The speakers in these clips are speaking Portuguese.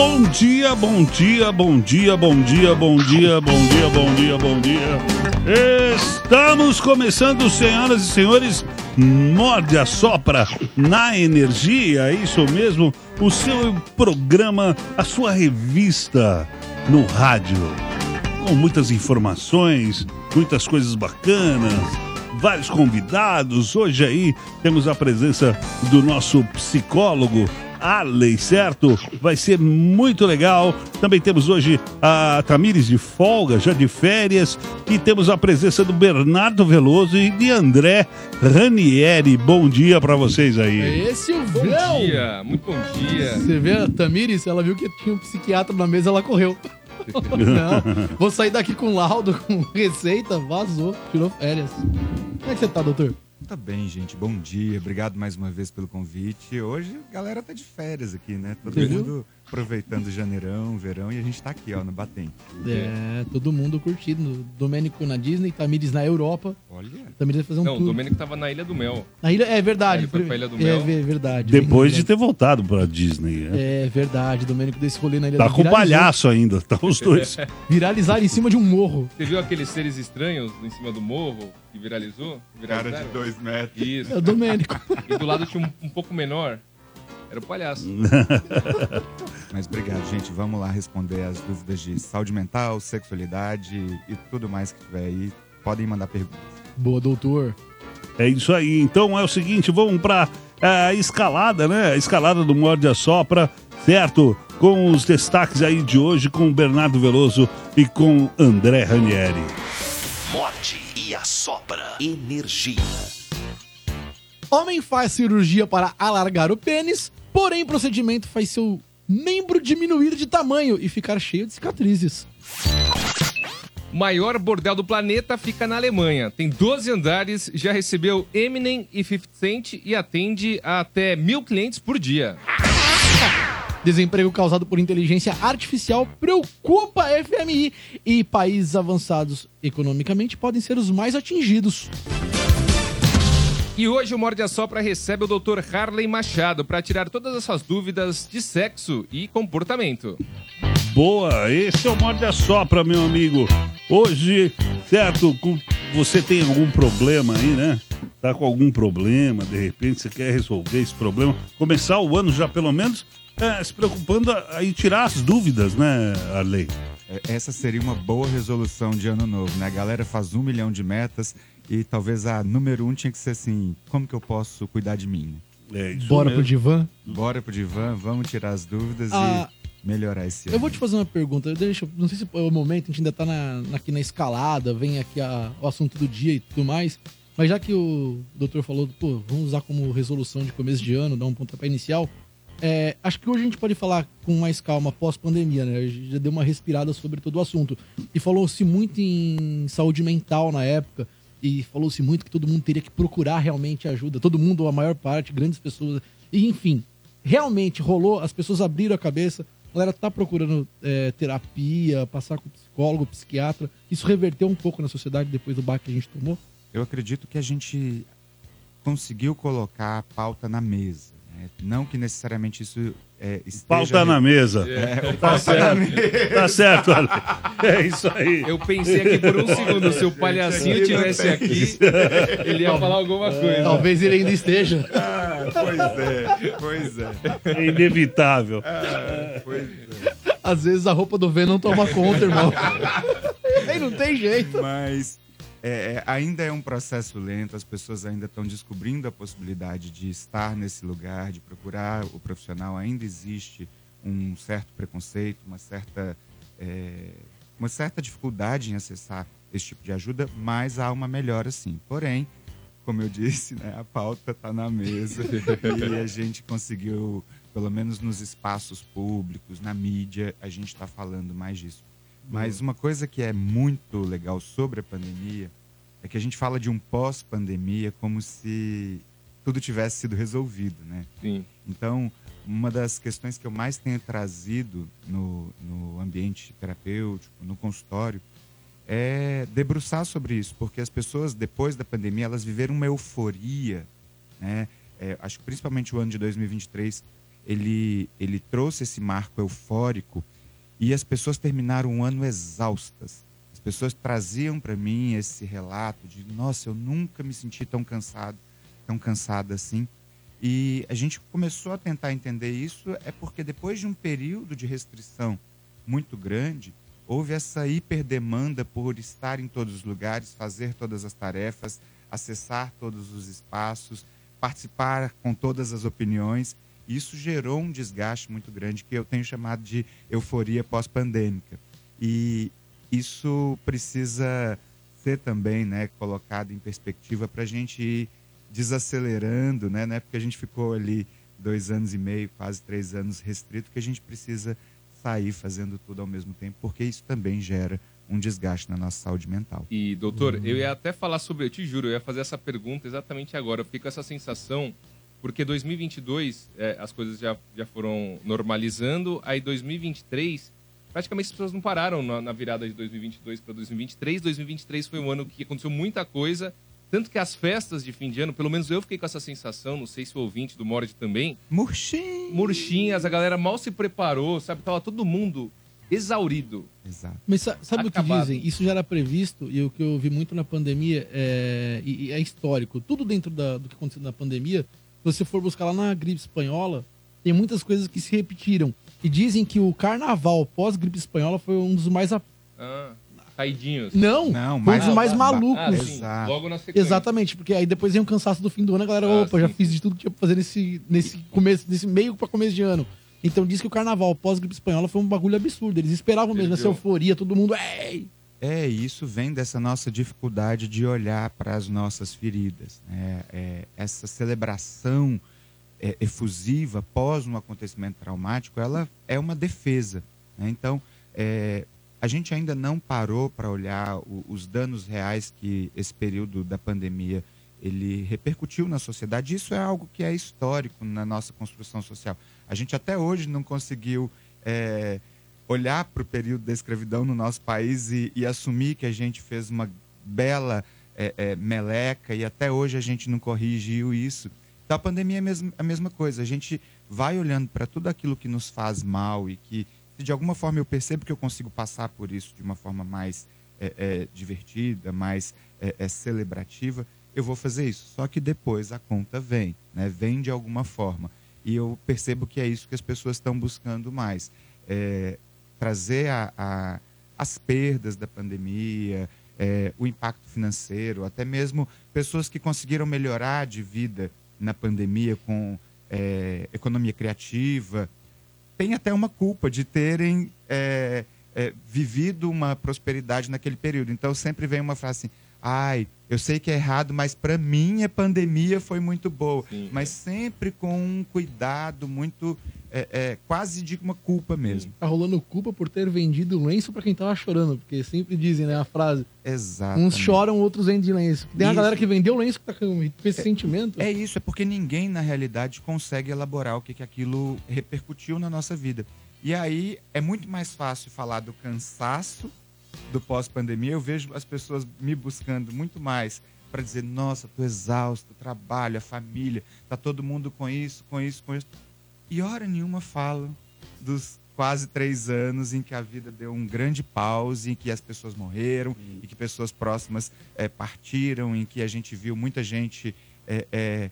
Bom dia, bom dia, bom dia, bom dia, bom dia, bom dia, bom dia, bom dia. Estamos começando, senhoras e senhores, Morde a Sopra na Energia, é isso mesmo, o seu programa, a sua revista no rádio. Com muitas informações, muitas coisas bacanas, vários convidados. Hoje aí temos a presença do nosso psicólogo Arley, certo? Vai ser muito legal. Também temos hoje a Tamires de folga, já de férias, e temos a presença do Bernardo Veloso e de André Ranieri. Bom dia pra vocês aí. Esse é o Bom Vrão. dia, muito bom dia. Você vê a Tamires, ela viu que tinha um psiquiatra na mesa, ela correu. Não, vou sair daqui com laudo, com receita, vazou, tirou férias. Como é que você tá, doutor? Tá bem, gente. Bom dia. Obrigado mais uma vez pelo convite. Hoje a galera tá de férias aqui, né? Todo viu? mundo aproveitando janeirão, verão e a gente tá aqui, ó, no Batente. É, todo mundo curtindo. Domênico na Disney, Tamires na Europa. Olha, Tamires vai fazer um Não, o tour. Domênico tava na Ilha do Mel. Na ilha, é verdade. Ele foi pra Ilha do é, Mel. ve- verdade. Depois de verdade. ter voltado pra Disney. né? É verdade, Domênico desse rolê na ilha Tá do com viralizou. palhaço ainda, tá os dois. Viralizaram em cima de um morro. Você viu aqueles seres estranhos em cima do morro que viralizou? cara de dois metros. Isso. É o Domênico. E do lado tinha um, um pouco menor. Era o palhaço. Mas obrigado, gente. Vamos lá responder as dúvidas de saúde mental, sexualidade e tudo mais que tiver aí. Podem mandar perguntas. Boa, doutor. É isso aí. Então é o seguinte, vamos pra a escalada, né? A escalada do Morde a Sopra, certo? Com os destaques aí de hoje com o Bernardo Veloso e com André Ranieri. Morde e assopra. Energia. Homem faz cirurgia para alargar o pênis, porém o procedimento faz seu membro diminuir de tamanho e ficar cheio de cicatrizes. O maior bordel do planeta fica na Alemanha. Tem 12 andares, já recebeu Eminem e 50 Cent e atende a até mil clientes por dia. Desemprego causado por inteligência artificial preocupa a FMI e países avançados economicamente podem ser os mais atingidos. E hoje o Morde a Sopra recebe o Dr. Harley Machado para tirar todas as suas dúvidas de sexo e comportamento. Boa, esse é o Morde a Sopra, meu amigo. Hoje, certo, você tem algum problema aí, né? Tá com algum problema, de repente você quer resolver esse problema. Começar o ano já, pelo menos, é, se preocupando a- em tirar as dúvidas, né, Arley? É, Essa seria uma boa resolução de ano novo, né? A galera faz um milhão de metas e talvez a número um tinha que ser assim: como que eu posso cuidar de mim? É isso Bora pro mesmo. divã. Bora pro divã, vamos tirar as dúvidas Ah, e melhorar esse ano. Eu vou te fazer uma pergunta. Deixa, não sei se é o momento, a gente ainda tá na- aqui na escalada, vem aqui a- o assunto do dia e tudo mais. Mas já que o doutor falou, pô, vamos usar como resolução de começo de ano, dar um pontapé inicial. é, acho que hoje a gente pode falar com mais calma pós-pandemia, né? A gente já deu uma respirada sobre todo o assunto. E falou-se muito em saúde mental na época. E falou-se muito que todo mundo teria que procurar realmente ajuda. Todo mundo, a maior parte, grandes pessoas. E enfim, realmente rolou, as pessoas abriram a cabeça, a galera tá procurando é, terapia, passar com psicólogo, psiquiatra. Isso reverteu um pouco na sociedade depois do baque que a gente tomou? Eu acredito que a gente conseguiu colocar a pauta na mesa. né? Não que necessariamente isso é, esteja... Pauta na mesa. É, o Tá pauta na mesa. certo, tá certo, Arley. É isso aí. Eu pensei aqui por um segundo, se o palhacinho tivesse aqui, ele ia falar alguma coisa. Talvez ele ainda esteja. Ah, pois é, pois é. É inevitável. Ah, pois é. Às vezes a roupa do Venom toma conta, irmão. Aí não tem jeito. Mas é, é, ainda é um processo lento, as pessoas ainda estão descobrindo a possibilidade de estar nesse lugar, de procurar o profissional. Ainda existe um certo preconceito, uma certa, é, uma certa dificuldade em acessar esse tipo de ajuda, mas há uma melhora sim. Porém, como eu disse, né, a pauta está na mesa e a gente conseguiu pelo menos nos espaços públicos, na mídia, a gente está falando mais disso. Mas uma coisa que é muito legal sobre a pandemia é que a gente fala de um pós-pandemia como se tudo tivesse sido resolvido, né? Sim. Então, uma das questões que eu mais tenho trazido no, no ambiente terapêutico, no consultório, é debruçar sobre isso, porque as pessoas, depois da pandemia, elas viveram uma euforia, né? É, acho que principalmente o ano de 2023, ele, ele trouxe esse marco eufórico e as pessoas terminaram o ano exaustas. As pessoas traziam para mim esse relato de, nossa, eu nunca me senti tão cansado, tão cansada assim. E a gente começou a tentar entender isso é porque depois de um período de restrição muito grande, houve essa hiperdemanda por estar em todos os lugares, fazer todas as tarefas, acessar todos os espaços, participar com todas as opiniões. Isso gerou um desgaste muito grande que eu tenho chamado de euforia pós-pandêmica. E isso precisa ser também né, colocado em perspectiva para a gente ir desacelerando, né? Não é porque a gente ficou ali dois anos e meio, quase três anos restrito, que a gente precisa sair fazendo tudo ao mesmo tempo, porque isso também gera um desgaste na nossa saúde mental. E, doutor, eu ia até falar sobre, eu te juro, eu ia fazer essa pergunta exatamente agora. Eu fiquei com essa sensação, porque 2022 é, as coisas já, já foram normalizando, aí 2023, praticamente as pessoas não pararam na, na virada de 2022 para 2023. 2023 foi um ano que aconteceu muita coisa, tanto que as festas de fim de ano, pelo menos eu fiquei com essa sensação, não sei se o ouvinte do Mord também, Murchinho! murchinhas, a galera mal se preparou, sabe? Tava todo mundo exaurido. Exato. Mas sa- sabe o que Acabado. dizem? Isso já era previsto e o que eu vi muito na pandemia é, e, e é histórico. Tudo dentro da- do que aconteceu na pandemia, se você for buscar lá na gripe espanhola, tem muitas coisas que se repetiram. E dizem que o carnaval pós-gripe espanhola foi um dos mais. a- Ah, caidinhos. Não! Não, foi um dos mais malucos. Ah, sim, Exato. logo na sequência. Exatamente, porque aí depois vem o cansaço do fim do ano, a galera, Ah, opa, já sim. fiz de tudo que tinha pra fazer nesse, nesse começo, nesse meio pra começo de ano. Então diz que o carnaval pós-gripe espanhola foi um bagulho absurdo. Eles esperavam mesmo essa Perdeu. euforia, todo mundo. Ei! É, e isso vem dessa nossa dificuldade de olhar para as nossas feridas. né? É, essa celebração é, efusiva pós um acontecimento traumático, ela é uma defesa. né? Então, é, a gente ainda não parou para olhar o- os danos reais que esse período da pandemia ele repercutiu na sociedade. Isso é algo que é histórico na nossa construção social. A gente até hoje não conseguiu é, olhar para o período da escravidão no nosso país e, e assumir que a gente fez uma bela é, é, meleca e até hoje a gente não corrigiu isso. Então a pandemia é a mesma coisa. A gente vai olhando para tudo aquilo que nos faz mal e que, se de alguma forma eu percebo que eu consigo passar por isso de uma forma mais é, é, divertida, mais é, é, celebrativa, eu vou fazer isso. Só que depois a conta vem, né? vem de alguma forma. E eu percebo que é isso que as pessoas estão buscando mais. É, trazer a, a- as perdas da pandemia, é, o impacto financeiro, até mesmo pessoas que conseguiram melhorar de vida na pandemia com é, economia criativa, tem até uma culpa de terem é, é, vivido uma prosperidade naquele período. Então sempre vem uma frase assim: ai, eu sei que é errado, mas para mim a pandemia foi muito boa. Sim. Mas sempre com um cuidado muito, é, é, quase de uma culpa mesmo. Tá rolando culpa por ter vendido lenço pra quem tava chorando, porque sempre dizem, né, a frase. Exato. Uns choram, outros vendem lenço. Tem uma Isso. galera que vendeu lenço que tá com esse sentimento. É isso, é porque ninguém na realidade consegue elaborar o que, que aquilo repercutiu na nossa vida. E aí é muito mais fácil falar do cansaço do pós-pandemia. Eu vejo as pessoas me buscando muito mais para dizer: nossa, tô exausto, trabalho, a família, tá todo mundo com isso, com isso, com isso. E hora nenhuma falam dos quase três anos em que a vida deu um grande pause, em que as pessoas morreram, e que pessoas próximas eh, partiram, em que a gente viu muita gente eh, eh,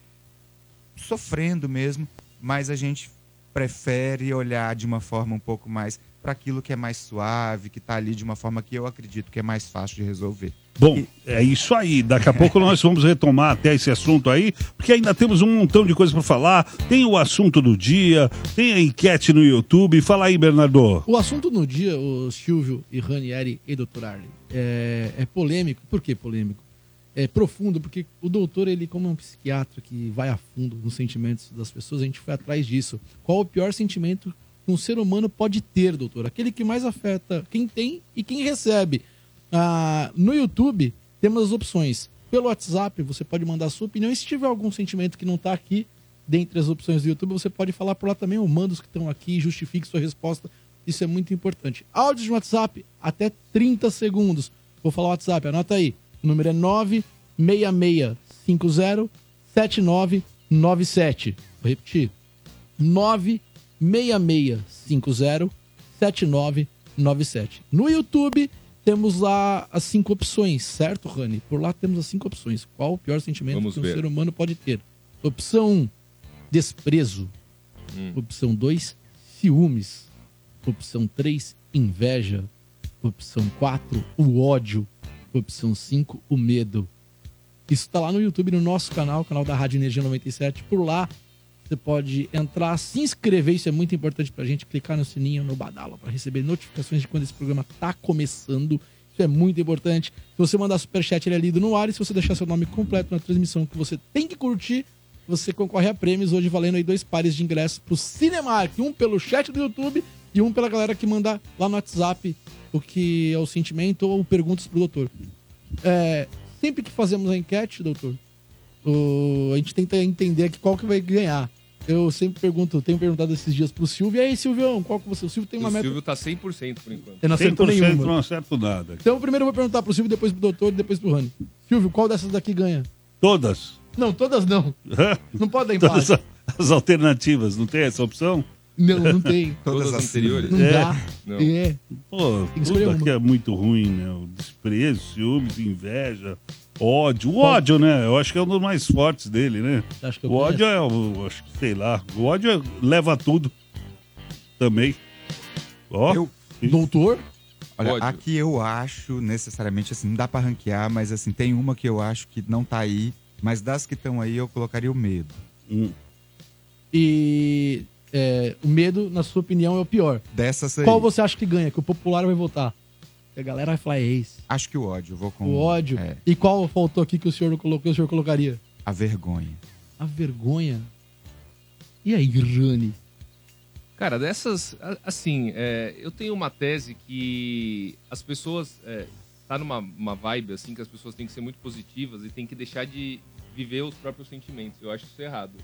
sofrendo mesmo, mas a gente prefere olhar de uma forma um pouco mais para aquilo que é mais suave, que está ali de uma forma que eu acredito que é mais fácil de resolver. Bom, é isso aí. Daqui a pouco nós vamos retomar até esse assunto aí, porque ainda temos um montão de coisas para falar. Tem o assunto do dia, tem a enquete no YouTube. Fala aí, Bernardo. O assunto no dia, o Silvio e Ranieri e Dr. Arlen, é, é polêmico. Por que polêmico? é, profundo, porque o doutor, ele, como é um psiquiatra que vai a fundo nos sentimentos das pessoas, a gente foi atrás disso. Qual o pior sentimento que um ser humano pode ter, doutor? Aquele que mais afeta quem tem e quem recebe. Ah, no YouTube, temos as opções. Pelo WhatsApp, você pode mandar sua opinião. E se tiver algum sentimento que não está aqui, dentre as opções do YouTube, você pode falar por lá também, ou manda os que estão aqui, justifique sua resposta. Isso é muito importante. Áudio de WhatsApp, até 30 segundos. Vou falar o WhatsApp, anota aí. O número é 966507997. Vou repetir. 966507997. No YouTube, temos lá as cinco opções, certo, Rani? Por lá temos as cinco opções. Qual o pior sentimento Vamos que um ver. ser humano pode ter? Opção 1, desprezo. Hum. Opção 2, ciúmes. Opção 3, inveja. Opção 4, o ódio. Opção 5, o medo. Isso tá lá no YouTube, no nosso canal, canal da Rádio Energia 97. Por lá, você pode entrar, se inscrever, isso é muito importante pra gente, clicar no sininho, no badala, para receber notificações de quando esse programa tá começando. Isso é muito importante. Se você mandar superchat, ele é lido no ar. E se você deixar seu nome completo na transmissão que você tem que curtir, você concorre a prêmios hoje valendo aí dois pares de ingressos pro Cinemark. Um pelo chat do YouTube e um pela galera que manda lá no WhatsApp o que é o sentimento ou perguntas pro doutor. É, sempre que fazemos a enquete, doutor, o- a gente tenta entender aqui qual que vai ganhar. Eu sempre pergunto, tenho perguntado esses dias pro Silvio, e aí, Silvio, qual que você... O Silvio tem uma o meta... Silvio tá 100% por enquanto. Eu não acertou 100% nenhuma. não acerto nada. Então, primeiro eu vou perguntar pro Silvio, depois pro doutor e depois pro Rani. Silvio, qual dessas daqui ganha? Todas. Não, todas não. Não pode dar empate. Todas as alternativas, não tem essa opção? Não, não tem. Todas as anteriores? Não É. dá. Não. É. Pô, Tem que tudo aqui é muito ruim, né? O desprezo, ciúmes, inveja, ódio. O ódio, né? Eu acho que é um dos mais fortes dele, né? Acho que eu O ódio é, o- acho que sei lá, o ódio é- leva tudo também. Ó, Eu- Doutor? Olha, Ódio. aqui eu acho necessariamente assim, não dá pra ranquear, mas assim, tem uma que eu acho que não tá aí, mas das que estão aí eu colocaria o medo. hum, E é, o medo, na sua opinião, é o pior. Dessas aí. Qual você acha que ganha? Que o popular vai votar? A galera vai falar, é esse. Acho que o ódio, vou com O ódio. é, E qual faltou aqui que o senhor não colocou, o senhor colocaria? a vergonha. A vergonha. E aí, Rani? Cara, dessas, assim, é, eu tenho uma tese que as pessoas é, tá numa uma vibe assim que as pessoas têm que ser muito positivas e têm que deixar de viver os próprios sentimentos. Eu acho isso errado.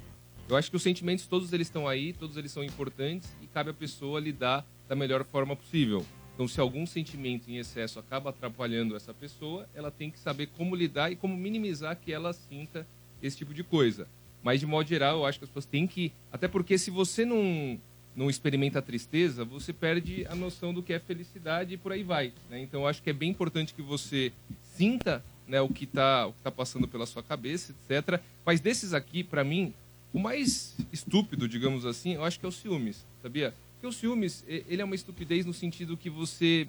Eu acho que os sentimentos todos eles estão aí, todos eles são importantes e cabe à pessoa lidar da melhor forma possível. Então, se algum sentimento em excesso acaba atrapalhando essa pessoa, ela tem que saber como lidar e como minimizar que ela sinta esse tipo de coisa. Mas, de modo geral, eu acho que as pessoas têm que. Até porque, se você não, não experimenta a tristeza, você perde a noção do que é felicidade e por aí vai. né? Então, eu acho que é bem importante que você sinta né, o que está tá passando pela sua cabeça, etc. Mas desses aqui, para mim, o mais estúpido, digamos assim, eu acho que é o ciúmes, sabia? Porque o ciúmes, ele é uma estupidez no sentido que você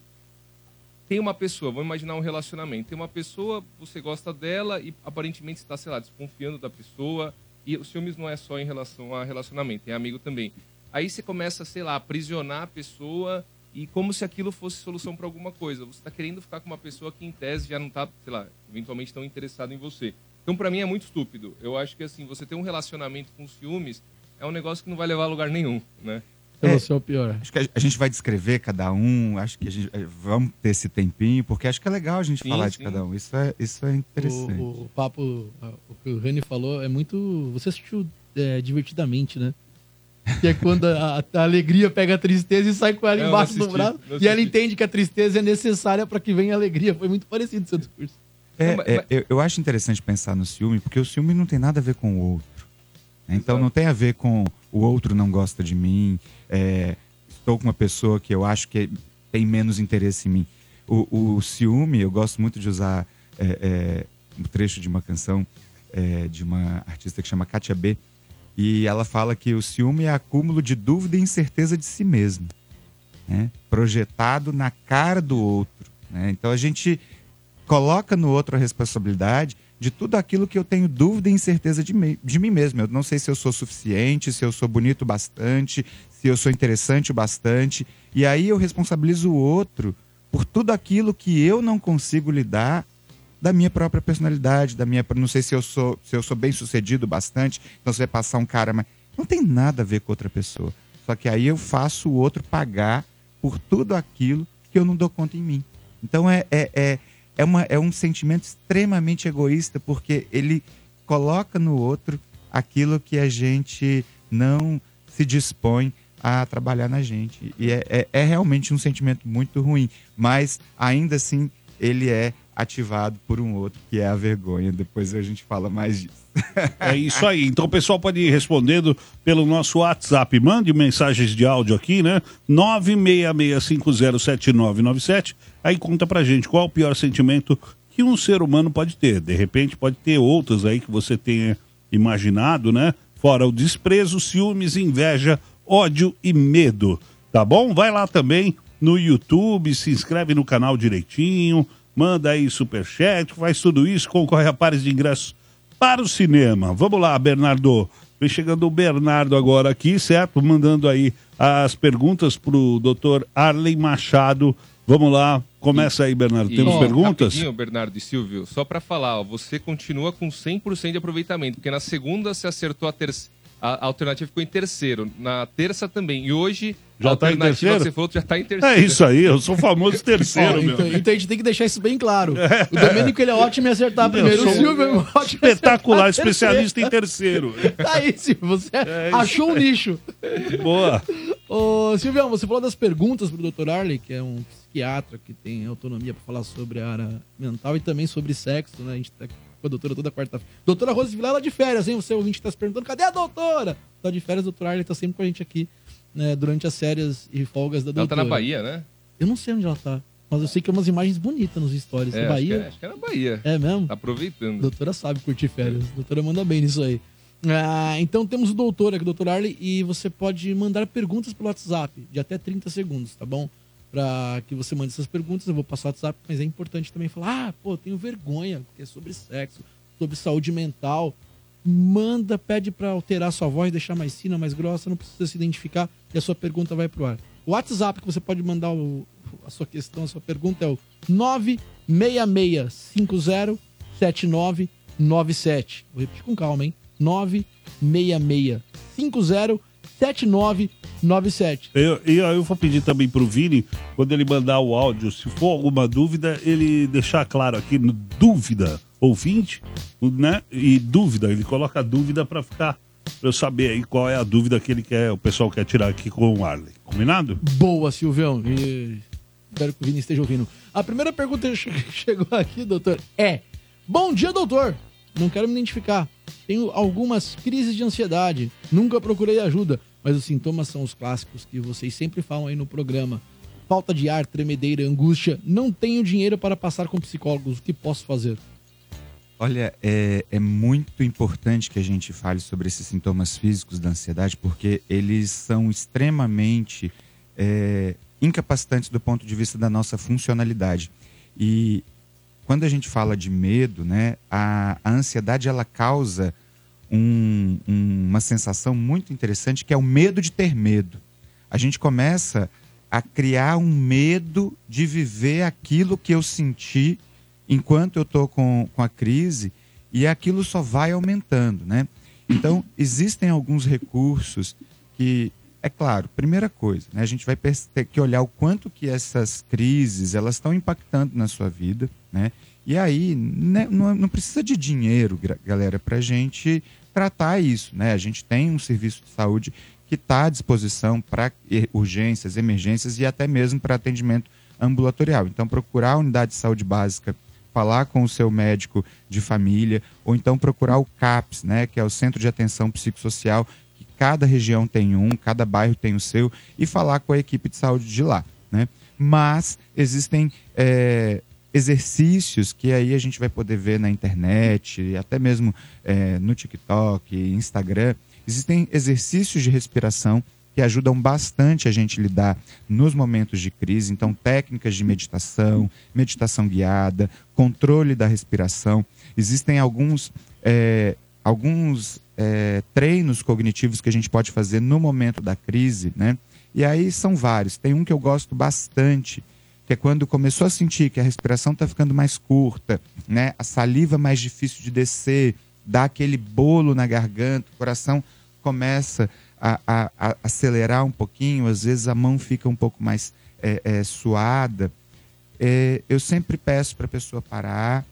tem uma pessoa, vamos imaginar um relacionamento. Tem uma pessoa, você gosta dela e aparentemente está, sei lá, desconfiando da pessoa. E o ciúmes não é só em relação a relacionamento, é amigo também. Aí você começa, sei lá, a aprisionar a pessoa e como se aquilo fosse solução para alguma coisa. Você está querendo ficar com uma pessoa que, em tese, já não está, sei lá, eventualmente tão interessado em você. Então, para mim, é muito estúpido. Eu acho que, assim, você ter um relacionamento com ciúmes é um negócio que não vai levar a lugar nenhum, né? Pra É. é pior. Acho que a, gente vai descrever cada um, acho que a gente eh, vamos ter esse tempinho, porque acho que é legal a gente Sim, falar de sim. cada um. Isso é, isso é interessante. O, o papo, o que o Rani falou é muito. Você assistiu é, divertidamente, né? Que é quando a, a alegria pega a tristeza e sai com ela não embaixo do assisti, braço. não E ela entende que a tristeza é necessária para que venha a alegria. Foi muito parecido o seu discurso. É, Não, mas- é, mas- eu, eu acho interessante pensar no ciúme, porque o ciúme não tem nada a ver com o outro. Então Exato. não tem a ver com o outro não gosta de mim, é, estou com uma pessoa que eu acho que tem menos interesse em mim. O, o ciúme, eu gosto muito de usar é, é, um trecho de uma canção é, de uma artista que chama Katia B. E ela fala que o ciúme é acúmulo de dúvida e incerteza de si mesmo, né? projetado na cara do outro. né? Então a gente coloca no outro a responsabilidade de tudo aquilo que eu tenho dúvida e incerteza de, mim- de mim mesmo. Eu não sei se eu sou suficiente, se eu sou bonito bastante, se eu sou interessante o bastante. E aí eu responsabilizo o outro por tudo aquilo que eu não consigo lidar da minha própria personalidade, da minha, não sei se eu sou, se eu sou bem sucedido bastante, então você vai passar um cara, mas não tem nada a ver com outra pessoa. Só que aí eu faço o outro pagar por tudo aquilo que eu não dou conta em mim. Então é, é, é, é, uma, é um sentimento extremamente egoísta, porque ele coloca no outro aquilo que a gente não se dispõe a trabalhar na gente. E é, é, é realmente um sentimento muito ruim, mas ainda assim ele é ativado por um outro, que é a vergonha. Depois a gente fala mais disso. É isso aí. Então o pessoal pode ir respondendo pelo nosso WhatsApp. Mande mensagens de áudio aqui, né? 966507997. Aí conta pra gente qual é o pior sentimento que um ser humano pode ter. De repente pode ter outros aí que você tenha imaginado, né? Fora o desprezo, ciúmes, inveja, ódio e medo. Tá bom? Vai lá também no YouTube, se inscreve no canal direitinho, manda aí superchat, faz tudo isso, concorre a pares de ingressos para o cinema. Vamos lá, Bernardo. Vem chegando o Bernardo agora aqui, certo? Mandando aí as perguntas pro doutor Arley Machado. Vamos lá, começa aí, Bernardo. Temos E, perguntas? Bernardo e Silvio, só pra falar, ó, você continua com 100% de aproveitamento, porque na segunda você acertou a terceira. A alternativa ficou em terceiro. Na terça também. E hoje, Já a tá em alternativa terceiro? que você falou já tá em terceiro. É isso aí, eu sou famoso terceiro, meu. então, então a gente tem que deixar isso bem claro. O Domênico ele é ótimo em acertar primeiro. O Silvio é ótimo Espetacular, especialista em terceiro. Tá aí, Silvio. Você É achou um nicho. Boa. Ô, Silvião, você falou das perguntas pro Dr. Arley, que é um psiquiatra que tem autonomia para falar sobre a área mental e também sobre sexo, né? A gente tá com a doutora toda quarta-feira. Doutora Rose Vilela de férias, hein? Você ouvinte tá se perguntando, cadê a doutora? Tá de férias, Dr. Arley tá sempre com a gente aqui, né? Durante as férias e folgas da Ela doutora. tá na Bahia, né? Eu não sei onde ela tá, mas eu sei que é umas imagens bonitas nos stories. É, na acho que Bahia. é, acho que é na Bahia. É mesmo? Tá aproveitando. A doutora sabe curtir férias. A doutora manda bem nisso aí. Ah, então temos o doutor aqui, o doutor Arley, e você pode mandar perguntas pelo WhatsApp de até 30 segundos, tá bom? Pra que você mande essas perguntas, eu vou passar o WhatsApp, mas é importante também falar: ah, pô, tenho vergonha, porque é sobre sexo, sobre saúde mental. Manda, pede pra alterar sua voz, deixar mais fina, mais grossa, não precisa se identificar e a sua pergunta vai pro ar. O WhatsApp que você pode mandar o- a sua questão, a sua pergunta é o 966507997. Vou repetir com calma, hein? 966507997. Eu, e aí eu vou pedir também pro Vini, quando ele mandar o áudio, se for alguma dúvida, ele deixar claro aqui no dúvida, ouvinte, né? E dúvida, ele coloca a dúvida pra ficar, pra eu saber aí qual é a dúvida que ele quer, o pessoal quer tirar aqui com o Arley. Combinado? Boa, Silvião. E espero que o Vini esteja ouvindo. A primeira pergunta que che- chegou aqui, doutor, é: Bom dia, doutor. Não quero me identificar. Tenho algumas crises de ansiedade. Nunca procurei ajuda, mas os sintomas são os clássicos que vocês sempre falam aí no programa. Falta de ar, tremedeira, angústia. Não tenho dinheiro para passar com psicólogos. O que posso fazer? Olha, é, é muito importante que a gente fale sobre esses sintomas físicos da ansiedade, porque eles são extremamente é, incapacitantes do ponto de vista da nossa funcionalidade. E quando a gente fala de medo, né, a, a ansiedade ela causa um- um- uma sensação muito interessante que é o medo de ter medo. A gente começa a criar um medo de viver aquilo que eu senti enquanto eu estou com, com a crise e aquilo só vai aumentando, né? Então, existem alguns recursos que, é claro, primeira coisa, né? A gente vai ter que olhar o quanto que essas crises, elas estão impactando na sua vida, né? E aí, né, não, não precisa de dinheiro, galera, para a gente tratar isso, né? A gente tem um serviço de saúde que está à disposição para urgências, emergências e até mesmo para atendimento ambulatorial. Então, procurar a unidade de saúde básica, falar com o seu médico de família, ou então procurar o CAPS, né, que é o Centro de Atenção Psicossocial, cada região tem um, cada bairro tem o seu, e falar com a equipe de saúde de lá. Né? Mas existem é, exercícios que aí a gente vai poder ver na internet, até mesmo é, no TikTok, Instagram. Existem exercícios de respiração que ajudam bastante a gente lidar nos momentos de crise. Então, técnicas de meditação, meditação guiada, controle da respiração. Existem alguns, é, alguns é, treinos cognitivos que a gente pode fazer no momento da crise, né? E aí são vários. Tem um que eu gosto bastante, que é quando começou a sentir que a respiração está ficando mais curta, né? A saliva mais difícil de descer, dá aquele bolo na garganta, o coração começa a, a- a acelerar um pouquinho, às vezes a mão fica um pouco mais é, é, suada. É, eu sempre peço para a pessoa parar,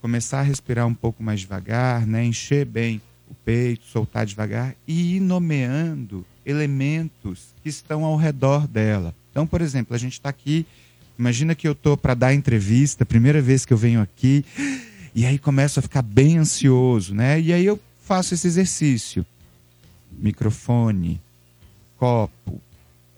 começar a respirar um pouco mais devagar, né? encher bem o peito, soltar devagar e ir nomeando elementos que estão ao redor dela. Então, por exemplo, a gente está aqui, imagina que eu estou para dar entrevista, primeira vez que eu venho aqui, e aí começo a ficar bem ansioso, né? E aí eu faço esse exercício. Microfone, copo,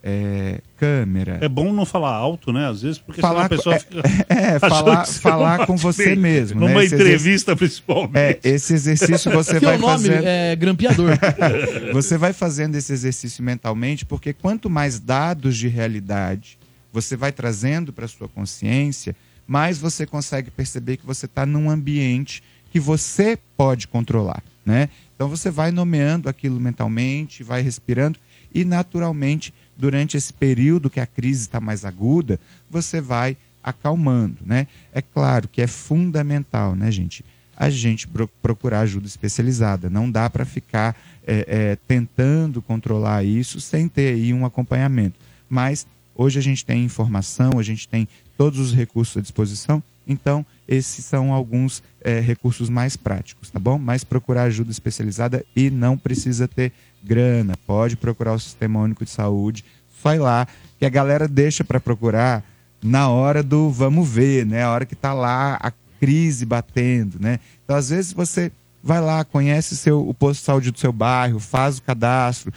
é, câmera. É bom não falar alto, né? Às vezes, porque Falar senão a pessoa é- fica. é, achando falar- que você falar não com você bem. mesmo, né? Numa Esse entrevista, principalmente. É, esse exercício você Seu vai nome fazendo. é grampeador. Você vai fazendo esse exercício mentalmente, porque quanto mais dados de realidade você vai trazendo para sua consciência, mais você consegue perceber que você está num ambiente que você pode controlar, né? Então você vai nomeando aquilo mentalmente, vai respirando e naturalmente durante esse período que a crise está mais aguda, você vai acalmando, né? É claro que é fundamental, né, gente? A gente pro- procurar ajuda especializada. Não dá para ficar é, é, tentando controlar isso sem ter aí um acompanhamento. Mas hoje a gente tem informação, a gente tem todos os recursos à disposição. Então, esses são alguns é, recursos mais práticos, tá bom? Mas procurar ajuda especializada e não precisa ter grana. Pode procurar o Sistema Único de Saúde. Só ir lá, que a galera deixa para procurar na hora do vamos ver, né? A hora que tá lá a crise batendo, né? Então, às vezes você vai lá, conhece seu, o posto de saúde do seu bairro, faz o cadastro,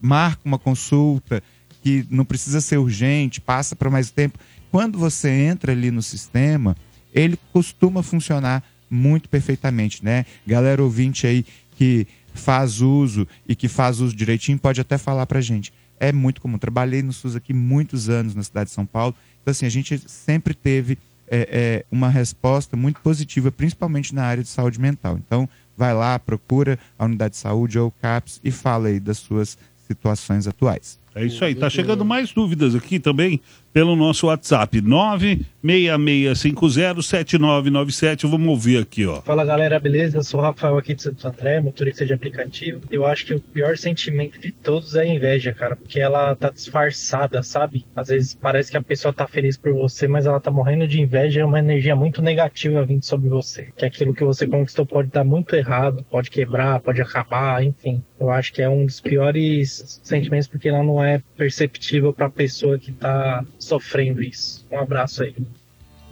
marca uma consulta que não precisa ser urgente, passa para mais tempo. Quando você entra ali no sistema, ele costuma funcionar muito perfeitamente, né? Galera ouvinte aí que faz uso e que faz uso direitinho pode até falar pra gente. É muito comum. Trabalhei no SUS aqui muitos anos na cidade de São Paulo. Então, assim, a gente sempre teve é, é, uma resposta muito positiva, principalmente na área de saúde mental. Então, vai lá, procura a unidade de saúde ou o CAPS e fala aí das suas situações atuais. É isso aí, tá chegando mais dúvidas aqui também pelo nosso WhatsApp, 966507997. Vamos ouvir aqui, ó. Fala galera, beleza? Eu sou o Rafael aqui de Santo André, motorista de aplicativo. Eu acho que o pior sentimento de todos é a inveja, cara, porque ela tá disfarçada, sabe? Às vezes parece que a pessoa tá feliz por você, mas ela tá morrendo de inveja, é uma energia muito negativa vindo sobre você. Que aquilo que você conquistou pode dar muito errado, pode quebrar, pode acabar, enfim. Eu acho que é um dos piores sentimentos porque ela não é perceptível pra pessoa que tá sofrendo isso. Um abraço aí.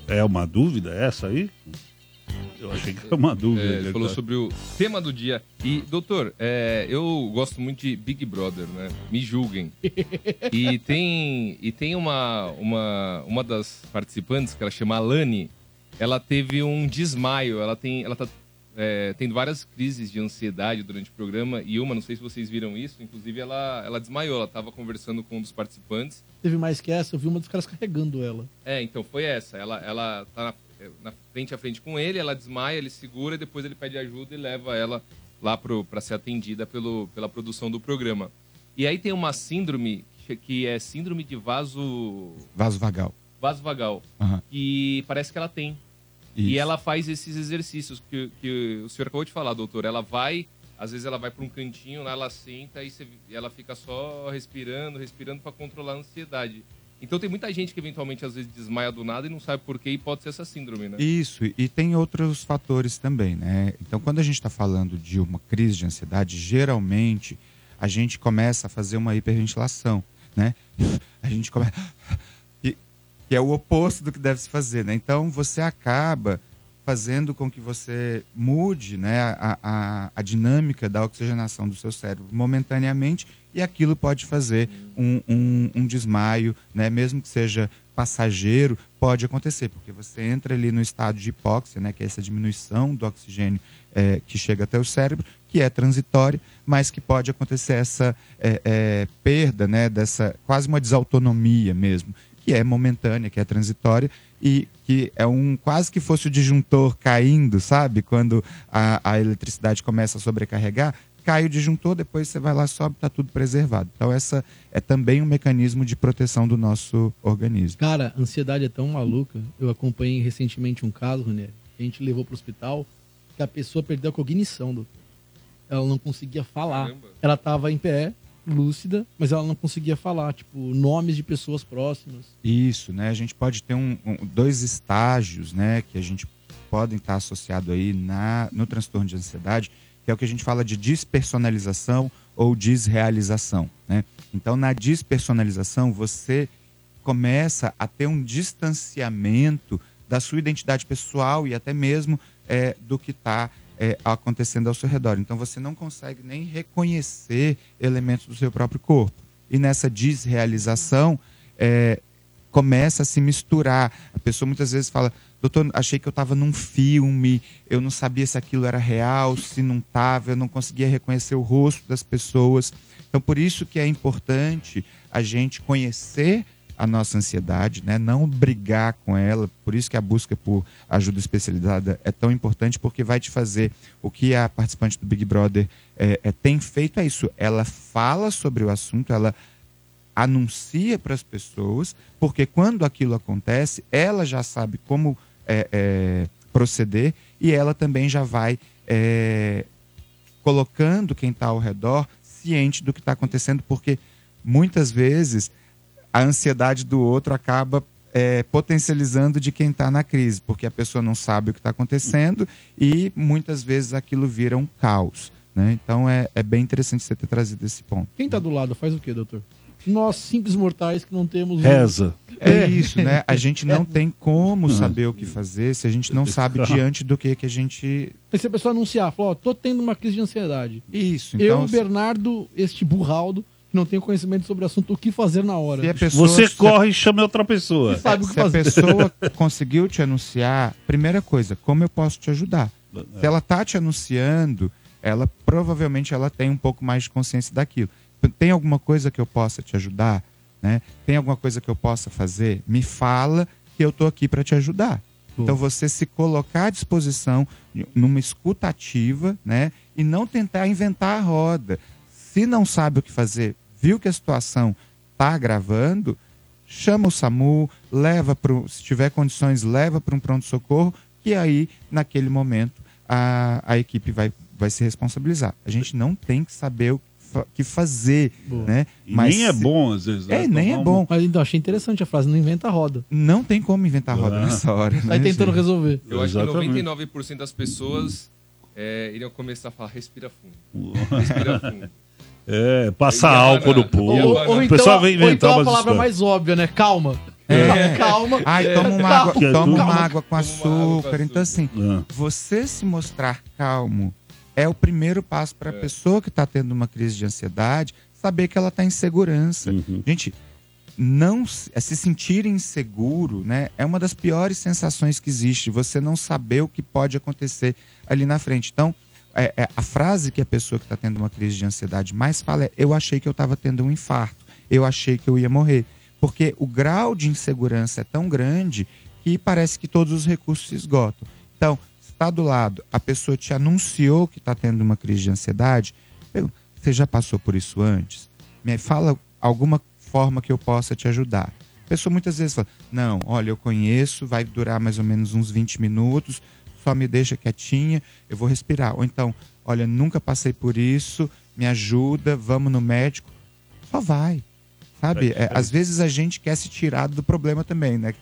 É uma dúvida essa aí? Eu achei que era uma dúvida. É, ele falou cara? sobre o tema do dia. E, doutor, é, eu gosto muito de Big Brother, né? Me julguem. E tem, e tem uma, uma, uma das participantes, que ela chama Alane, ela teve um desmaio. Ela tem, ela tá é, tendo várias crises de ansiedade durante o programa. E uma, não sei se vocês viram isso, inclusive ela, ela desmaiou. Ela estava conversando com um dos participantes. Teve mais que essa, eu vi uma dos caras carregando ela. É, então foi essa. Ela, ela tá na, na frente a frente com ele, ela desmaia, ele segura, e depois ele pede ajuda e leva ela lá para ser atendida pelo, pela produção do programa. E aí tem uma síndrome que- é síndrome de vaso Vaso vagal. vaso vagal, Aham. que parece que ela tem. E Isso. ela faz esses exercícios que, que o senhor acabou de falar, doutor. Ela vai, às vezes ela vai para um cantinho, lá ela senta e você- e ela fica só respirando, respirando para controlar a ansiedade. Então tem muita gente que eventualmente às vezes desmaia do nada e não sabe por quê e pode ser essa síndrome, né? Isso, e tem outros fatores também, né? Então, quando a gente está falando de uma crise de ansiedade, geralmente a gente começa a fazer uma hiperventilação, né? A gente começa. Que, é o oposto do que deve se fazer, né? Então, você acaba fazendo com que você mude né, a, a, a dinâmica da oxigenação do seu cérebro momentaneamente e aquilo pode fazer um, um, um desmaio, né, mesmo que seja passageiro, pode acontecer, porque você entra ali no estado de hipóxia, né, que é essa diminuição do oxigênio é, que chega até o cérebro, que é transitória, mas que pode acontecer essa é, é, perda, né, dessa quase uma desautonomia mesmo, que é momentânea, que é transitória e que é um quase que fosse o disjuntor caindo, sabe? Quando a, a eletricidade começa a sobrecarregar, cai o disjuntor, depois você vai lá, sobe, tá tudo preservado. Então essa é também um mecanismo de proteção do nosso organismo. Cara, a ansiedade é tão maluca. Eu acompanhei recentemente um caso, René, que a gente levou pro hospital, que a pessoa perdeu a cognição, doutor. Ela não conseguia falar. Caramba. Ela tava em pé, lúcida, mas ela não conseguia falar, tipo, nomes de pessoas próximas. Isso, né? A gente pode ter um, um- dois estágios, né? Que a gente podem estar associado aí na, no transtorno de ansiedade, que é o que a gente fala de despersonalização ou desrealização, né? Então, na despersonalização, você começa a ter um distanciamento da sua identidade pessoal e até mesmo é, do que está acontecendo ao seu redor. Então, você não consegue nem reconhecer elementos do seu próprio corpo. E nessa desrealização, é, começa a se misturar. A pessoa muitas vezes fala, doutor, achei que eu estava num filme, eu não sabia se aquilo era real, se não estava, eu não conseguia reconhecer o rosto das pessoas. Então, por isso que é importante a gente conhecer a nossa ansiedade, né? não brigar com ela. Por isso que a busca por ajuda especializada é tão importante, porque vai te fazer o que a participante do Big Brother é, é, tem feito é isso. Ela fala sobre o assunto, ela anuncia para as pessoas, porque quando aquilo acontece, ela já sabe como é, é, proceder e ela também já vai é, colocando quem está ao redor ciente do que está acontecendo, porque muitas vezes a ansiedade do outro acaba é, potencializando de quem está na crise, porque a pessoa não sabe o que está acontecendo e muitas vezes aquilo vira um caos. Né? Então é, é bem interessante você ter trazido esse ponto. Quem tá do lado faz o quê, doutor? Nós, simples mortais que não temos... um- Reza. É isso, né? A gente não tem como saber o que fazer se a gente não sabe diante do que, que a gente. E se a pessoa anunciar, falar, ó, tô tendo uma crise de ansiedade. Isso, Eu, então. Bernardo, este burraldo, não tenho conhecimento sobre o assunto, o que fazer na hora? Se a pessoa, Você se a- corre e chama outra pessoa. sabe o que se a fazer. pessoa conseguiu te anunciar, primeira coisa, como eu posso te ajudar? Se ela tá te anunciando, ela provavelmente ela tem um pouco mais de consciência daquilo. Tem alguma coisa que eu possa te ajudar? Né? Tem alguma coisa que eu possa fazer? Me fala que eu tô aqui para te ajudar. Então você se colocar à disposição numa escuta ativa, né? E não tentar inventar a roda. Se não sabe o que fazer, viu que a situação está agravando, chama o SAMU, leva para se tiver condições, leva para um pronto-socorro, que aí, naquele momento, a, a equipe vai, vai se responsabilizar. A gente não tem que saber o que fa- que fazer, Boa. né? E nem é bom, às vezes. né? É, nem é bom. Mas então, achei interessante a frase, não inventa a roda. Não tem como inventar roda Ah. nessa hora. Sai né, tentando gente? resolver. Eu acho que Exatamente. 99% das pessoas é, iriam começar a falar, respira fundo. Respira fundo. É, passa a álcool no povo. Ou, ou o então, pessoal vem ou inventar então a palavra histórias. mais óbvia, né? Calma. É. Calma. Ai, toma uma Calma. água, é toma uma água com açúcar. Então, assim, Ah. você se mostrar calmo é o primeiro passo para a pessoa que está tendo uma crise de ansiedade saber que ela está em segurança. Uhum. Gente, não se é se sentir inseguro, né, é uma das piores sensações que existe. Você não saber o que pode acontecer ali na frente. Então, é- é, a frase que a pessoa que está tendo uma crise de ansiedade mais fala é: eu achei que eu estava tendo um infarto, eu achei que eu ia morrer, porque o grau de insegurança é tão grande que parece que todos os recursos se esgotam. Então, está do lado, a pessoa te anunciou que está tendo uma crise de ansiedade, você já passou por isso antes? Me fala alguma forma que eu possa te ajudar. A pessoa muitas vezes fala, não, olha, eu conheço, vai durar mais ou menos uns 20 minutos, só me deixa quietinha, eu vou respirar. Ou então, olha, nunca passei por isso, me ajuda, vamos no médico. Só vai, sabe? É, às vezes a gente quer se tirar do problema também, né?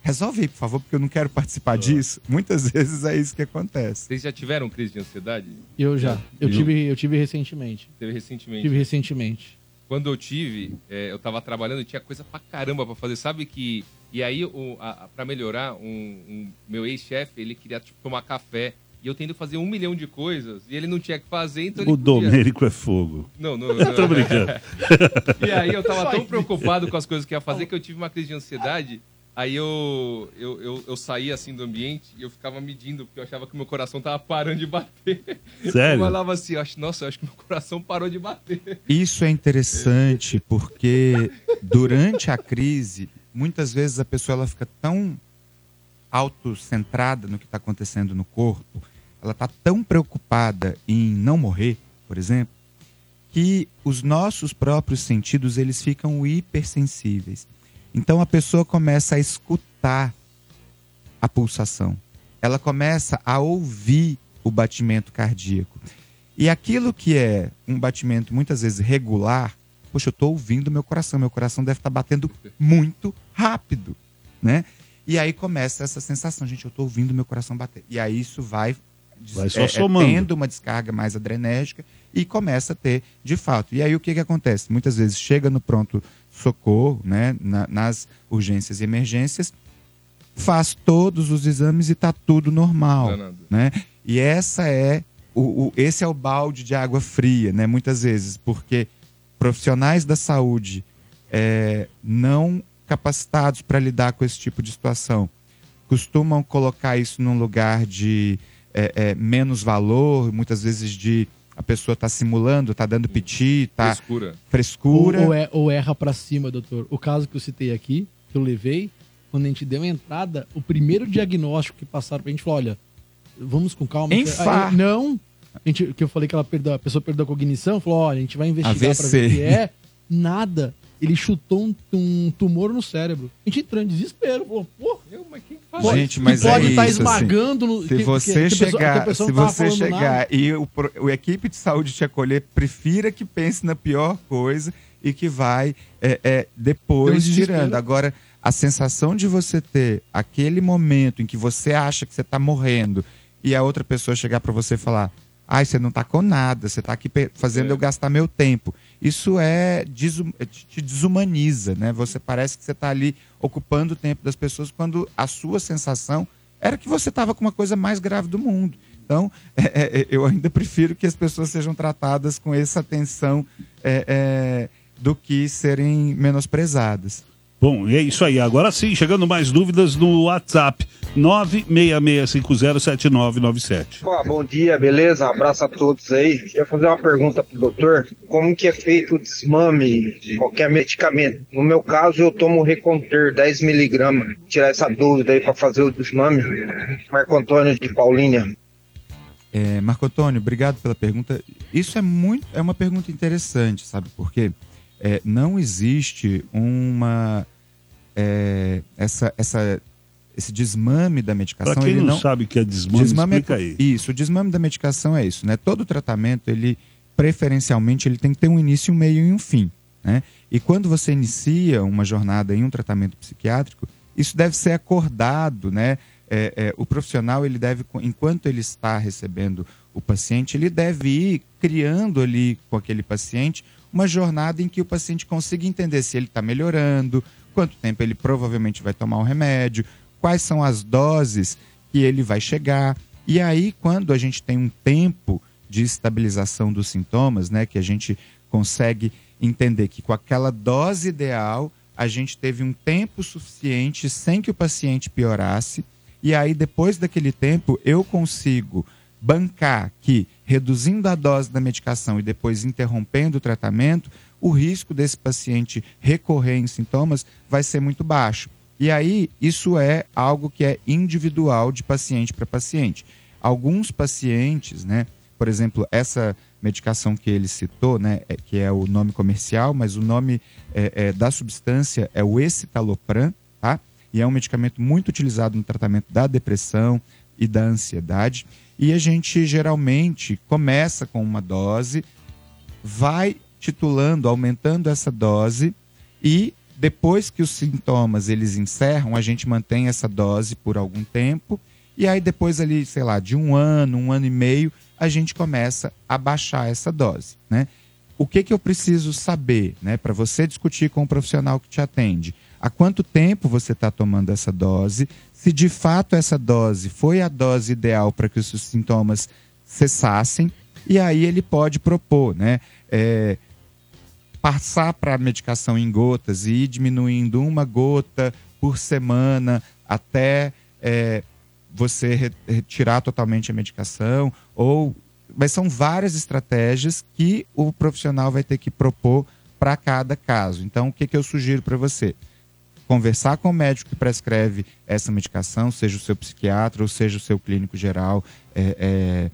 Resolve aí, por favor, porque eu não quero participar disso. Muitas vezes é isso que acontece. Vocês já tiveram crise de ansiedade? Eu já. Eu Eu- tive, eu tive recentemente. Teve recentemente. Tive recentemente. Quando eu tive, é, eu tava trabalhando e tinha coisa pra caramba pra fazer. Sabe que. E aí, o, a, a- pra melhorar, um, um- meu ex-chefe, ele queria tipo, tomar café. E eu tendo fazer um milhão de coisas. E ele não tinha que fazer, então ele. O podia. Domênico é fogo. Não, não, não. Tô brincando. E aí eu tava tão preocupado com as coisas que ia fazer que eu tive uma crise de ansiedade. Aí eu, eu, eu, eu saía assim do ambiente e eu ficava medindo, porque eu achava que meu coração tava parando de bater. Sério? Eu falava assim, eu acho, nossa, eu acho que meu coração parou de bater. Isso é interessante porque durante a crise, muitas vezes a pessoa ela fica tão autocentrada no que está acontecendo no corpo, ela está tão preocupada em não morrer, por exemplo, que os nossos próprios sentidos eles ficam hipersensíveis. Então a pessoa começa a escutar a pulsação. Ela começa a ouvir o batimento cardíaco. E aquilo que é um batimento muitas vezes regular, poxa, eu estou ouvindo meu coração, meu coração deve estar batendo muito rápido, né? E aí começa essa sensação, gente, eu estou ouvindo meu coração bater. E aí isso vai, Vai só é, é, somando. tendo uma descarga mais adrenérgica e começa a ter de fato. E aí o que, que acontece? Muitas vezes chega no pronto socorro, né, na- nas urgências e emergências, faz todos os exames e está tudo normal, Danado. né? E essa é o, o- esse é o balde de água fria, né? Muitas vezes, porque profissionais da saúde é, não capacitados para lidar com esse tipo de situação costumam colocar isso num lugar de é, é, menos valor, muitas vezes de a pessoa está simulando, está dando piti, tá Frescura. frescura. Ou, ou é- ou erra pra cima, doutor. O caso que eu citei aqui, que eu levei, quando a gente deu a entrada, o primeiro diagnóstico que passaram pra gente falou: olha, vamos com calma. que- Infarto. Aí, não. A, gente, que eu falei que ela perdeu, a pessoa perdeu a cognição, falou: olha, a gente vai investigar pra AVC. ver o que é. Nada. Ele chutou um, um tumor no cérebro. A gente entrou em desespero. Falou, pô, Eu, mas quem que faz pode- Gente, mas que pode é estar isso, esmagando no. Se que- você que pessoa- que chegar, pessoa se você chegar nada. e o, o equipe de saúde te acolher, prefira que pense na pior coisa e que vai é, é, um depois tirando. Agora, a sensação de você ter aquele momento em que você acha que você está morrendo e a outra pessoa chegar para você e falar: ai, você não tá com nada, você tá aqui fazendo É. eu gastar meu tempo. Isso é desum- é, te desumaniza, né? Você parece que você está ali ocupando o tempo das pessoas quando a sua sensação era que você estava com uma coisa mais grave do mundo. Então, é, é, eu ainda prefiro que as pessoas sejam tratadas com essa atenção é, é, do que serem menosprezadas. Bom, e é isso aí. Agora sim, chegando mais dúvidas no WhatsApp. 966507997. Pô, bom dia, beleza? Abraço a todos aí. Queria fazer uma pergunta pro doutor. Como que é feito o desmame de qualquer medicamento? No meu caso, eu tomo Reconter 10mg. Tirar essa dúvida aí pra fazer o desmame. Marco Antônio de Paulínia. É, Marco Antônio, obrigado pela pergunta. Isso é muito, é uma pergunta interessante, sabe por quê? É, não existe uma é, essa, essa, esse desmame da medicação. Pra quem ele não, não sabe o que é desmame, Desmame é explica co- aí. Isso, o desmame da medicação é isso, né? Todo tratamento, ele preferencialmente, ele tem que ter um início, um meio e um fim, né? E quando você inicia uma jornada em um tratamento psiquiátrico, isso deve ser acordado, né? É, é, o profissional, ele deve, enquanto ele está recebendo o paciente, ele deve ir criando ali com aquele paciente uma jornada em que o paciente consiga entender se ele está melhorando, quanto tempo ele provavelmente vai tomar o remédio, quais são as doses que ele vai chegar. E aí, quando a gente tem um tempo de estabilização dos sintomas, né, que a gente consegue entender que com aquela dose ideal a gente teve um tempo suficiente sem que o paciente piorasse, e aí depois daquele tempo eu consigo bancar que reduzindo a dose da medicação e depois interrompendo o tratamento, o risco desse paciente recorrer em sintomas vai ser muito baixo. E aí, isso é algo que é individual de paciente para paciente. Alguns pacientes, né, por exemplo, essa medicação que ele citou, né, é- que é o nome comercial, mas o nome é, é, da substância é o escitalopram, tá? E é um medicamento muito utilizado no tratamento da depressão e da ansiedade. E a gente geralmente começa com uma dose, vai titulando, aumentando essa dose e depois que os sintomas eles encerram, a gente mantém essa dose por algum tempo e aí depois ali, sei lá, de um ano, um ano e meio, a gente começa a baixar essa dose, né? O que que eu preciso saber, né, para você discutir com o profissional que te atende? Há quanto tempo você está tomando essa dose? Se de fato essa dose foi a dose ideal para que os sintomas cessassem, e aí ele pode propor, né? é, passar para a medicação em gotas e ir diminuindo uma gota por semana até é, você re- retirar totalmente a medicação ou mas são várias estratégias que o profissional vai ter que propor para cada caso. Então, o que, que eu sugiro para você? Conversar com o médico que prescreve essa medicação, seja o seu psiquiatra ou seja o seu clínico geral é, é,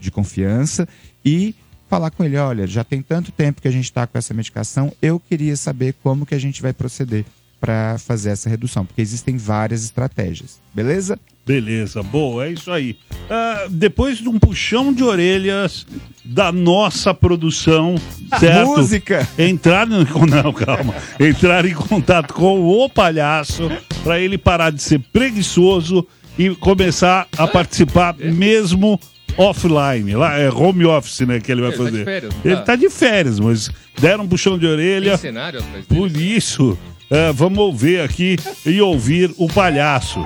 de confiança, e falar com ele, olha, já tem tanto tempo que a gente está com essa medicação, eu queria saber como que a gente vai proceder para fazer essa redução, porque existem várias estratégias, beleza? Beleza, boa, é isso aí. Ah, depois de um puxão de orelhas da nossa produção, certo? Música! Entrar em, não, calma. Entrar em contato com o palhaço para ele parar de ser preguiçoso e começar a participar mesmo offline. Lá é home office, né, que ele vai Ele tá de fazer. férias, ele tá? tá de férias, mas deram um puxão de orelha. Tem cenário atrás dele? Por isso, é, vamos ver aqui e ouvir o palhaço.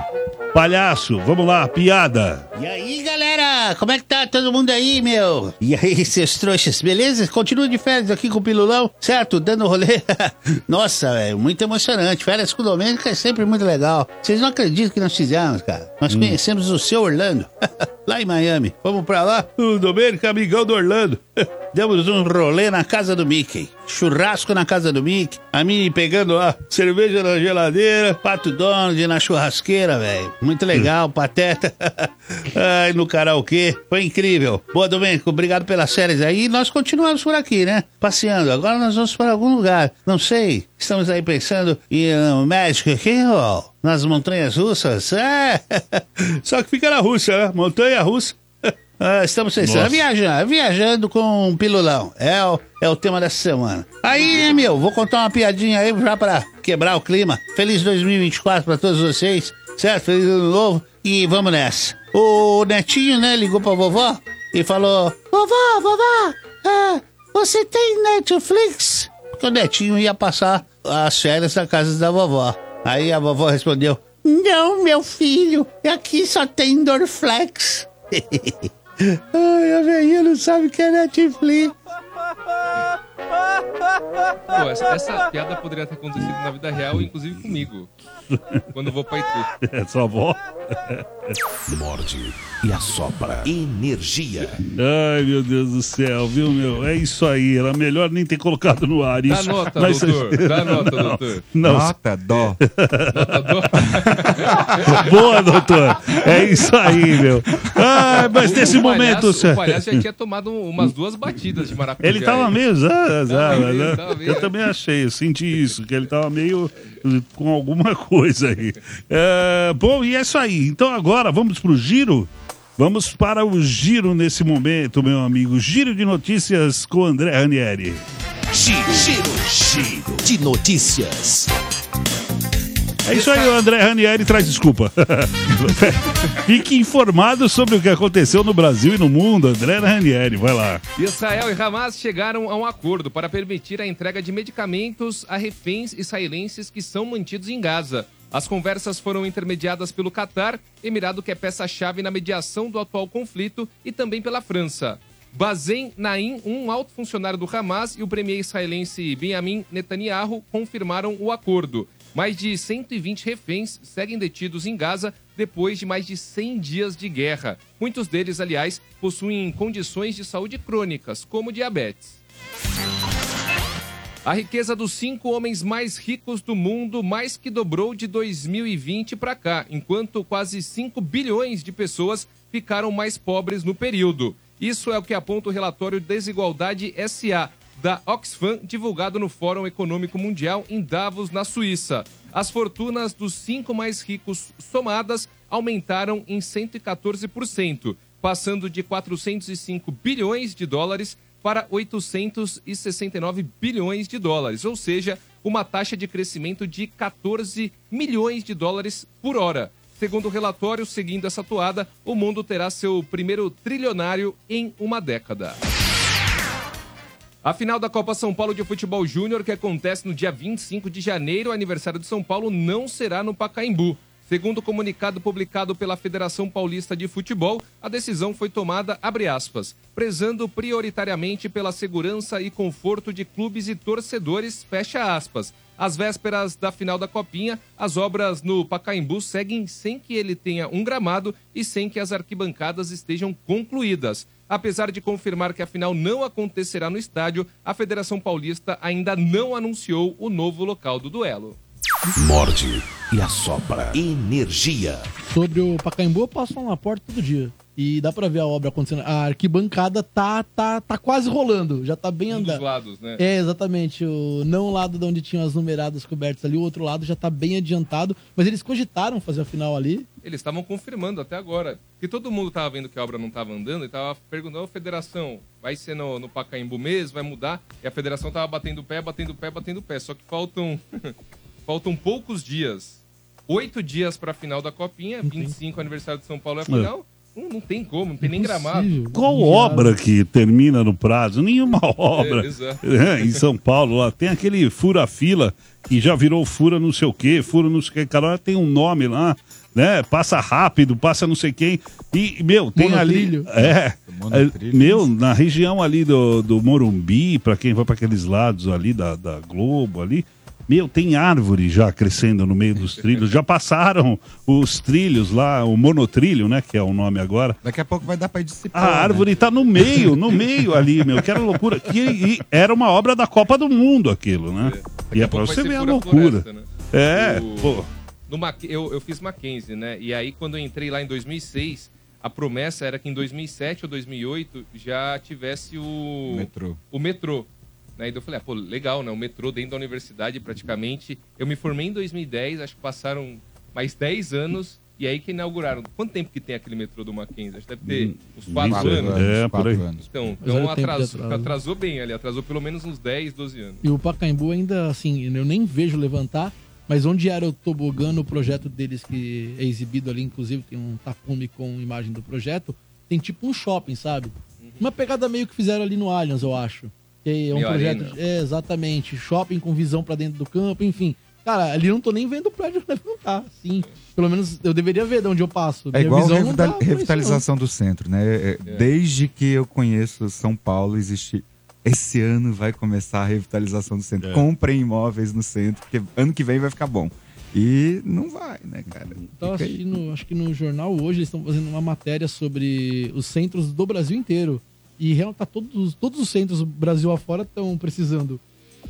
Palhaço, vamos lá, piada. E aí, galera? Como é que tá todo mundo aí, meu? E aí, seus trouxas, beleza? Continua de férias aqui com o Pilulão, certo? Dando rolê. Nossa, é muito emocionante. Férias com o Domênico é sempre muito legal. Vocês não acreditam que nós fizemos, cara. Nós conhecemos o seu Orlando, lá em Miami. Vamos pra lá? O Domênico amigão do Orlando. Demos um rolê na casa do Mickey. Churrasco na casa do Mickey. A mim pegando lá cerveja na geladeira. Pato Donald na churrasqueira, velho. Muito legal, pateta. Ai, no karaokê. Foi incrível. Boa, Domênico. Obrigado pelas séries aí. E nós continuamos por aqui, né? Passeando. Agora nós vamos para algum lugar. Não sei. Estamos aí pensando em uh, Magic Kingdom. Nas montanhas russas. É. Só que fica na Rússia, né? Montanha russa. Ah, estamos pensando, viajando, viajando com um pilulão. É o, é o tema dessa semana. Aí, meu, vou contar uma piadinha aí já pra quebrar o clima. Feliz 2024 pra todos vocês, certo? Feliz ano novo e vamos nessa. O netinho, né, ligou pra vovó e falou: Vovó, vovó, ah, você tem Netflix? Porque o netinho ia passar as férias na casa da vovó. Aí a vovó respondeu: Não, meu filho, aqui só tem Dorflex. Ai, a velhinha não sabe que é Netflix. Pô, essa, essa piada poderia ter acontecido na vida real, inclusive comigo. Quando eu vou pra Itu. É sua avó? Morde e assopra. Energia. Ai, meu Deus do céu, viu, meu? É isso aí. Era melhor nem ter colocado no ar Dá isso. nota, Mas- doutor. Dá nota, Não, doutor. Não, Nota, dó. boa, doutor. É isso aí, meu. Ai, mas O- nesse o momento... palhaço- O palhaço já tinha tomado umas duas batidas de maracujá. Ele tava aí. meio. zá, zá, Tava meio, né? Eu também achei, eu senti isso, que ele tava meio com alguma coisa aí. É, bom, e é isso aí. Então agora vamos pro giro. Vamos para o giro nesse momento, meu amigo. Giro de notícias com André Ranieri. Giro, giro, giro de notícias. É isso aí, o André Ranieri traz desculpa. Fique informado sobre o que aconteceu no Brasil e no mundo. André Ranieri, vai lá. Israel e Hamas chegaram a um acordo para permitir a entrega de medicamentos a reféns israelenses que são mantidos em Gaza. As conversas foram intermediadas pelo Catar, emirado que é peça-chave na mediação do atual conflito, e também pela França. Bazem Naim, um alto funcionário do Hamas, e o premier israelense Benjamin Netanyahu confirmaram o acordo. Mais de 120 reféns seguem detidos em Gaza depois de mais de 100 dias de guerra. Muitos deles, aliás, possuem condições de saúde crônicas, como diabetes. A riqueza dos cinco homens mais ricos do mundo mais que dobrou de 2020 para cá, enquanto quase 5 bilhões de pessoas ficaram mais pobres no período. Isso é o que aponta o relatório Desigualdade SA da Oxfam, divulgado no Fórum Econômico Mundial em Davos, na Suíça. As fortunas dos cinco mais ricos somadas aumentaram em 114%, passando de 405 bilhões de dólares para 869 bilhões de dólares, ou seja, uma taxa de crescimento de 14 milhões de dólares por hora. Segundo o relatório, seguindo essa toada, o mundo terá seu primeiro trilionário em uma década. A final da Copa São Paulo de Futebol Júnior, que acontece no dia 25 de janeiro, aniversário de São Paulo, não será no Pacaembu. Segundo o comunicado publicado pela Federação Paulista de Futebol, a decisão foi tomada, abre aspas, prezando prioritariamente pela segurança e conforto de clubes e torcedores, fecha aspas. Às vésperas da final da Copinha, as obras no Pacaembu seguem sem que ele tenha um gramado e sem que as arquibancadas estejam concluídas. Apesar de confirmar que a final não acontecerá no estádio, a Federação Paulista ainda não anunciou o novo local do duelo. Morde e assopra. Energia. Sobre o Pacaembu, eu passo lá na porta todo dia. E dá pra ver a obra acontecendo. A arquibancada tá, tá, tá quase rolando, já tá bem Um dos andando. lados, né? É, exatamente. O, não o lado de onde tinham as numeradas cobertas ali, o outro lado já tá bem adiantado. Mas eles cogitaram fazer a final ali. Eles estavam confirmando até agora. Porque todo mundo tava vendo que a obra não tava andando e tava perguntando, ô federação, vai ser no, no Pacaembu mesmo, vai mudar? E a federação tava batendo o pé, batendo o pé, batendo o pé. Só que faltam, faltam poucos dias. Oito dias pra final da Copinha, 25 aniversário de São Paulo é a final. Não, não tem como, não tem nem gramado. Qual obra que termina no prazo? Nenhuma obra. É, exato. É, em São Paulo, lá tem aquele fura-fila que já virou fura não sei o quê, fura não sei o quê. Cada hora tem um nome lá, né? Passa rápido, passa não sei quem. E, meu, tem Monotrilho. ali. É. Monotrilho. é, Meu, na região ali do, do Morumbi, pra quem vai pra aqueles lados ali da, da Globo ali. Meu, tem árvore já crescendo no meio dos trilhos. Já passaram os trilhos lá, o monotrilho, né? Que é o nome agora. Daqui a pouco vai dar pra ir de A árvore tá no meio, no meio ali, meu. Que era loucura. Que, e era uma obra da Copa do Mundo aquilo, né? E é pra pouco você ver a loucura. floresta, né? É, O- pô. No Mac- eu, eu fiz Mackenzie, né? E aí, quando eu entrei lá em 2006, a promessa era que em 2007 ou 2008 já tivesse o Metrô. O metrô. Né? Então eu falei, ah, pô, legal, né? O metrô dentro da universidade, praticamente. Eu me formei em 2010, acho que passaram mais 10 anos. E aí que inauguraram. Quanto tempo que tem aquele metrô do Mackenzie? Acho que deve ter Hum, uns 4 quatro anos. anos, É, por aí. Então, então atrasou, atraso. atrasou bem ali. Atrasou pelo menos uns 10, 12 anos. E o Pacaembu ainda, assim, eu nem vejo levantar, mas onde era o tobogã no projeto deles, que é exibido ali, inclusive tem um tapume com imagem do projeto, tem tipo um shopping, sabe? Uma pegada meio que fizeram ali no Allianz, eu acho. Que é um Meio projeto. arena. É, exatamente. Shopping com visão pra dentro do campo, enfim. Cara, ali eu não tô nem vendo o prédio levantar, sim. Pelo menos eu deveria ver de onde eu passo. É Minha igual visão a não tá revitalização do centro, né? É, Desde que eu conheço São Paulo, existe. Esse ano vai começar a revitalização do centro. É. Comprem imóveis no centro, porque ano que vem vai ficar bom. E não vai, né, cara? Tava Fica aí. assistindo, acho que no jornal hoje, eles estão fazendo uma matéria sobre os centros do Brasil inteiro. E real tá todos, todos os centros do Brasil afora estão precisando.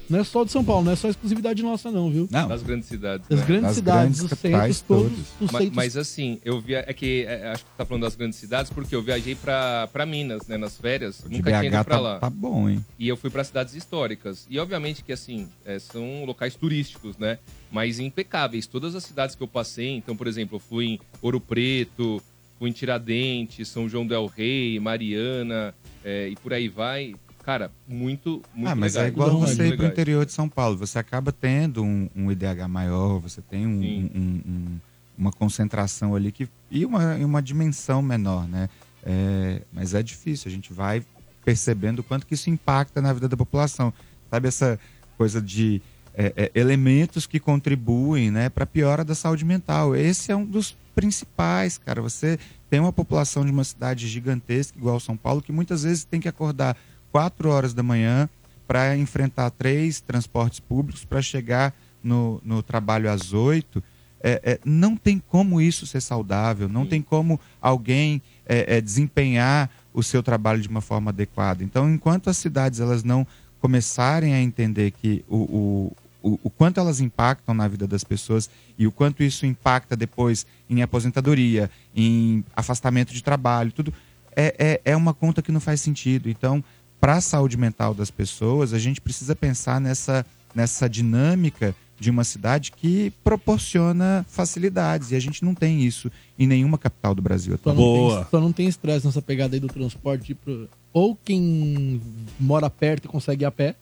Não é só de São Paulo, não é só exclusividade nossa, não, viu? Não, Das grandes cidades. Das né? grandes Das cidades, grandes os centros, todos todos. os Ma- centros. Mas, assim, eu via. É que é, acho que tá falando das grandes cidades, porque eu viajei pra, pra Minas, né, nas férias. o Nunca tinha ido pra tá, lá. tá bom, hein? E eu fui para cidades históricas. E obviamente que assim, é, são locais turísticos, né? Mas impecáveis. Todas as cidades que eu passei, então, por exemplo, eu fui em Ouro Preto, fui em Tiradentes, São João del Rei, Mariana, é, e por aí vai. Cara, muito, muito ah, mas legal. é igual Muito você ir pro legais. interior de São Paulo. Você acaba tendo um, um IDH maior, você tem um- um- um- uma concentração ali que, e uma, uma dimensão menor, né? É, mas é difícil, a gente vai percebendo o quanto que isso impacta na vida da população. Sabe essa coisa de é, é, elementos que contribuem né, para a piora da saúde mental. Esse é um dos principais, cara. Você tem uma população de uma cidade gigantesca, igual São Paulo, que muitas vezes tem que acordar 4 horas da manhã para enfrentar três transportes públicos para chegar no, no trabalho às 8. É, é, não tem como isso ser saudável, não tem como alguém é, é, desempenhar o seu trabalho de uma forma adequada. Então, enquanto as cidades elas não começarem a entender que o, o, o, o quanto elas impactam na vida das pessoas e o quanto isso impacta depois em aposentadoria, em afastamento de trabalho, tudo, é, é, é uma conta que não faz sentido. Então, para a saúde mental das pessoas, a gente precisa pensar nessa, nessa dinâmica de uma cidade que proporciona facilidades. E a gente não tem isso em nenhuma capital do Brasil Só atualmente. não, tem, só não tem estresse nessa pegada aí do transporte. Tipo, ou quem mora perto e consegue ir a pé,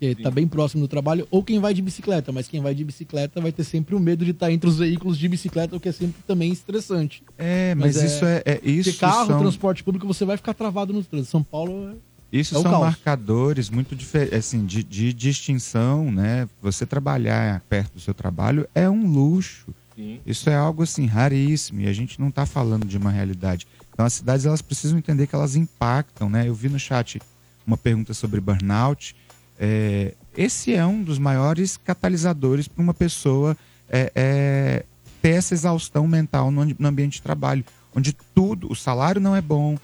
que tá bem próximo do trabalho, ou quem vai de bicicleta. Mas quem vai de bicicleta vai ter sempre o medo de estar entre os veículos de bicicleta, o que é sempre também estressante. É, mas, isso é, é isso Porque carro, são... transporte público, você vai ficar travado no trânsito. São Paulo é- Isso É são caos. marcadores muito diferentes, assim, de, de distinção, né? Você trabalhar perto do seu trabalho é um luxo. Sim. Isso é algo assim raríssimo e a gente não está falando de uma realidade. Então as cidades elas precisam entender que elas impactam, né? Eu vi no chat uma pergunta sobre burnout. É, esse é um dos maiores catalisadores para uma pessoa é, é, ter essa exaustão mental no, no ambiente de trabalho, onde tudo, o salário não é bom,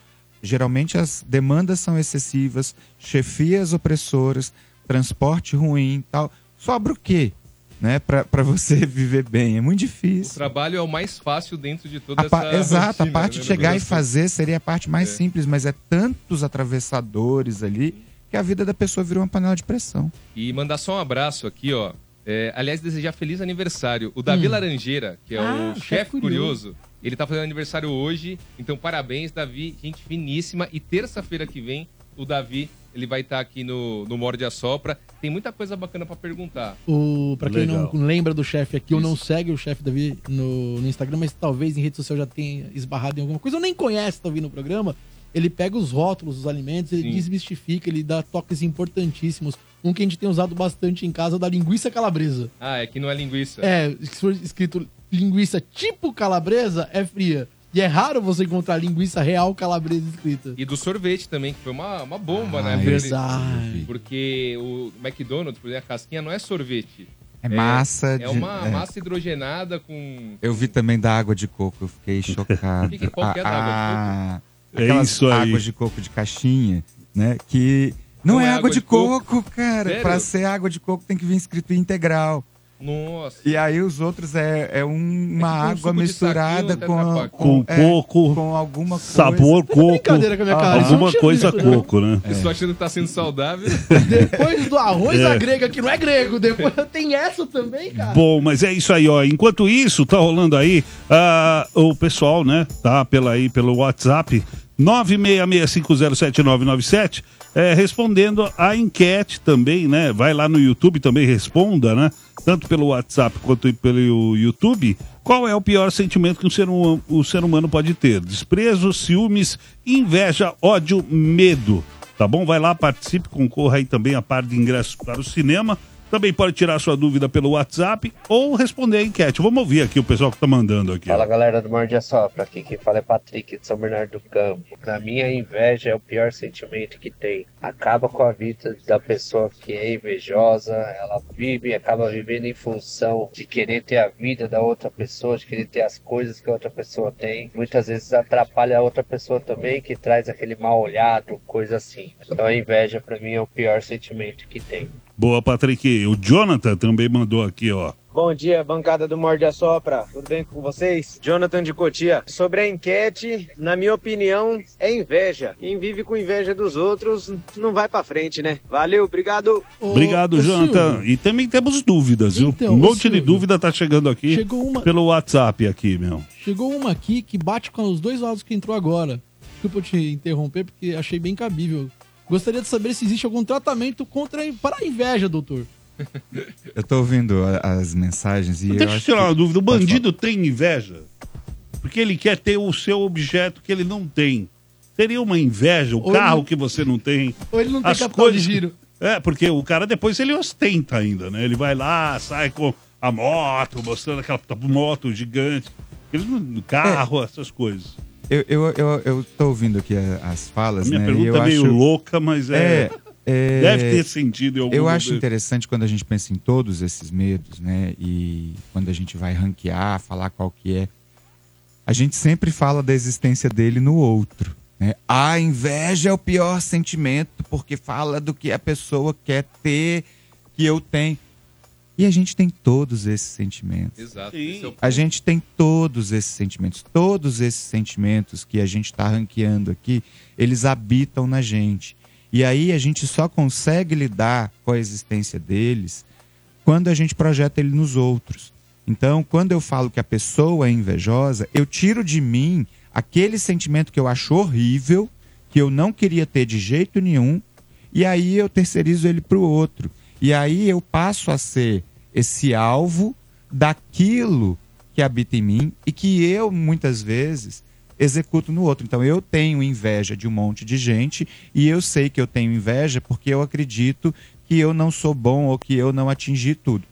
geralmente as demandas são excessivas, chefias opressoras, transporte ruim, tal. Sobra o quê? né, pra você viver bem. É muito O difícil. trabalho é o mais fácil dentro de toda A essa. Exato, a rotina, parte né, de chegar e negócio? fazer seria a parte mais É. simples, mas é tantos atravessadores ali que a vida da pessoa virou uma panela de pressão. E mandar só um abraço aqui, ó. É, aliás, desejar feliz aniversário. O Davi Hum. Laranjeira, que é Ah, o chefe chefe curioso. curioso, ele tá fazendo aniversário hoje. Então, parabéns, Davi. Gente finíssima. E terça-feira que vem, o Davi, ele vai estar aqui no, no Morde a Sopra. Tem muita coisa bacana pra perguntar. O, pra quem Legal. não lembra do chefe aqui, ou não segue o chefe Davi no, no Instagram, mas talvez em rede social já tenha esbarrado em alguma coisa, ou nem conhece, tá ouvindo o programa, ele pega os rótulos dos alimentos, ele Sim. desmistifica, ele dá toques importantíssimos. Um que a gente tem usado bastante em casa é o da linguiça calabresa. Ah, é que não é linguiça. É, se for escrito linguiça tipo calabresa, é fria. E é raro você encontrar linguiça real calabresa escrita. E do sorvete também, que foi uma, uma bomba, Ah, né? Porque- Verdade. Porque o McDonald's, por exemplo, a casquinha não é sorvete. É massa É de- uma é. massa hidrogenada com. Eu vi também da água de coco, eu fiquei chocado. Qual que é da água de coco? É Aquelas isso aí. águas de coco de caixinha, né? Que não, é água, de, coco, cara. Sério? Pra ser água de coco tem que vir escrito integral. Nossa. E aí os outros é, é um- uma É um água de misturada saquinho, com, Tetra Pak. Com é, coco, com alguma coisa. sabor coco, brincadeira com a minha cara, isso eu alguma não coisa não. coco, né? Eu tô achando que tá sendo saudável. Depois do arroz É. a grega, que não é grego, depois tem essa também, cara. Bom, mas é isso aí, ó. Enquanto isso, tá rolando aí ah, o pessoal, né? Tá pela aí pelo WhatsApp 966507997 é, respondendo a enquete também, né? Vai lá no YouTube também responda, né? Tanto pelo WhatsApp quanto pelo YouTube. Qual é o pior sentimento que um ser hum- o ser humano pode ter? Desprezo, ciúmes, inveja, ódio, medo. Tá bom? Vai lá, participe, concorra aí também a par de ingressos para o cinema. Também pode tirar sua dúvida pelo WhatsApp ou responder a enquete. Vamos ouvir aqui o pessoal que tá mandando aqui. Fala galera do Morde Sopra, aqui quem fala é Patrick de São Bernardo do Campo. Pra mim a inveja é o pior sentimento que tem. Acaba com a vida da pessoa que é invejosa, ela vive, acaba vivendo em função de querer ter a vida da outra pessoa, de querer ter as coisas que a outra pessoa tem. Muitas vezes atrapalha a outra pessoa também, que traz aquele mal olhado, coisa assim. Então a inveja pra mim é o pior sentimento que tem. Boa, Patrick. O Jonathan também mandou aqui, ó. Bom dia, bancada do Morde a Sopra. Tudo bem com vocês? Jonathan de Cotia. Sobre a enquete, na minha opinião, é inveja. Quem vive com inveja dos outros não vai pra frente, né? Valeu, obrigado. Obrigado, Jonathan. E também temos dúvidas, viu? Então, um ô, monte de dúvida tá chegando aqui Chegou uma- pelo WhatsApp aqui, meu. Chegou uma aqui que bate com os dois áudios que entrou agora. Desculpa eu te interromper, porque achei bem cabível. Gostaria de saber se existe algum tratamento contra para a inveja, doutor. Eu tô ouvindo as mensagens e eu Deixa eu acho tirar uma que- dúvida. O bandido tem inveja? Porque ele quer ter o seu objeto que ele não tem. Seria uma inveja, o Ou carro ele- que você não tem. Ou ele não tem as capital coisas- de giro. É, porque o cara depois ele ostenta ainda, né? Ele vai lá, sai com a moto, mostrando aquela moto gigante. Ele carro, essas coisas. Eu, eu, eu, eu tô ouvindo aqui a- as falas, Minha né? pergunta eu é meio acho... louca, mas é- é- deve ter sentido em algum Eu acho interessante quando a gente pensa em todos esses medos, né? E quando a gente vai ranquear, falar qual que é. A gente sempre fala da existência dele no outro. Né? A inveja é o pior sentimento, porque fala do que a pessoa quer ter, que eu tenho. E a gente tem todos esses sentimentos. Exato. esse é A gente tem todos esses sentimentos. Todos esses sentimentos que a gente está ranqueando aqui, eles habitam na gente. E aí a gente só consegue lidar com a existência deles quando a gente projeta ele nos outros. Então, quando eu falo que a pessoa é invejosa, eu tiro de mim aquele sentimento que eu acho horrível, que eu não queria ter de jeito nenhum, e aí eu terceirizo ele para o outro. E aí eu passo a ser esse alvo daquilo que habita em mim e que eu, muitas vezes, executo no outro. Então eu tenho inveja de um monte de gente e eu sei que eu tenho inveja porque eu acredito que eu não sou bom ou que eu não atingi tudo.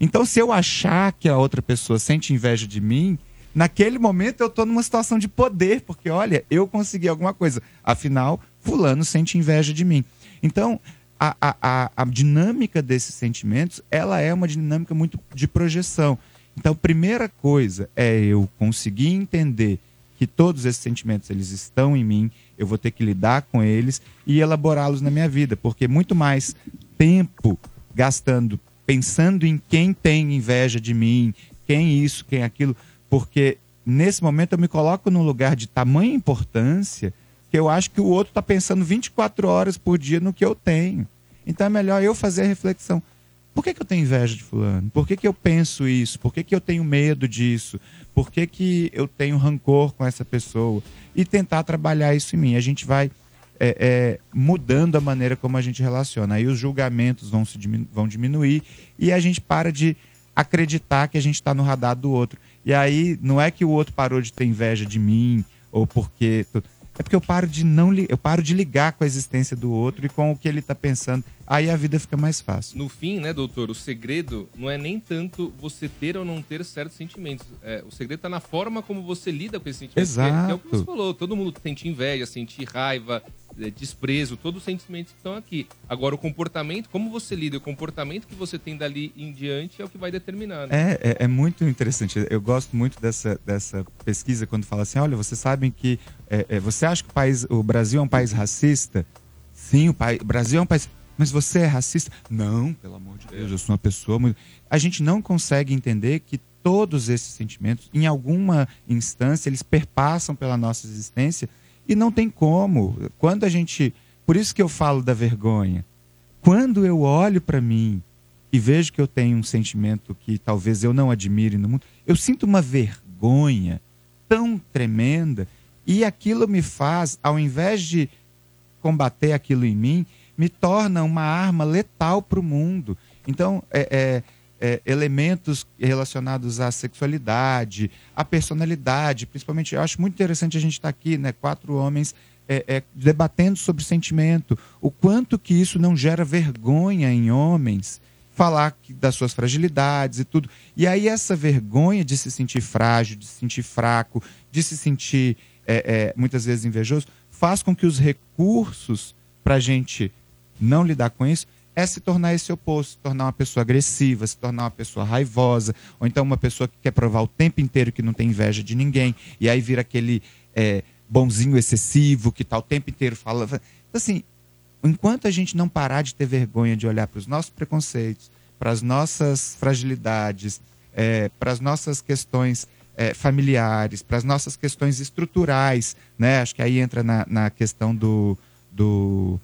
Então, se eu achar que a outra pessoa sente inveja de mim, naquele momento eu estou numa situação de poder, porque olha, eu consegui alguma coisa. Afinal, fulano sente inveja de mim. Então, a, a, a, a dinâmica desses sentimentos, ela é uma dinâmica muito de projeção. Então, primeira coisa é eu conseguir entender que todos esses sentimentos eles estão em mim, eu vou ter que lidar com eles e elaborá-los na minha vida, porque muito mais tempo gastando pensando em quem tem inveja de mim, quem isso, quem aquilo, porque nesse momento eu me coloco num lugar de tamanha importância que eu acho que o outro está pensando 24 horas por dia no que eu tenho. Então é melhor eu fazer a reflexão. Por que, que eu tenho inveja de fulano? Por que, que eu penso isso? Por que, que eu tenho medo disso? Por que, que eu tenho rancor com essa pessoa? E tentar trabalhar isso em mim. A gente vai é, é, mudando a maneira como a gente relaciona. Aí os julgamentos vão, se diminu vão diminuir e a gente para de acreditar que a gente está no radar do outro. E aí não é que o outro parou de ter inveja de mim ou porque é porque eu paro de não li- eu paro de ligar com a existência do outro e com o que ele está pensando. Aí a vida fica mais fácil. No fim, né, doutor, o segredo não é nem tanto você ter ou não ter certos sentimentos. É, o segredo tá na forma como você lida com esses sentimentos. Que é- é o que você Exato. falou. Todo mundo sente inveja, sente raiva, é, desprezo, todos os sentimentos que estão aqui. Agora, o comportamento, como você lida, o comportamento que você tem dali em diante é o que vai determinar. Né? É, é, é muito interessante. Eu gosto muito dessa, dessa pesquisa quando fala assim: olha, vocês sabem que. É, é, você acha que o, país, o Brasil é um país racista? Sim, o, o Brasil é um país. Mas você é racista? Não, pelo amor de Deus, eu sou uma pessoa muito. A gente não consegue entender que todos esses sentimentos, em alguma instância, eles perpassam pela nossa existência e não tem como. Quando a gente. Por isso que eu falo da vergonha. Quando eu olho para mim e vejo que eu tenho um sentimento que talvez eu não admire no mundo, eu sinto uma vergonha tão tremenda e aquilo me faz, ao invés de combater aquilo em mim, me torna uma arma letal para o mundo. Então, é, é, é, elementos relacionados à sexualidade, à personalidade, principalmente, eu acho muito interessante a gente estar aqui, né, quatro homens é, é, debatendo sobre sentimento, o quanto que isso não gera vergonha em homens, falar das suas fragilidades e tudo. E aí essa vergonha de se sentir frágil, de se sentir fraco, de se sentir é, é, muitas vezes invejoso, faz com que os recursos para a gente não lidar com isso é se tornar esse oposto, se tornar uma pessoa agressiva, se tornar uma pessoa raivosa, ou então uma pessoa que quer provar o tempo inteiro que não tem inveja de ninguém, e aí vira aquele é, bonzinho excessivo que tá o tempo inteiro falando. Então, assim, enquanto a gente não parar de ter vergonha de olhar para os nossos preconceitos, para as nossas fragilidades, é, para as nossas questões é, familiares, para as nossas questões estruturais, né? Acho que aí entra na, na questão do, do,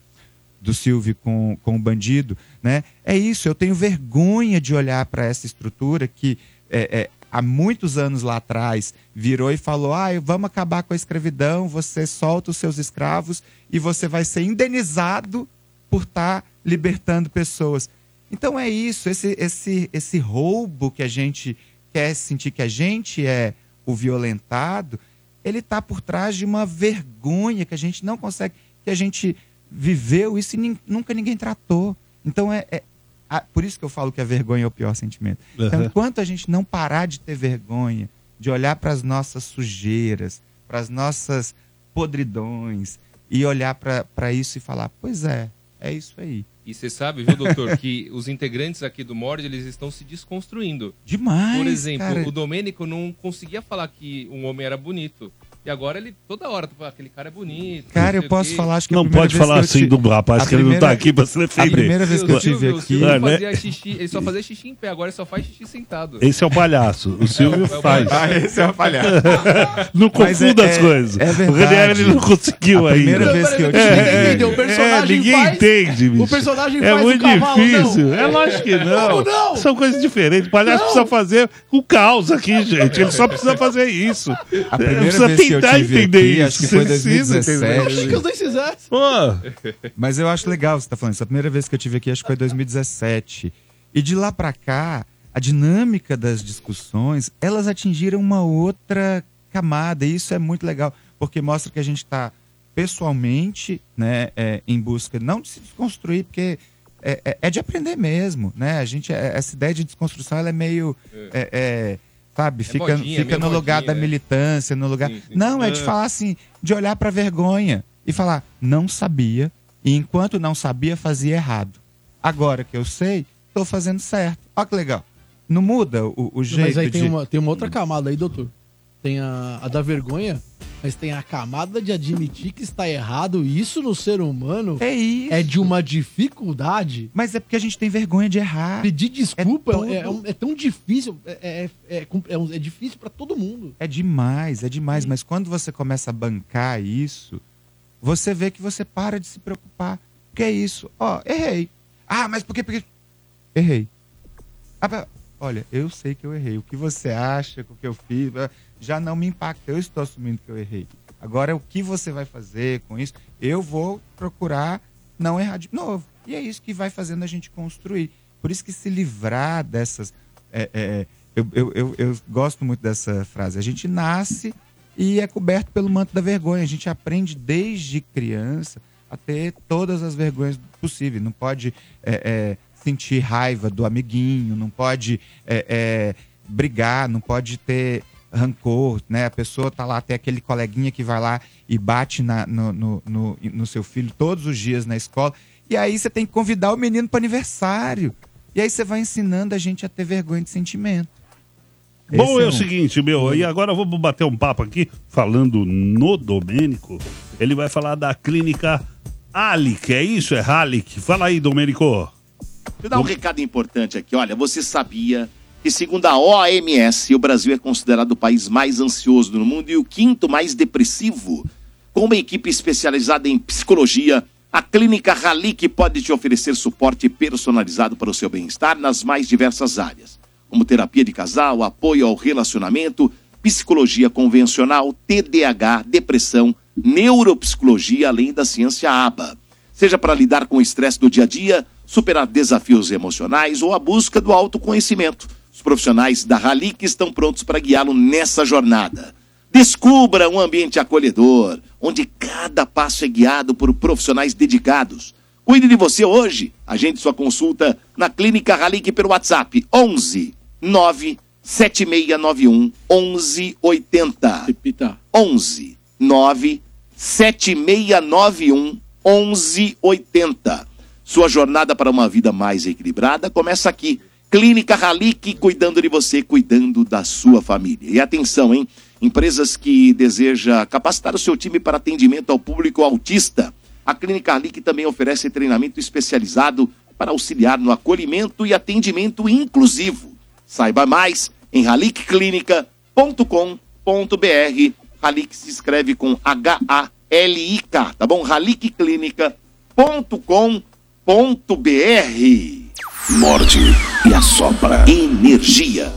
do Silvio com, com o bandido, né? É isso, eu tenho vergonha de olhar para essa estrutura que é, é, há muitos anos lá atrás virou e falou: ah, vamos acabar com a escravidão, você solta os seus escravos e você vai ser indenizado por estar libertando pessoas. Então é isso, esse, esse, esse roubo que a gente quer sentir que a gente é o violentado, ele está por trás de uma vergonha que a gente não consegue, que a gente viveu isso e nunca ninguém tratou. Então é, é- a- por isso que eu falo que a vergonha é o pior sentimento. Então, Uhum. enquanto a gente não parar de ter vergonha, de olhar para as nossas sujeiras, para as nossas podridões e olhar para isso e falar, pois é, é isso aí. E você sabe, viu, doutor, que os integrantes aqui do Mord, eles estão se desconstruindo. Demais, Por exemplo, cara. o Domênico não conseguia falar que um homem era bonito. E agora ele, toda hora, tu fala, aquele cara é bonito. Cara, eu o posso falar, acho que Não pode falar assim te- do rapaz que ele não tá aqui pra se defender. A primeira vez que eu O tive o aqui. Silvio Ah, né? fazia xixi, ele só fazia xixi em pé, agora ele só faz xixi sentado. Esse é o palhaço. O Silvio É o- é o faz. Ah, esse é o palhaço. não confunda é- as é- coisas. é o verdade. Ranieri ele não conseguiu A ainda. primeira vez que eu tive- É, Ninguém entendeu. O é, personagem ninguém faz- entende, bicho. o personagem É faz o muito cavalo, difícil. não. É lógico que não. Como não? São coisas diferentes. O palhaço precisa fazer o caos aqui, gente. Ele só precisa fazer isso. A primeira precisa vez eu tive entender aqui, isso. acho que foi precisa 2017. entender Acho que. Pô, Mas eu acho legal você estar falando isso. A primeira vez que eu tive aqui, acho que foi 2017. E de lá pra cá, a dinâmica das discussões, elas atingiram uma outra camada. E isso é muito legal, porque mostra que a gente está pessoalmente, né, é, em busca não de se desconstruir, porque é, é- é de aprender mesmo, né? A gente, é- essa ideia de desconstrução, ela é meio, é, é, sabe, É fica, modinha, fica no lugar modinha, da né? militância, no lugar. Sim, sim. Não, é de É. falar assim, de olhar pra vergonha e falar, não sabia, e enquanto não sabia, fazia errado. Agora que eu sei, tô fazendo certo. Olha que legal. Não muda o, o jeito Mas aí tem de... uma, tem uma outra camada aí, doutor. Tem a, a da vergonha, mas tem a camada de admitir que está errado. Isso no ser humano é, isso. é de uma dificuldade. Mas é porque a gente tem vergonha de errar. Pedir desculpa é, tudo. é um- é tão difícil. É, é, é, é um- é difícil pra todo mundo. É demais, é demais. Mas quando você começa a bancar isso, você vê que você para de se preocupar. Que é isso? Ó, errei. Ah, mas por quê? Porque... Errei. Ah, olha, eu sei que eu errei. O que você acha, o que eu fiz, ah, já não me impacta. Eu estou assumindo que eu errei. Agora, o que você vai fazer com isso? Eu vou procurar não errar de novo. E é isso que vai fazendo a gente construir. Por isso que se livrar dessas. é, é, eu, eu, eu, eu gosto muito dessa frase. A gente nasce e é coberto pelo manto da vergonha. A gente aprende desde criança a ter todas as vergonhas possíveis. Não pode é, é, sentir raiva do amiguinho, não pode é, é, brigar, não pode ter rancor, né? A pessoa tá lá, tem aquele coleguinha que vai lá e bate na- no, no, no, no seu filho todos os dias na escola. E aí você tem que convidar o menino para aniversário. E aí você vai ensinando a gente a ter vergonha de sentimento. Bom, Esse é o um- seguinte, meu, e agora vamos bater um papo aqui, falando no Domênico. Ele vai falar da clínica Alic, é isso? É Halic? Fala aí, Domênico. Deixa eu dar um recado importante aqui. Olha, você sabia que, segundo a OMS, o Brasil é considerado o país mais ansioso do mundo e o quinto mais depressivo? Com uma equipe especializada em psicologia, a Clínica Halic pode te oferecer suporte personalizado para o seu bem-estar nas mais diversas áreas, como terapia de casal, apoio ao relacionamento, psicologia convencional, TDAH, depressão, neuropsicologia, além da ciência ABA. Seja para lidar com o estresse do dia a dia, superar desafios emocionais ou a busca do autoconhecimento. Os profissionais da Halic estão prontos para guiá-lo nessa jornada. Descubra um ambiente acolhedor, onde cada passo é guiado por profissionais dedicados. Cuide de você hoje. Agende sua consulta na Clínica Halic pelo WhatsApp 11 9 7691 1180. Repita. 11 9 7691 1180. Sua jornada para uma vida mais equilibrada começa aqui. Clínica Halic, cuidando de você, cuidando da sua família. E atenção, hein? Empresas que deseja capacitar o seu time para atendimento ao público autista. A Clínica Halic também oferece treinamento especializado para auxiliar no acolhimento e atendimento inclusivo. Saiba mais em halicclinica.com.br. Halic se escreve com H-A-L-I-K, tá bom? halicclinica.com.br. Morde e assopra. Energia.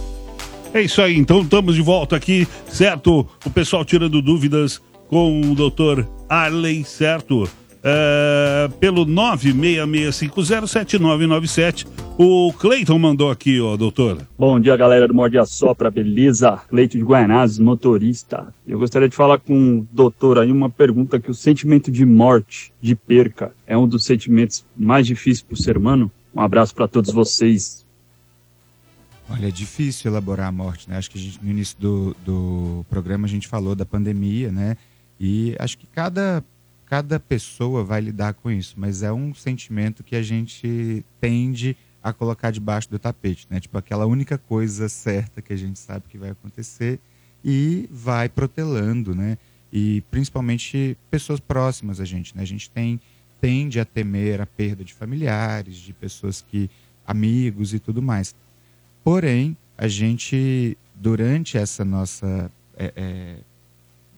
É isso aí, então estamos de volta aqui, certo? O pessoal tirando dúvidas com o doutor Arley, certo? É, pelo 966507997. O Cleiton mandou aqui, ó, doutor. Bom dia, galera do Morde a Sopra, beleza? Leite de Guaianazes, motorista. Eu gostaria de falar com o doutor aí uma pergunta que o sentimento de morte, de perca, é um dos sentimentos mais difíceis para o ser humano? Um abraço para todos vocês. Olha, é difícil elaborar a morte, né? Acho que gente, no início do, do programa a gente falou da pandemia, né? E acho que cada, cada pessoa vai lidar com isso, mas é um sentimento que a gente tende a colocar debaixo do tapete, né? Tipo aquela única coisa certa que a gente sabe que vai acontecer e vai protelando, né? E principalmente pessoas próximas a gente, né? A gente tem tende a temer a perda de familiares, de pessoas que amigos e tudo mais. Porém, a gente, durante essa nossa é, é,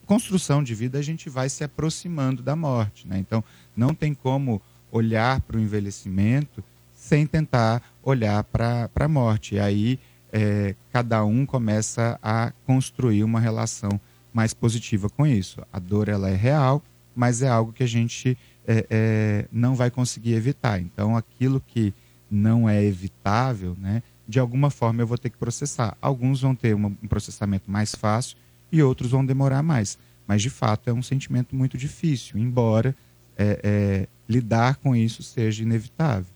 construção de vida, a gente vai se aproximando da morte. Né? Então, não tem como olhar para o envelhecimento sem tentar olhar para a morte. E aí, é, cada um começa a construir uma relação mais positiva com isso. A dor ela é real, mas é algo que a gente é, é, não vai conseguir evitar. Então, aquilo que não é evitável, né, de alguma forma eu vou ter que processar. Alguns vão ter um processamento mais fácil e outros vão demorar mais. Mas, de fato, é um sentimento muito difícil, embora é, é, lidar com isso seja inevitável.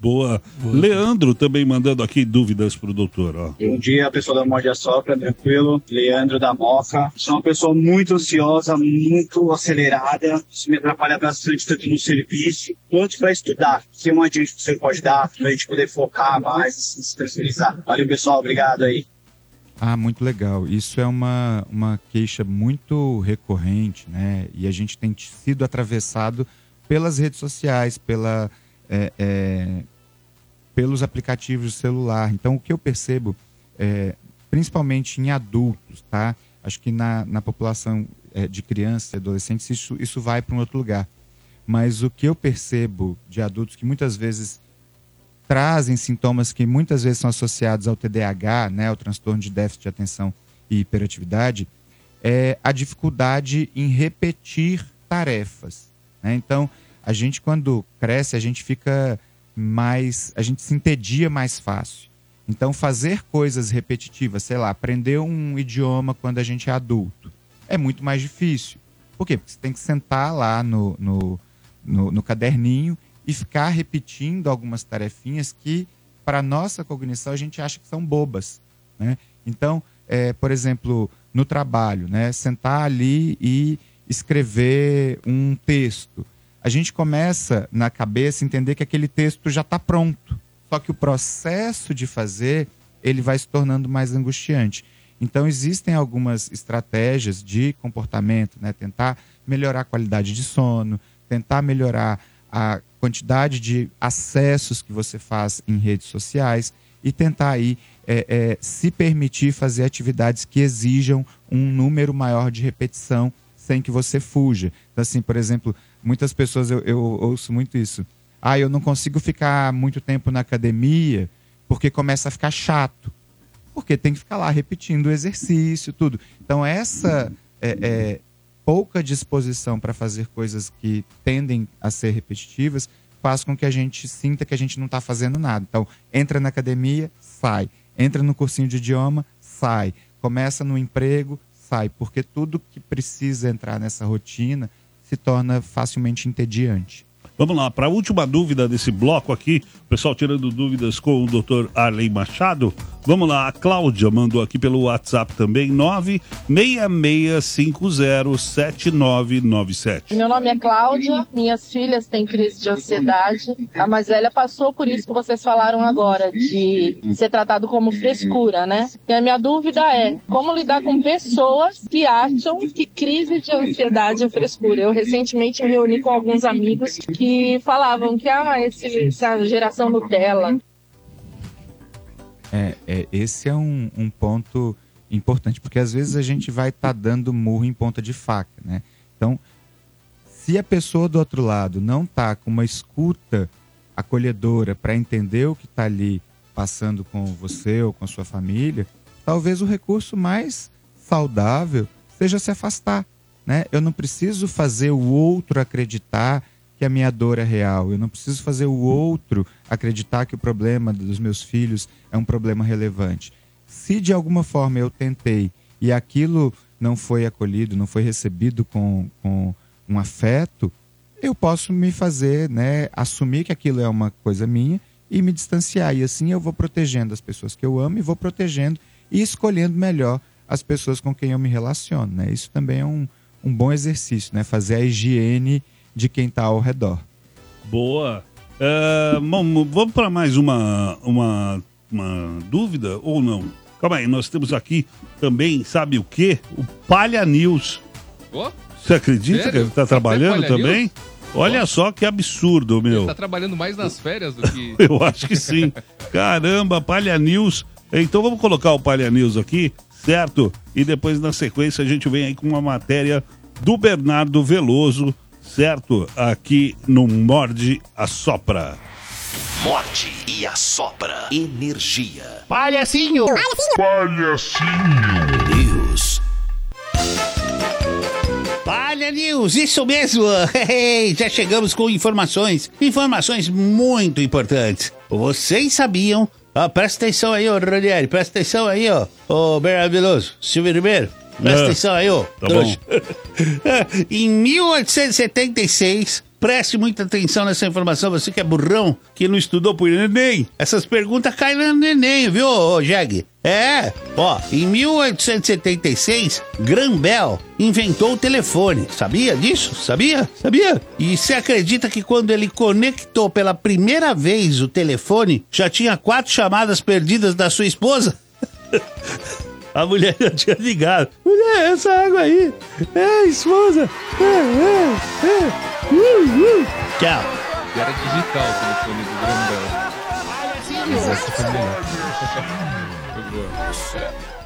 Boa. Leandro também mandando aqui dúvidas pro doutor, ó. Bom dia, pessoal da Morde a Sopra, tranquilo. Leandro da Moca. Sou uma pessoa muito ansiosa, muito acelerada. Isso me atrapalha bastante, tanto no serviço quanto para estudar. Que uma dica que você pode dar para a gente poder focar mais, se tranquilizar. Valeu, pessoal. Obrigado aí. Ah, muito legal. Isso é uma, uma queixa muito recorrente, né? E a gente tem sido atravessado pelas redes sociais, pela, é, é, pelos aplicativos celular. Então, o que eu percebo, é, principalmente em adultos, tá? Acho que na, na população é, de crianças e adolescentes isso, isso vai para um outro lugar. Mas o que eu percebo de adultos que muitas vezes trazem sintomas que muitas vezes são associados ao TDAH, né, ao transtorno de déficit de atenção e hiperatividade, é a dificuldade em repetir tarefas. né? Então, a gente quando cresce, a gente fica mais, a gente se entedia mais fácil. Então, fazer coisas repetitivas, sei lá, aprender um idioma quando a gente é adulto, é muito mais difícil. Por quê? Porque você tem que sentar lá no, no, no, no caderninho e ficar repetindo algumas tarefinhas que, para nossa cognição, a gente acha que são bobas. Né? Então, é, por exemplo, no trabalho, né? sentar ali e escrever um texto. A gente começa na cabeça a entender que aquele texto já está pronto. Só que o processo de fazer ele vai se tornando mais angustiante. Então existem algumas estratégias de comportamento, né? Tentar melhorar a qualidade de sono, tentar melhorar a quantidade de acessos que você faz em redes sociais e tentar aí é, é, se permitir fazer atividades que exijam um número maior de repetição sem que você fuja. Então, assim, por exemplo, muitas pessoas eu, eu ouço muito isso. Ah, eu não consigo ficar muito tempo na academia porque começa a ficar chato. Porque tem que ficar lá repetindo o exercício, tudo. Então, essa é, é, pouca disposição para fazer coisas que tendem a ser repetitivas faz com que a gente sinta que a gente não está fazendo nada. Então, entra na academia, sai. Entra no cursinho de idioma, sai. Começa no emprego, sai. Porque tudo que precisa entrar nessa rotina se torna facilmente entediante. Vamos lá, para a última dúvida desse bloco aqui, o pessoal tirando dúvidas com o Dr. Arley Machado. Vamos lá, a Cláudia mandou aqui pelo WhatsApp também, 966507997. Meu nome é Cláudia, minhas filhas têm crise de ansiedade. A mais velha passou por isso que vocês falaram agora, de ser tratado como frescura, né? E a minha dúvida é como lidar com pessoas que acham que crise de ansiedade é frescura. Eu recentemente me reuni com alguns amigos que falavam que ah, esse, essa geração Nutella. É, é, esse é um, um ponto importante, porque às vezes a gente vai estar dando murro em ponta de faca, né? Então, se a pessoa do outro lado não está com uma escuta acolhedora para entender o que está ali passando com você ou com a sua família, talvez o recurso mais saudável seja se afastar, né? Eu não preciso fazer o outro acreditar que a minha dor é real. Eu não preciso fazer o outro acreditar que o problema dos meus filhos é um problema relevante. Se de alguma forma eu tentei e aquilo não foi acolhido, não foi recebido com, com um afeto, eu posso me fazer, né, assumir que aquilo é uma coisa minha e me distanciar. E assim eu vou protegendo as pessoas que eu amo e vou protegendo e escolhendo melhor as pessoas com quem eu me relaciono. Né? Isso também é um, um bom exercício, né? fazer a higiene de quem está ao redor. Boa. É, bom, vamos para mais uma, uma, uma dúvida ou não? Calma aí, nós temos aqui também, sabe o quê? O Palha News. Ó, Você acredita Sério? que ele está trabalhando também? News? Olha só que absurdo, meu. Tá trabalhando mais nas férias do que. Eu acho que sim. Caramba, Palha News. Então vamos colocar o Palha News aqui, certo? E depois na sequência a gente vem aí com uma matéria do Bernardo Veloso, certo? Aqui no Morde a Sopra. Morde e assopra energia. Palhacinho! News. Palha News, isso mesmo! Já chegamos com informações, informações muito importantes. Vocês sabiam? Ó, presta atenção aí, ô Ranieri, presta atenção aí, ó. Ô Bernardo Veloso, Silvio Ribeiro, presta Ah, atenção aí, ó. tá trouxa. em 1876, preste muita atenção nessa informação, você que é burrão, que não estudou por Enem. Essas perguntas caem no Enem, viu, ô Jeg? É, ó, em 1876, Graham Bell inventou o telefone. Sabia disso? Sabia? Sabia? E você acredita que quando ele conectou pela primeira vez o telefone, já tinha quatro chamadas perdidas da sua esposa? A mulher já tinha ligado. Mulher, essa água aí. É, esposa. É, é, é. Uh, uh. Tchau. E era digital o telefone do grandão.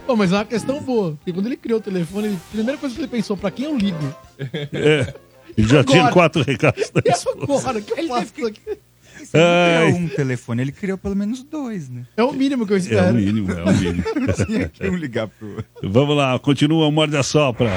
Pô, mas é uma questão boa. Porque quando ele criou o telefone, ele- a primeira coisa que ele pensou, pra quem eu ligo? É. Ele já Agora. tinha quatro recados da E agora, que eu faço isso aqui? Você não Ai. criou um telefone, ele criou pelo menos dois, né? É o mínimo que eu É espero. o mínimo, é o mínimo. Tinha que um ligar pro. Vamos lá, continua o Morde a Sopra.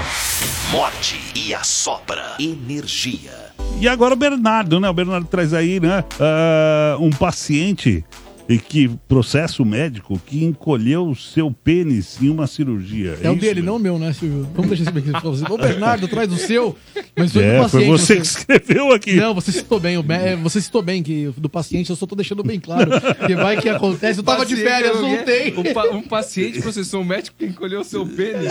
Morde e assopra. Energia. E agora o Bernardo, né? O Bernardo traz aí, né? ah, um paciente e que processo médico que encolheu o seu pênis em uma cirurgia. É o isso dele, mesmo? não o meu, né, Silvio? Vamos deixar isso bem claro pra você. O Bernardo traz o seu, mas foi É, do foi paciente. você que escreveu aqui. Não, você citou bem. o é, Você citou bem que do paciente, eu só tô deixando bem claro. Que vai que acontece. Eu tava de Paciente, férias, alguém- soltei. Um, pa- um paciente processou um médico que encolheu seu pênis.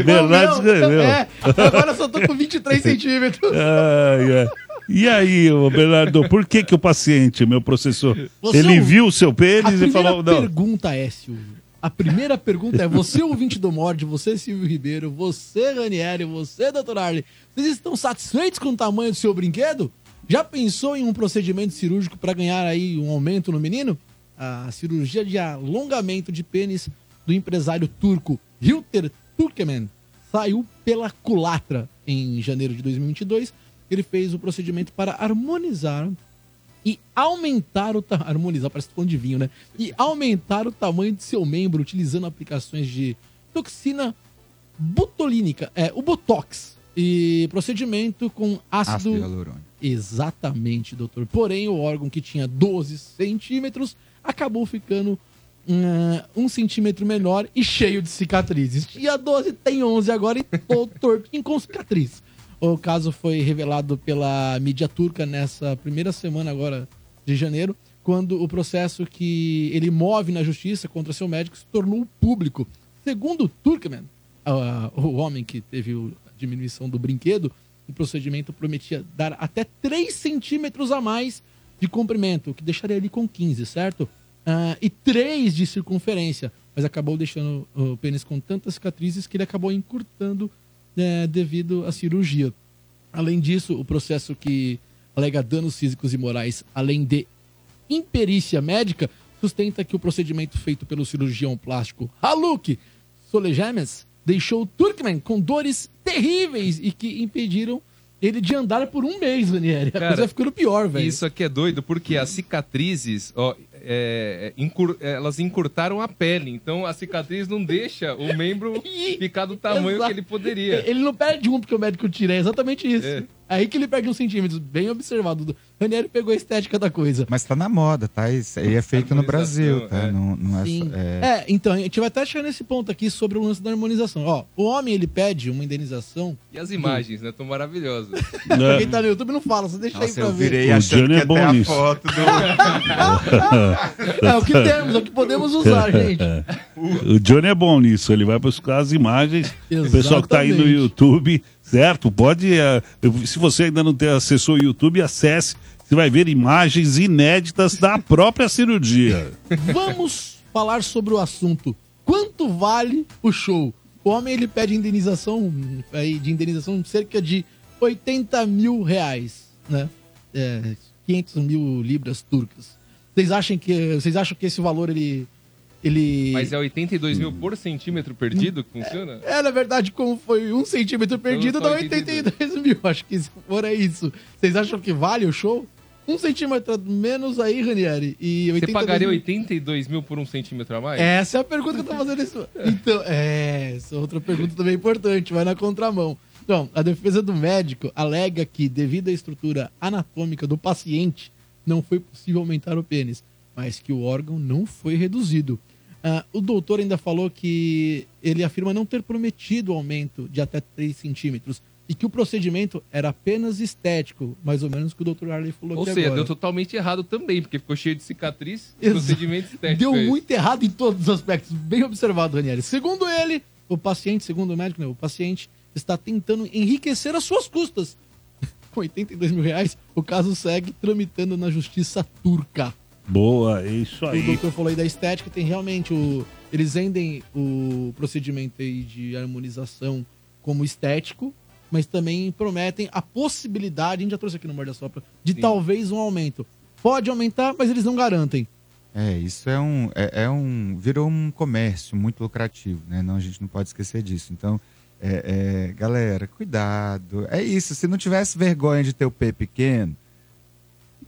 O Bernardo escreveu. É, agora eu só tô com 23 centímetros. Ai, ai. E aí, Bernardo, por que que o paciente, meu professor, Você ele ouv- viu o seu A pênis e falou, não, pergunta é, Silvio. A primeira pergunta é: você, ouvinte do Mord, você, Silvio Ribeiro, você, Ranieri, você, Dr. Arley, vocês estão satisfeitos com o tamanho do seu brinquedo? Já pensou em um procedimento cirúrgico para ganhar aí um aumento no menino? A cirurgia de alongamento de pênis do empresário turco Hilter Turkmen saiu pela culatra em janeiro de 2022. Ele fez o procedimento para harmonizar e aumentar o tamanho. Harmonizar, parece falando de vinho, né? E aumentar o tamanho de seu membro utilizando aplicações de toxina botulínica, é, o Botox. E procedimento com ácido. Ácido hialurônico. Exatamente, doutor. Porém, o órgão que tinha 12 centímetros acabou ficando hum, um centímetro menor e cheio de cicatrizes. Tinha 12, tem 11 agora e todo tortinho com cicatriz. O caso foi revelado pela mídia turca nessa primeira semana agora de janeiro, quando o processo que ele move na justiça contra seu médico se tornou público. Segundo Turkmen, ah, o homem que teve o- a diminuição do brinquedo, o procedimento prometia dar até 3 centímetros a mais de comprimento, o que deixaria ele com 15, certo? Ah, e 3 de circunferência, mas acabou deixando o pênis com tantas cicatrizes que ele acabou encurtando eh, devido à cirurgia. Além disso, o processo que alega danos físicos e morais, além de imperícia médica, sustenta que o procedimento feito pelo cirurgião plástico Haluk Solegemes deixou Turkmen com dores terríveis e que impediram ele de andar por um mês, Ranieri. A Cara, coisa ficando pior, velho. Isso aqui é doido porque as cicatrizes, ó, é, é, encur- elas encurtaram a pele. Então a cicatriz não deixa o membro ficar do tamanho Exato. que ele poderia. Ele não perde um porque o médico tira, é exatamente isso. É. Aí que ele perde uns centímetros, bem observado. Ranieri pegou a estética da coisa. Mas tá na moda, tá? Isso aí é feito no Brasil, tá? Não, não é Sim. só. É... É, então, a gente vai até chegar nesse ponto aqui sobre o lance da harmonização. Ó, o homem, ele pede uma indenização. E as imagens, né? Tão maravilhosas. Quem tá no YouTube não fala, você deixa aí Nossa, pra eu ver. virei O achando Johnny que é bom até a nisso. foto do... É o que temos, é o que podemos usar, gente. O Johnny é bom nisso, ele vai buscar as imagens. O pessoal que tá aí no Exatamente. YouTube, certo? Pode. eh, se você ainda não tem acessou o YouTube, acesse. Você vai ver imagens inéditas da própria cirurgia. Vamos falar sobre o assunto. Quanto vale o show? O homem ele pede indenização aí de indenização de cerca de 80 mil reais, né? É, 500 mil libras turcas. Vocês acham que vocês acham que esse valor ele ele Mas é 82 mil por centímetro perdido que funciona? é, na verdade, como foi um centímetro perdido, dá 82 mil. Acho que se for é isso. Vocês acham que vale o show? Um centímetro menos aí, Ranieri. E Você 82 pagaria mil. 82 mil por um centímetro a mais? Essa é a pergunta que eu tô fazendo isso. Então, é, essa é outra pergunta também importante, vai na contramão. Então, a defesa do médico alega que, devido à estrutura anatômica do paciente, não foi possível aumentar o pênis, mas que o órgão não foi reduzido. Ah, o doutor ainda falou que ele afirma não ter prometido aumento de até 3 centímetros e que o procedimento era apenas estético, mais ou menos o que o doutor Arley falou Ou aqui seja, agora. deu totalmente errado também, porque ficou cheio de cicatriz, Exato. procedimento estético. Deu é muito errado em todos os aspectos. Bem observado, Ranieri. Segundo ele, o paciente, segundo o médico, né, o paciente está tentando enriquecer as suas custas. Com 82 mil reais, o caso segue tramitando na justiça turca. Boa, é isso O aí. doutor falou aí da estética, tem realmente o, eles vendem o procedimento aí de harmonização como estético, mas também prometem a possibilidade, a gente já trouxe aqui no Morda Sopra, de Sim. talvez um aumento. Pode aumentar, mas eles não garantem. É, isso é um, é, é um. Virou um comércio muito lucrativo, né? Não, a gente não pode esquecer disso. Então, é, é, galera, cuidado. É isso. Se não tivesse vergonha de ter o P pequeno,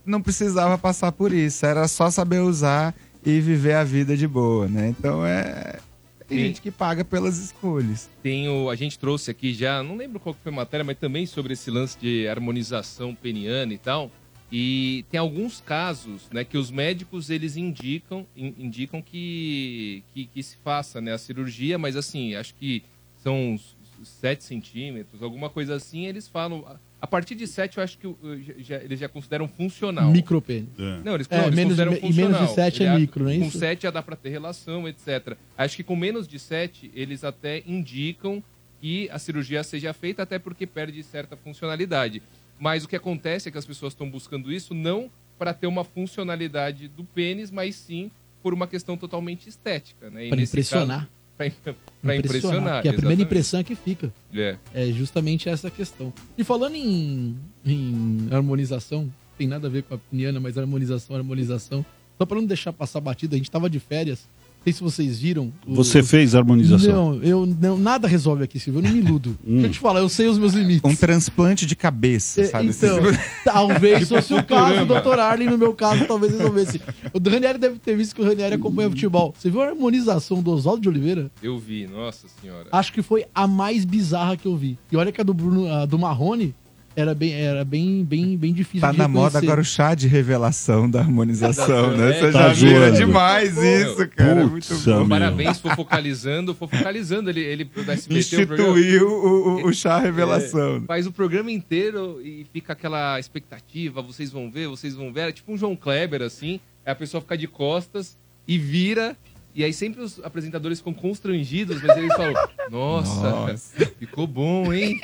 não precisava passar por isso. Era só saber usar e viver a vida de boa, né? Então é. Tem Sim. gente que paga pelas escolhas. Tem o, a gente trouxe aqui já, não lembro qual foi a matéria, mas também sobre esse lance de harmonização peniana e tal. E tem alguns casos, né, que os médicos eles indicam, in- indicam que, que, que se faça, né, a cirurgia, mas assim, acho que são uns 7 centímetros, alguma coisa assim, eles falam. a- partir de 7, eu acho que já- já- eles já consideram funcional. Micropênis. Não, eles, É, não, eles menos de- consideram e menos de funcional. sete é Ele- micro, não é Com isso? 7 já dá pra ter relação, etc. Acho que com menos de 7, eles até indicam que a cirurgia seja feita, até porque perde certa funcionalidade. Mas o que acontece é que as pessoas estão buscando isso não para ter uma funcionalidade do pênis, mas sim por uma questão totalmente estética. Né? Pra nesse impressionar. caso- Pra, im- pra impressionar. Porque a primeira impressão é que fica. É. É justamente essa questão. E falando em, em harmonização, tem nada a ver com a peniana, mas harmonização, harmonização. Só pra não deixar passar batida, a gente tava de férias. Não sei se vocês viram. o- Você fez a harmonização? Não, eu não, nada resolve aqui, Silvio. Eu não me iludo. Deixa eu te falar, eu sei os meus limites. Um transplante de cabeça, É, sabe? Então, talvez fosse o caso do Dr. Arlen, no meu caso, talvez resolvesse. O Ranieri deve ter visto que o Ranieri acompanha futebol. Você viu a harmonização do Oswaldo de Oliveira? Eu vi, nossa senhora. Acho que foi a mais bizarra que eu vi. E olha que a do Bruno, a do Marrone era bem, era bem, bem, bem difícil Tá de na moda agora o chá de revelação da harmonização, né? Você É, já tá viu zoando. demais isso, cara. Muito Putz, bom. meu. Parabéns, for focalizando, for focalizando ele, ele do SBT. Instituiu o, o, o chá revelação. É, faz o programa inteiro e fica aquela expectativa, vocês vão ver, vocês vão ver. É tipo um João Kleber, assim. Aí a pessoa fica de costas e vira. E aí sempre os apresentadores ficam constrangidos, mas eles falam, nossa, Nossa. ficou bom, hein?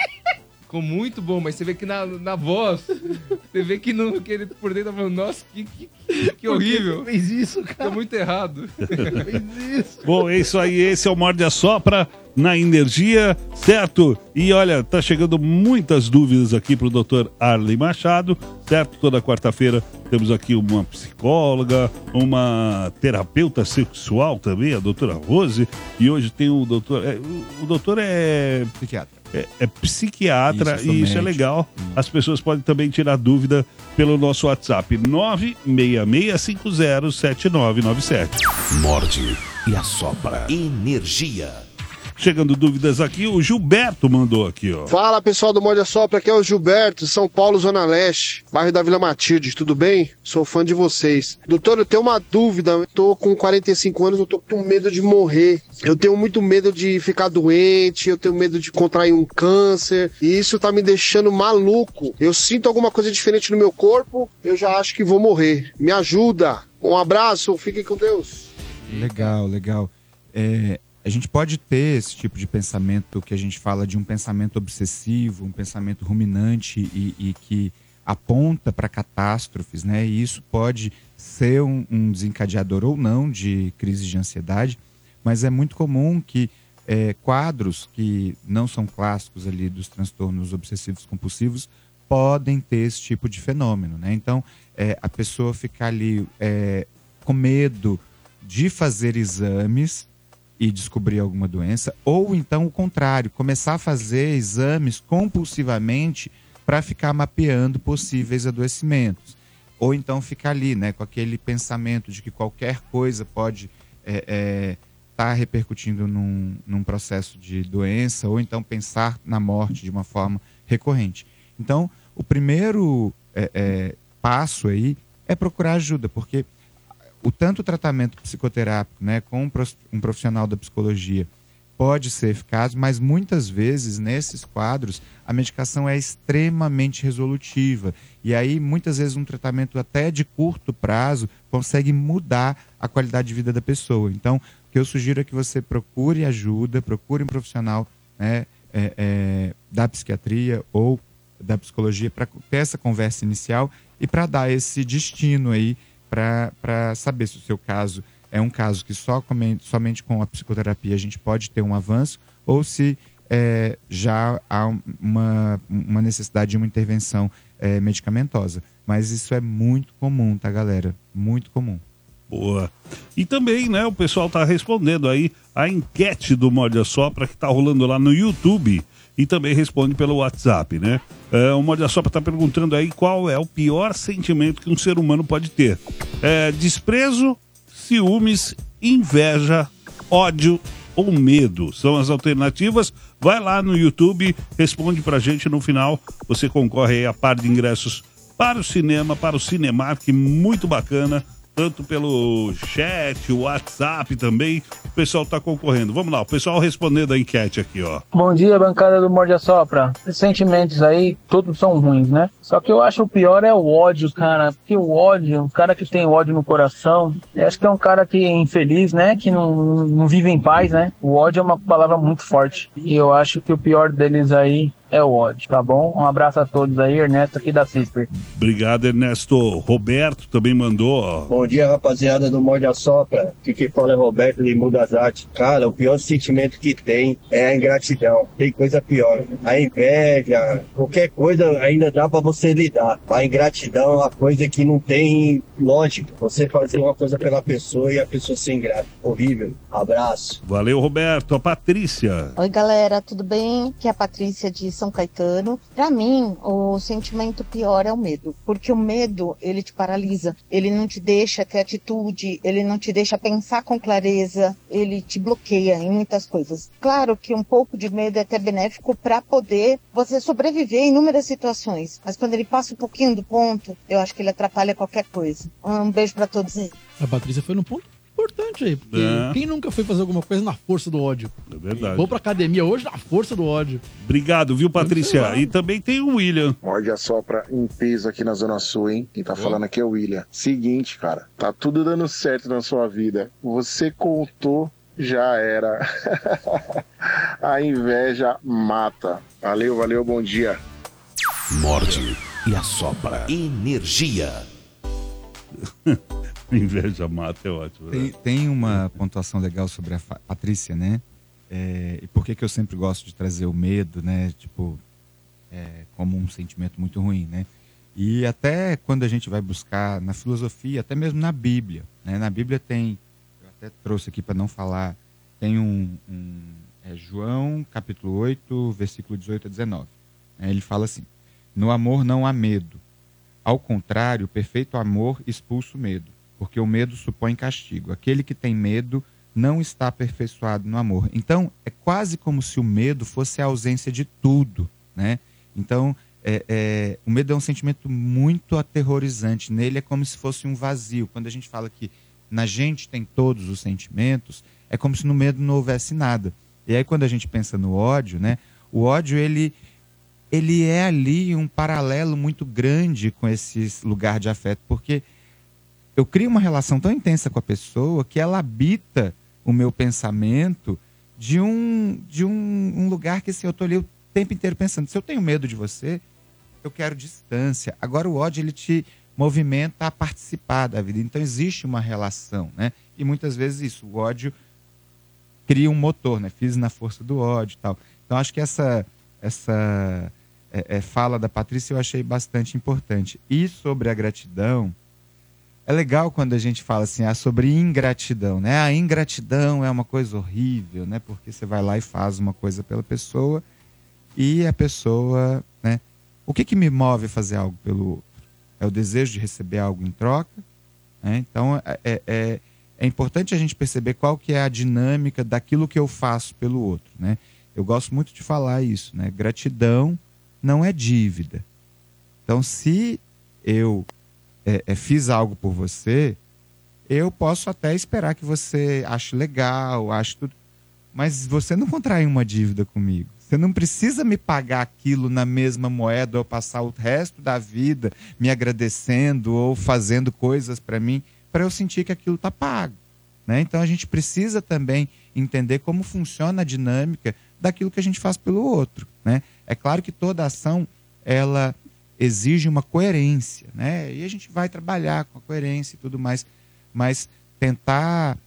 Ficou muito bom, mas você vê que na, na voz, você vê que, no, que ele por dentro tá falando, nossa, que, que, que horrível. fez isso, cara? Ficou muito errado. fez isso. Bom, é isso aí. Esse é o Morde a Sopra na Energia, certo? E olha, tá chegando muitas dúvidas aqui pro Dr. Arley Machado, certo? Toda quarta-feira temos aqui uma psicóloga, uma terapeuta sexual também, a doutora Rose. E hoje tem o doutor. é, o, o doutor é. Psiquiatra. É, é psiquiatra Isso, e isso é legal. As pessoas podem também tirar dúvida pelo nosso WhatsApp 966507997. Morde e assopra. Energia. Chegando dúvidas aqui, o Gilberto mandou aqui, ó. Fala pessoal do Morde a Sopra, aqui é o Gilberto, São Paulo, Zona Leste, bairro da Vila Matilde, tudo bem? Sou fã de vocês. Doutor, eu tenho uma dúvida, eu tô com 45 anos, eu tô com medo de morrer. Eu tenho muito medo de ficar doente, eu tenho medo de contrair um câncer, e isso tá me deixando maluco. Eu sinto alguma coisa diferente no meu corpo, eu já acho que vou morrer. Me ajuda. Um abraço, fiquem com Deus. Legal, legal. É, a gente pode ter esse tipo de pensamento que a gente fala de um pensamento obsessivo, um pensamento ruminante e, e que aponta para catástrofes, né? E isso pode ser um, um desencadeador ou não de crise de ansiedade, mas é muito comum que é, quadros que não são clássicos ali dos transtornos obsessivos compulsivos podem ter esse tipo de fenômeno, né? Então, é, a pessoa ficar ali é, com medo de fazer exames e descobrir alguma doença, ou então o contrário, começar a fazer exames compulsivamente para ficar mapeando possíveis adoecimentos. Ou então ficar ali, né, com aquele pensamento de que qualquer coisa pode estar repercutindo num, num processo de doença, ou então pensar na morte de uma forma recorrente. Então, o primeiro é, é, passo aí é procurar ajuda, porque o tanto tratamento psicoterápico, né, com um um profissional da psicologia pode ser eficaz, mas muitas vezes nesses quadros a medicação é extremamente resolutiva e aí muitas vezes um tratamento até de curto prazo consegue mudar a qualidade de vida da pessoa. Então, o que eu sugiro é que você procure ajuda, procure um profissional né, é, é, da psiquiatria ou da psicologia para ter essa conversa inicial e para dar esse destino aí para saber se o seu caso é um caso que só come- somente com a psicoterapia a gente pode ter um avanço, ou se é, já há uma, uma necessidade de uma intervenção é, medicamentosa. Mas isso é muito comum, tá, galera? Muito comum. Boa. E também, né, o pessoal tá respondendo aí a enquete do Morde Sopra que tá rolando lá no YouTube e também responde pelo WhatsApp, né? É, o Morde a Sopra tá perguntando aí qual é o pior sentimento que um ser humano pode ter. É, desprezo, ciúmes, inveja, ódio ou medo. São as alternativas. Vai lá no YouTube, responde pra gente no final. Você concorre aí a par de ingressos para o cinema, para o Cinemark, muito bacana. Tanto pelo chat, o WhatsApp também. O pessoal tá concorrendo. Vamos lá, o pessoal respondendo a enquete aqui, ó. Bom dia, bancada do Morde Sopra. Sentimentos aí, todos são ruins, né? Só que eu acho o pior é o ódio, cara. Porque o ódio, o cara que tem ódio no coração, acho que é um cara que é infeliz, né? Que não, não vive em paz, né? O ódio é uma palavra muito forte. E eu acho que o pior deles aí é o ódio, tá bom? Um abraço a todos aí, Ernesto aqui da CISPER. Obrigado, Ernesto. Roberto também mandou, ó. Bom dia, rapaziada do Morde a Sopra. Aqui quem fala é Roberto de Mudazati. Cara, o pior sentimento que tem é a ingratidão. Tem coisa pior. A inveja, qualquer coisa ainda dá pra você lidar. A ingratidão é uma coisa que não tem lógica. Você fazer uma coisa pela pessoa e a pessoa ser ingrata. Horrível. Abraço. Valeu, Roberto. A Patrícia. Oi, galera, tudo bem? Aqui é a Patrícia de São Caetano. Pra mim, o sentimento pior é o medo, porque o medo, ele te paralisa, ele não te deixa ter atitude, ele não te deixa pensar com clareza, ele te bloqueia em muitas coisas. Claro que um pouco de medo é até benéfico para poder você sobreviver em inúmeras situações, mas quando ele passa um pouquinho do ponto, eu acho que ele atrapalha qualquer coisa. Um beijo pra todos aí. A Patrícia foi num ponto importante aí, porque É. quem nunca foi fazer alguma coisa na força do ódio? É verdade. Vou pra academia hoje na força do ódio. Obrigado, viu, Patrícia? E também tem o William. Morde a sopra em peso aqui na Zona Sul, hein? Quem tá falando aqui é o William. Seguinte, cara, tá tudo dando certo na sua vida. Você contou, já era. a inveja mata. Valeu, valeu, bom dia. Morde e assopra. Energia. Inveja mata é ótimo. Tem, né? tem uma pontuação legal sobre a Patrícia, né? É, e por que, que eu sempre gosto de trazer o medo, né? Tipo, é, como um sentimento muito ruim, né? E até quando a gente vai buscar na filosofia, até mesmo na Bíblia, né? Na Bíblia tem, eu até trouxe aqui para não falar, tem um, um é João capítulo 8, versículo 18 a 19. né? Ele fala assim: No amor não há medo. Ao contrário, o perfeito amor expulsa o medo, porque o medo supõe castigo. Aquele que tem medo não está aperfeiçoado no amor. Então, é quase como se o medo fosse a ausência de tudo, né? Então, é, é, o medo é um sentimento muito aterrorizante. Nele é como se fosse um vazio. Quando a gente fala que na gente tem todos os sentimentos, é como se no medo não houvesse nada. E aí, quando a gente pensa no ódio, né? O ódio, ele, ele é ali um paralelo muito grande com esse lugar de afeto, porque eu crio uma relação tão intensa com a pessoa que ela habita o meu pensamento de um de um, um lugar que assim, eu tô ali o tempo inteiro pensando, se eu tenho medo de você, eu quero distância. Agora o ódio ele te movimenta a participar da vida. Então existe uma relação, né? E muitas vezes isso, o ódio cria um motor, né? Fiz na força do ódio e tal. Então acho que essa essa é, é, fala da Patrícia eu achei bastante importante. E sobre a gratidão, é legal quando a gente fala assim, ah, sobre ingratidão, né? A ingratidão é uma coisa horrível, né? Porque você vai lá e faz uma coisa pela pessoa e a pessoa, né? O que que me move a fazer algo pelo outro? É o desejo de receber algo em troca, né? Então, é, é, é, é importante a gente perceber qual que é a dinâmica daquilo que eu faço pelo outro, né? Eu gosto muito de falar isso, né? Gratidão não é dívida. Então, se eu é, é, fiz algo por você, eu posso até esperar que você ache legal, ache tudo. Mas você não contrai uma dívida comigo. Você não precisa me pagar aquilo na mesma moeda ou passar o resto da vida me agradecendo ou fazendo coisas para mim para eu sentir que aquilo está pago. Né? Então a gente precisa também entender como funciona a dinâmica daquilo que a gente faz pelo outro. Né? É claro que toda ação ela exige uma coerência, né? E a gente vai trabalhar com a coerência e tudo mais, mas tentar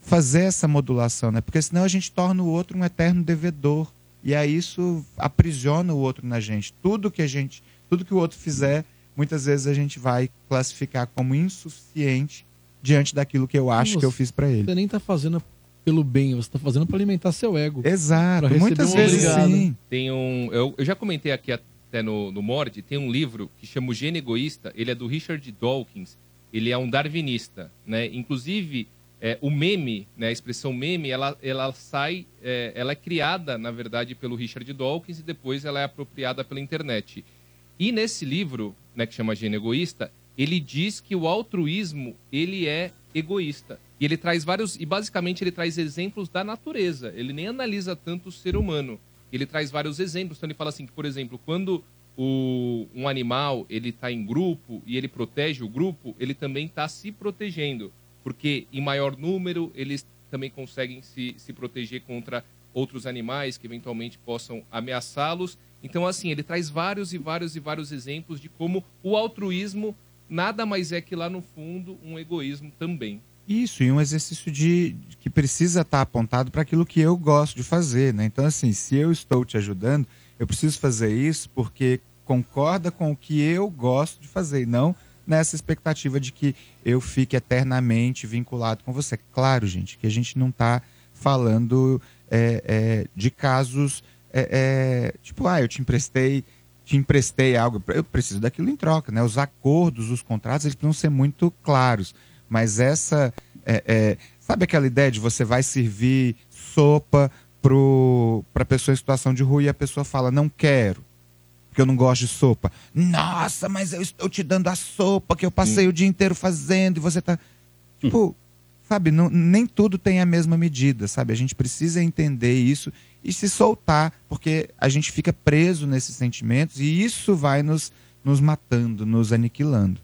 fazer essa modulação, né? Porque senão a gente torna o outro um eterno devedor. E aí isso aprisiona o outro na gente. Tudo que a gente, tudo que o outro fizer, muitas vezes a gente vai classificar como insuficiente diante daquilo que eu acho que eu fiz para ele. Você nem tá fazendo pelo bem, você tá fazendo pra alimentar seu ego. Exato, muitas um vezes obrigado. sim. Tem um. Eu, eu já comentei aqui até no, no Mord, tem um livro que chama O Gênio Egoísta. Ele é do Richard Dawkins. Ele é um darwinista, né? Inclusive, é, o meme, né, a expressão meme, ela, ela sai, é, ela é criada, na verdade, pelo Richard Dawkins e depois ela é apropriada pela internet. E nesse livro, né, que chama Gênio Egoísta, ele diz que o altruísmo, ele é egoísta. E ele traz vários, e basicamente ele traz exemplos da natureza. Ele nem analisa tanto o ser humano. Ele traz vários exemplos. Então ele fala assim que, por exemplo, quando o, um animal ele está em grupo e ele protege o grupo, ele também está se protegendo. Porque em maior número eles também conseguem se, se proteger contra outros animais que eventualmente possam ameaçá-los. Então, assim, ele traz vários e vários e vários exemplos de como o altruísmo nada mais é que lá no fundo um egoísmo também. Isso, e um exercício de que precisa estar apontado para aquilo que eu gosto de fazer, né? Então, assim, se eu estou te ajudando, eu preciso fazer isso porque concorda com o que eu gosto de fazer, e não nessa expectativa de que eu fique eternamente vinculado com você. Claro, gente, que a gente não está falando é, é, de casos é, é, tipo, ah, eu te emprestei, te emprestei algo, eu preciso daquilo em troca, né? Os acordos, os contratos, eles precisam ser muito claros. Mas essa, é, é, sabe aquela ideia de você vai servir sopa para a pessoa em situação de rua e a pessoa fala, não quero, porque eu não gosto de sopa. Nossa, mas eu estou te dando a sopa que eu passei o dia inteiro fazendo e você tá. Tipo, sabe, não- nem tudo tem a mesma medida, sabe? A gente precisa entender isso e se soltar, porque a gente fica preso nesses sentimentos e isso vai nos, nos matando, nos aniquilando.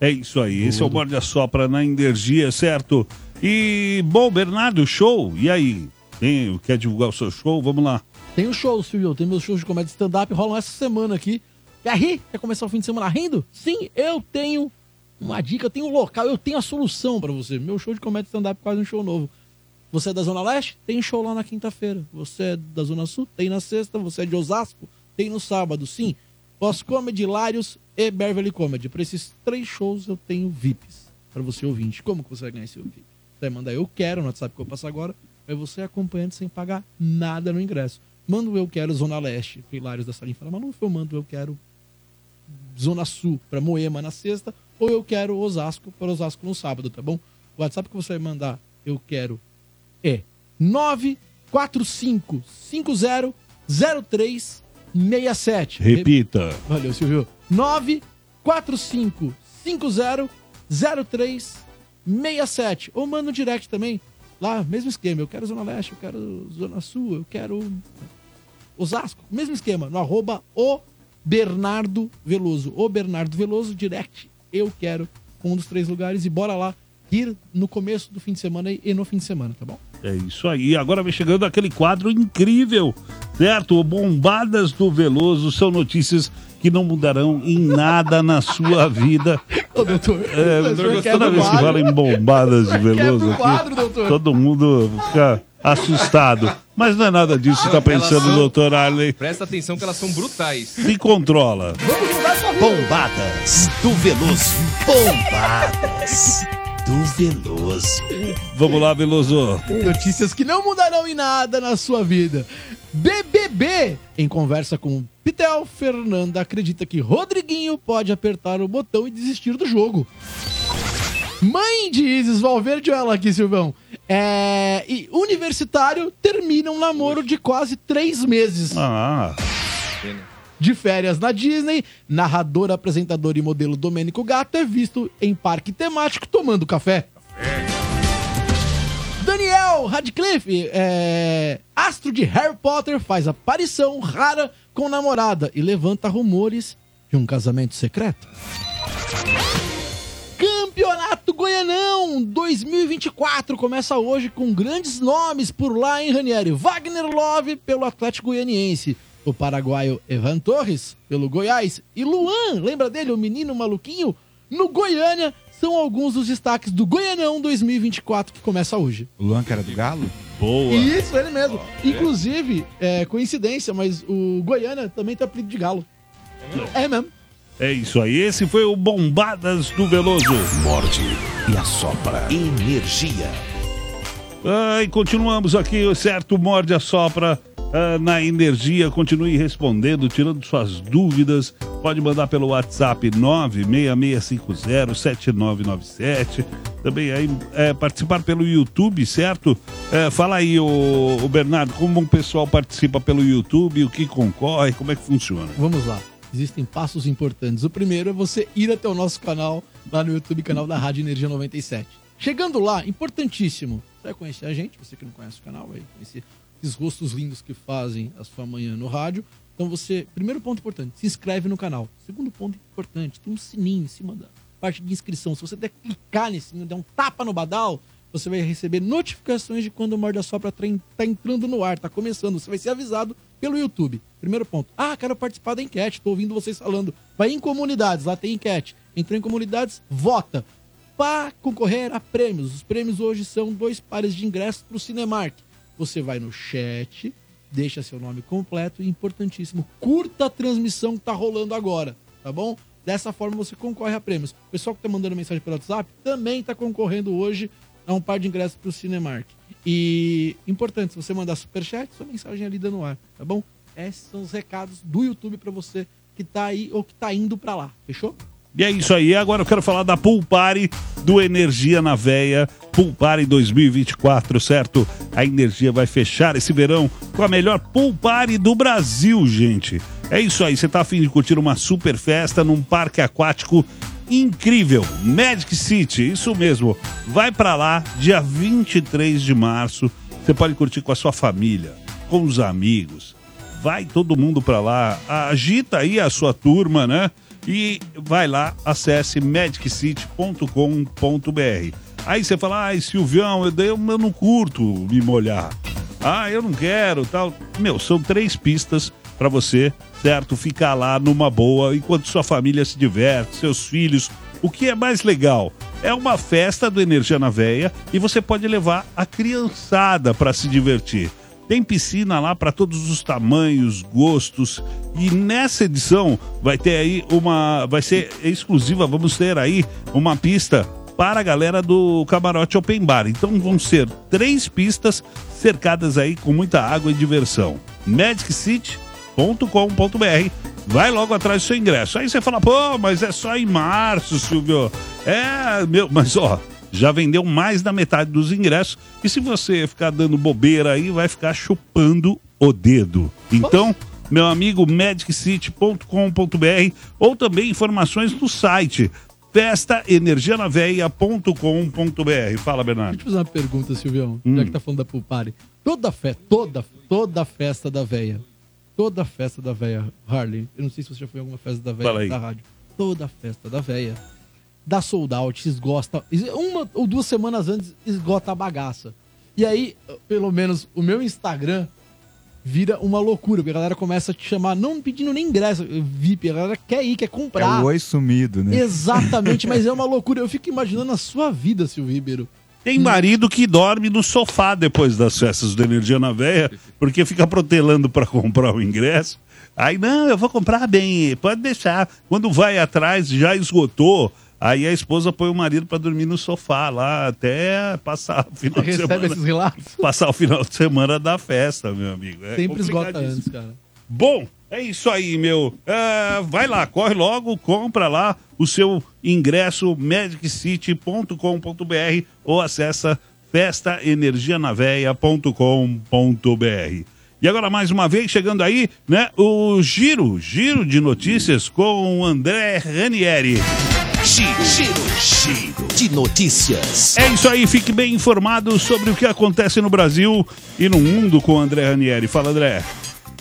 É isso aí, esse é o Morde a Sopra na energia, certo? E, bom, Bernardo, show, e aí? Tem, quer divulgar o seu show? Vamos lá. Tem os shows, Silvio. Tem meus shows de comédia stand-up, rolam essa semana aqui. Quer rir? Quer começar o fim de semana rindo? Sim, eu tenho uma dica, eu tenho um local, eu tenho a solução pra você. Meu show de comédia stand-up quase um show novo. Você é da Zona Leste? Tem show lá na quinta-feira. Você é da Zona Sul? Tem na sexta. Você é de Osasco? Tem no sábado, sim. Pós Comedy, Hilários e Beverly Comedy. Pra esses três shows eu tenho VIPs. Pra você ouvinte. Como que você vai ganhar esse VIP? Você vai mandar eu quero no WhatsApp que eu passo agora. Aí você é acompanhante sem pagar nada no ingresso. Manda eu quero Zona Leste. Hilários da Salinha fala, Maluf, eu mando eu quero Zona Sul pra Moema na sexta. Ou eu quero Osasco para Osasco no sábado, tá bom? O WhatsApp que você vai mandar eu quero é 945500367. Repita. Valeu, Silvio. 945500367. Ou manda um direct também. Lá, mesmo esquema. Eu quero Zona Leste, eu quero Zona Sul, eu quero Osasco. Mesmo esquema. No arroba o Bernardo Veloso. O Bernardo Veloso, direct. Eu quero um dos três lugares. E bora lá ir no começo do fim de semana e no fim de semana, tá bom? É isso aí. Agora vem chegando aquele quadro incrível, certo? O Bombadas do Veloso são notícias que não mudarão em nada na sua vida. Ô, doutor. É, o quebra toda o vez que quadro. fala em Bombadas de o Veloso quadro, aqui, doutor. todo mundo fica assustado. Mas não é nada disso que tá pensando, são- doutor Arley. Presta atenção que elas são brutais. Se controla. Bombadas do Veloso. Bombadas do Veloso. Vamos lá, Veloso. Notícias que não mudarão em nada na sua vida. BBB, em conversa com Pitel, Fernanda acredita que Rodriguinho pode apertar o botão e desistir do jogo. Mãe de Isis Valverde, olha ela aqui, Silvão. É, e universitário termina um namoro de quase três meses. Ah. De férias na Disney, narrador, apresentador e modelo Domênico Gato é visto em parque temático tomando café. Daniel Radcliffe, é, astro de Harry Potter, faz aparição rara com namorada e levanta rumores de um casamento secreto. Campeonato Goianão 2024 começa hoje com grandes nomes por lá em Ranieri. Wagner Love pelo Atlético Goianiense, o paraguaio Evan Torres pelo Goiás e Luan, lembra dele, o menino maluquinho? No Goiânia são alguns dos destaques do Goianão 2024 que começa hoje. O Luan, que era do Galo? Boa. Isso, ele mesmo. Inclusive, é coincidência, mas o Goiânia também tem apelido de galo. É mesmo. É isso aí. Esse foi o Bombadas do Veloso. Morde e assopra. Energia. Ah, e continuamos aqui, certo? Morde a sopra ah, na energia. Continue respondendo, tirando suas dúvidas. Pode mandar pelo WhatsApp 966507997. Também aí é, participar pelo YouTube, certo? É, fala aí, o, Bernardo, como o pessoal participa pelo YouTube, o que concorre, como é que funciona? Vamos lá. Existem passos importantes. O primeiro é você ir até o nosso canal, lá no YouTube, canal da Rádio Energia 97. Chegando lá, importantíssimo, você vai conhecer a gente, você que não conhece o canal, vai conhecer esses rostos lindos que fazem a sua manhã no rádio. Então você, primeiro ponto importante, se inscreve no canal. Segundo ponto importante, tem um sininho em cima da parte de inscrição. Se você der clicar nesse sininho, der um tapa no badal, você vai receber notificações de quando o Morda Sopra tá entrando no ar, tá começando. Você vai ser avisado pelo YouTube. Primeiro ponto. Ah, quero participar da enquete, tô ouvindo vocês falando. Vai em comunidades, lá tem enquete. Entrou em comunidades, vota. Para concorrer a prêmios. Os prêmios hoje são dois pares de ingressos pro Cinemark. Você vai no chat, deixa seu nome completo e importantíssimo, curta a transmissão que tá rolando agora, tá bom? Dessa forma você concorre a prêmios. O pessoal que tá mandando mensagem pelo WhatsApp também tá concorrendo hoje a um par de ingressos pro Cinemark. E importante, se você mandar superchat, sua mensagem é lida no ar, tá bom? Esses são os recados do YouTube para você que tá aí ou que tá indo para lá, fechou? E é isso aí. Agora eu quero falar da Pool Party do Energia na Veia. Pool Party 2024, certo? A Energia vai fechar esse verão com a melhor Pool Party do Brasil, gente. É isso aí. Você tá afim de curtir uma super festa num parque aquático incrível. Magic City, isso mesmo. Vai para lá dia 23 de março. Você pode curtir com a sua família, com os amigos. Vai todo mundo para lá. Agita aí a sua turma, né? E vai lá, acesse magiccity.com.br. Aí você fala, ai, Silvião, eu, eu não curto me molhar. Ah, eu não quero, tal. Meu, são três pistas para você, certo? Ficar lá numa boa enquanto sua família se diverte, seus filhos. O que é mais legal? É uma festa do Energia na Veia e você pode levar a criançada para se divertir. Tem piscina lá para todos os tamanhos, gostos. E nessa edição vai ter aí uma. Vai ser exclusiva, vamos ter aí uma pista para a galera do Camarote Open Bar. Então vão ser três pistas cercadas aí com muita água e diversão. magiccity.com.br Vai logo atrás do seu ingresso. Aí você fala, pô, mas é só em março, Silvio. É, meu, mas ó, já vendeu mais da metade dos ingressos. E se você ficar dando bobeira aí, vai ficar chupando o dedo. Então, meu amigo, magiccity.com.br ou também informações no site festaenergianaveia.com.br. Fala, Bernardo. Deixa eu fazer uma pergunta, Silvião, Hum. já que tá falando da Pulpare. Toda festa, toda, toda festa da veia, toda festa da veia, Harley, eu não sei se você já foi em alguma festa da veia da rádio, toda festa da veia, dá sold out, esgosta, uma ou duas semanas antes esgota a bagaça. E aí, pelo menos, o meu Instagram vira uma loucura, porque a galera começa a te chamar, não pedindo nem ingresso, VIP, a galera quer ir, quer É comprar. o oi sumido, né? Exatamente, mas é uma loucura. Eu fico imaginando a sua vida, Silvio Ribeiro. Tem marido que dorme no sofá depois das festas do Energia na Veia, porque fica protelando para comprar o ingresso. Aí, não, eu vou comprar bem, pode deixar. Quando vai atrás, já esgotou. Aí a esposa põe o marido para dormir no sofá lá até passar o final de Recebe semana. esses relatos? Passar o final de semana da festa, meu amigo. É Sempre esgota antes, cara. Bom, é isso aí, meu. É, vai lá, corre logo, compra lá o seu ingresso magiccity.com.br ou acessa festaenergianaveia.com.br. E agora, mais uma vez, chegando aí, né, o giro, giro de notícias com o André Ranieri. Giro, giro, giro de notícias. É isso aí, fique bem informado sobre o que acontece no Brasil e no mundo com o André Ranieri. Fala, André.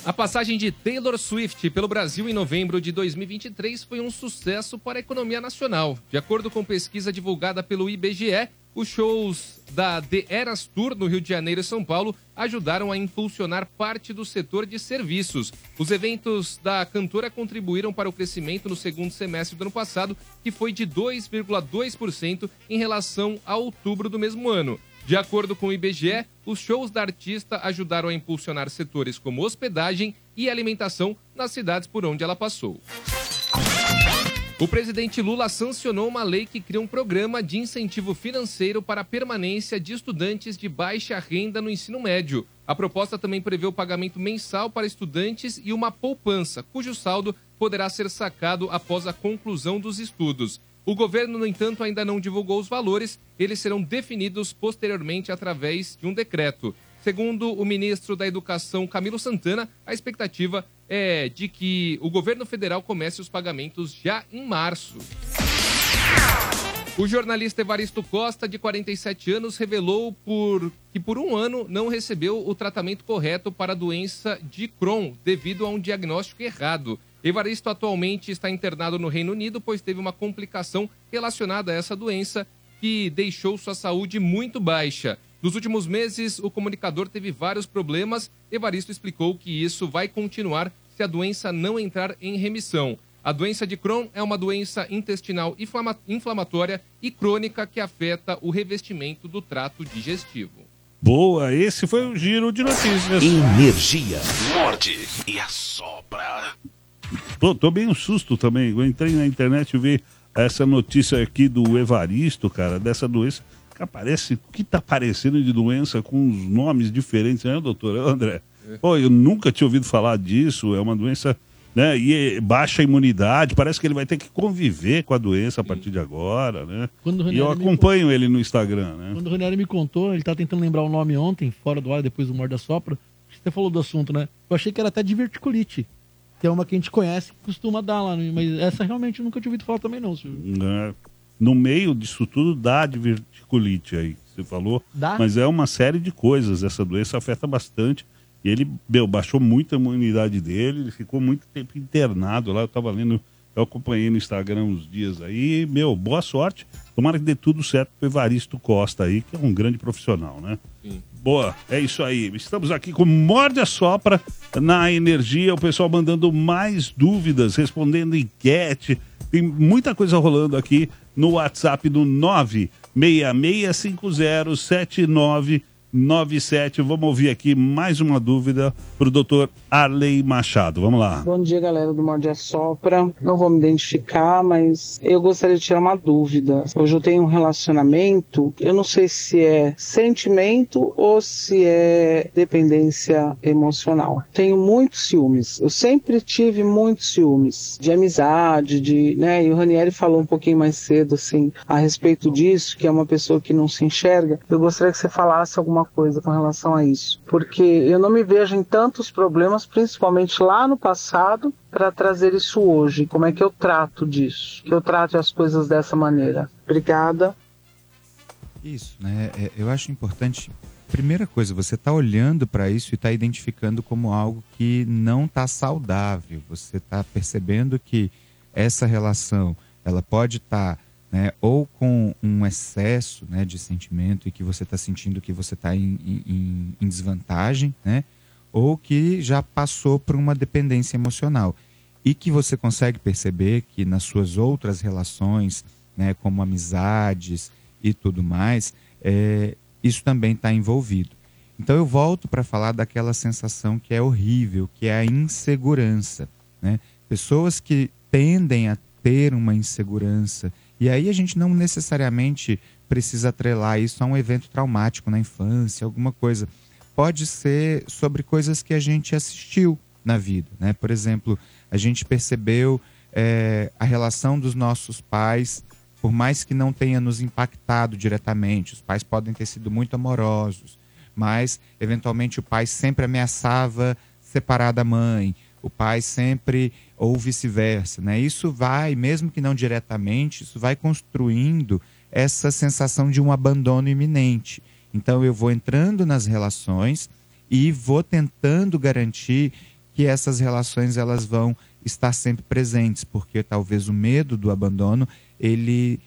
A passagem de Taylor Swift pelo Brasil em novembro de 2023 foi um sucesso para a economia nacional. De acordo com pesquisa divulgada pelo IBGE, os shows da The Eras Tour no Rio de Janeiro e São Paulo ajudaram a impulsionar parte do setor de serviços. Os eventos da cantora contribuíram para o crescimento no segundo semestre do ano passado, que foi de 2,2% em relação a outubro do mesmo ano. De acordo com o IBGE, os shows da artista ajudaram a impulsionar setores como hospedagem e alimentação nas cidades por onde ela passou. O presidente Lula sancionou uma lei que cria um programa de incentivo financeiro para a permanência de estudantes de baixa renda no ensino médio. A proposta também prevê o pagamento mensal para estudantes e uma poupança, cujo saldo poderá ser sacado após a conclusão dos estudos. O governo, no entanto, ainda não divulgou os valores, eles serão definidos posteriormente através de um decreto. Segundo o ministro da Educação, Camilo Santana, a expectativa é de que o governo federal comece os pagamentos já em março. O jornalista Evaristo Costa, de 47 anos, revelou por, que por um ano não recebeu o tratamento correto para a doença de Crohn, devido a um diagnóstico errado. Evaristo atualmente está internado no Reino Unido, pois teve uma complicação relacionada a essa doença que deixou sua saúde muito baixa. Nos últimos meses, o comunicador teve vários problemas. Evaristo explicou que isso vai continuar se a doença não entrar em remissão. A doença de Crohn é uma doença intestinal inflama- inflamatória e crônica que afeta o revestimento do trato digestivo. Boa, esse foi o giro de notícias. Energia. Morde e assopra. Tô, tô bem um susto também. Eu entrei na internet e vi essa notícia aqui do Evaristo, cara, dessa doença aparece, o que tá aparecendo de doença com uns nomes diferentes, né, doutor André? Pô, eu nunca tinha ouvido falar disso, é uma doença, né, e é baixa imunidade, parece que ele vai ter que conviver com a doença a partir de agora, né? Quando o E eu acompanho ele no Instagram, né? Quando o Ranieri me contou, ele tá tentando lembrar o nome ontem, fora do ar, depois do Morda Sopra. Você falou do assunto, né? Eu achei que era até diverticulite. Que é uma que a gente conhece que costuma dar lá. né? Mas essa realmente eu nunca tinha ouvido falar também, não, senhor. né? No meio disso tudo dá diverticulite aí, que você falou. Dá? Mas é uma série de coisas. Essa doença afeta bastante. E ele, meu, baixou muito a imunidade dele, ele ficou muito tempo internado lá. Eu tava lendo, eu acompanhei no Instagram uns dias aí. Meu, boa sorte. Tomara que dê tudo certo pro Evaristo Costa aí, que é um grande profissional, né? Sim. Boa, é isso aí. Estamos aqui com Morde a Sopra na Energia. O pessoal mandando mais dúvidas, respondendo enquete. Tem muita coisa rolando aqui no WhatsApp do 665079 966507997. Vamos ouvir aqui mais uma dúvida para o doutor Arley Machado. Vamos lá. Bom dia, galera do Morde Sopra. Não vou me identificar, mas eu gostaria de tirar uma dúvida. Hoje eu tenho um relacionamento, eu não sei se é sentimento ou se é dependência emocional. Tenho muitos ciúmes. Eu sempre tive muitos ciúmes de amizade, de, né? E o Ranieri falou um pouquinho mais cedo assim a respeito disso, que é uma pessoa que não se enxerga. Eu gostaria que você falasse alguma coisa com relação a isso, porque eu não me vejo em tantos problemas, principalmente lá no passado, para trazer isso hoje. Como é que eu trato disso? Que eu trato as coisas dessa maneira. Obrigada. Isso, né? É, eu acho importante. Primeira coisa, você está olhando para isso e está identificando como algo que não está saudável. Você está percebendo que essa relação ela pode estar né, ou com um excesso né, de sentimento e que você está sentindo que você está em, em- em desvantagem, né, ou que já passou por uma dependência emocional e que você consegue perceber que nas suas outras relações, né, como amizades e tudo mais, é, isso também está envolvido. Então eu volto para falar daquela sensação que é horrível, que é a insegurança. Né? Pessoas que tendem a ter uma insegurança, e aí a gente não necessariamente precisa atrelar isso a um evento traumático na infância, alguma coisa. Pode ser sobre coisas que a gente assistiu na vida. Né? Por exemplo, a gente percebeu é, a relação dos nossos pais, por mais que não tenha nos impactado diretamente, os pais podem ter sido muito amorosos, mas eventualmente o pai sempre ameaçava separar da mãe, o pai sempre ou vice-versa, né? Isso vai, mesmo que não diretamente, isso vai construindo essa sensação de um abandono iminente. Então eu vou entrando nas relações e vou tentando garantir que essas relações elas vão estar sempre presentes, porque talvez o medo do abandono ele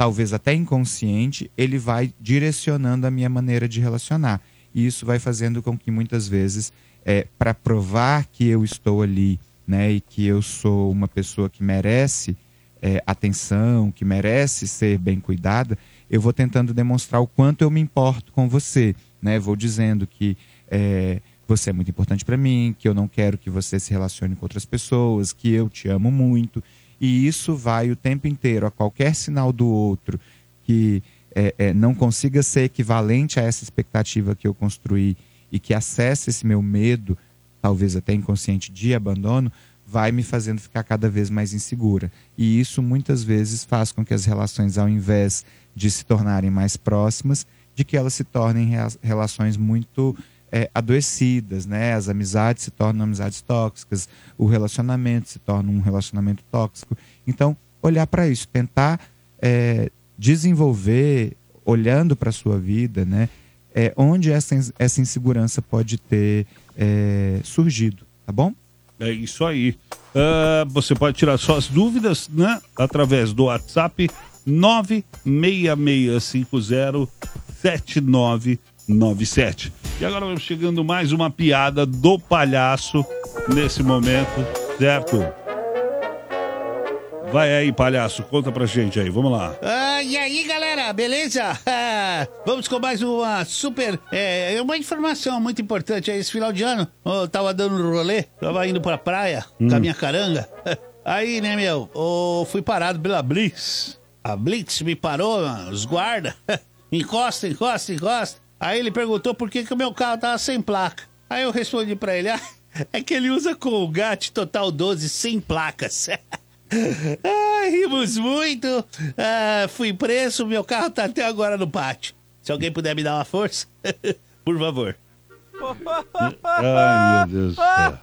talvez até inconsciente, ele vai direcionando a minha maneira de relacionar. E isso vai fazendo com que muitas vezes, é, para provar que eu estou ali, né, e que eu sou uma pessoa que merece é, atenção, que merece ser bem cuidada, eu vou tentando demonstrar o quanto eu me importo com você, né? Vou dizendo que é, você é muito importante para mim, que eu não quero que você se relacione com outras pessoas, que eu te amo muito. E isso vai o tempo inteiro, a qualquer sinal do outro que é, é, não consiga ser equivalente a essa expectativa que eu construí e que acesse esse meu medo, talvez até inconsciente, de abandono, vai me fazendo ficar cada vez mais insegura. E isso muitas vezes faz com que as relações, ao invés de se tornarem mais próximas, de que elas se tornem relações muito é, adoecidas, né? As amizades se tornam amizades tóxicas, o relacionamento se torna um relacionamento tóxico. Então, olhar para isso, tentar é, desenvolver, olhando para a sua vida, né? É, onde essa, essa insegurança pode ter é, surgido, tá bom? É isso aí. Ah, você pode tirar suas dúvidas, né? Através do WhatsApp 966507997. E agora vamos chegando mais uma piada do palhaço nesse momento, certo? Vai aí, palhaço, conta pra gente aí, vamos lá. Ah, e aí, galera, beleza? Ah, vamos com mais uma super. É, uma informação muito importante aí. Esse final de ano, eu tava dando um rolê, tava indo pra praia com a Hum. minha caranga. Aí, né, meu, eu fui parado pela Blitz. A Blitz me parou, mano, os guarda. encosta, encosta, encosta. Aí ele perguntou por que, que o meu carro tava sem placa. Aí eu respondi pra ele: ah, é que ele usa Colgate Total 12 sem placas. Ah, rimos muito. Ah, fui preso, meu carro tá até agora no pátio. Se alguém puder me dar uma força, por favor. Ai, meu Deus do céu.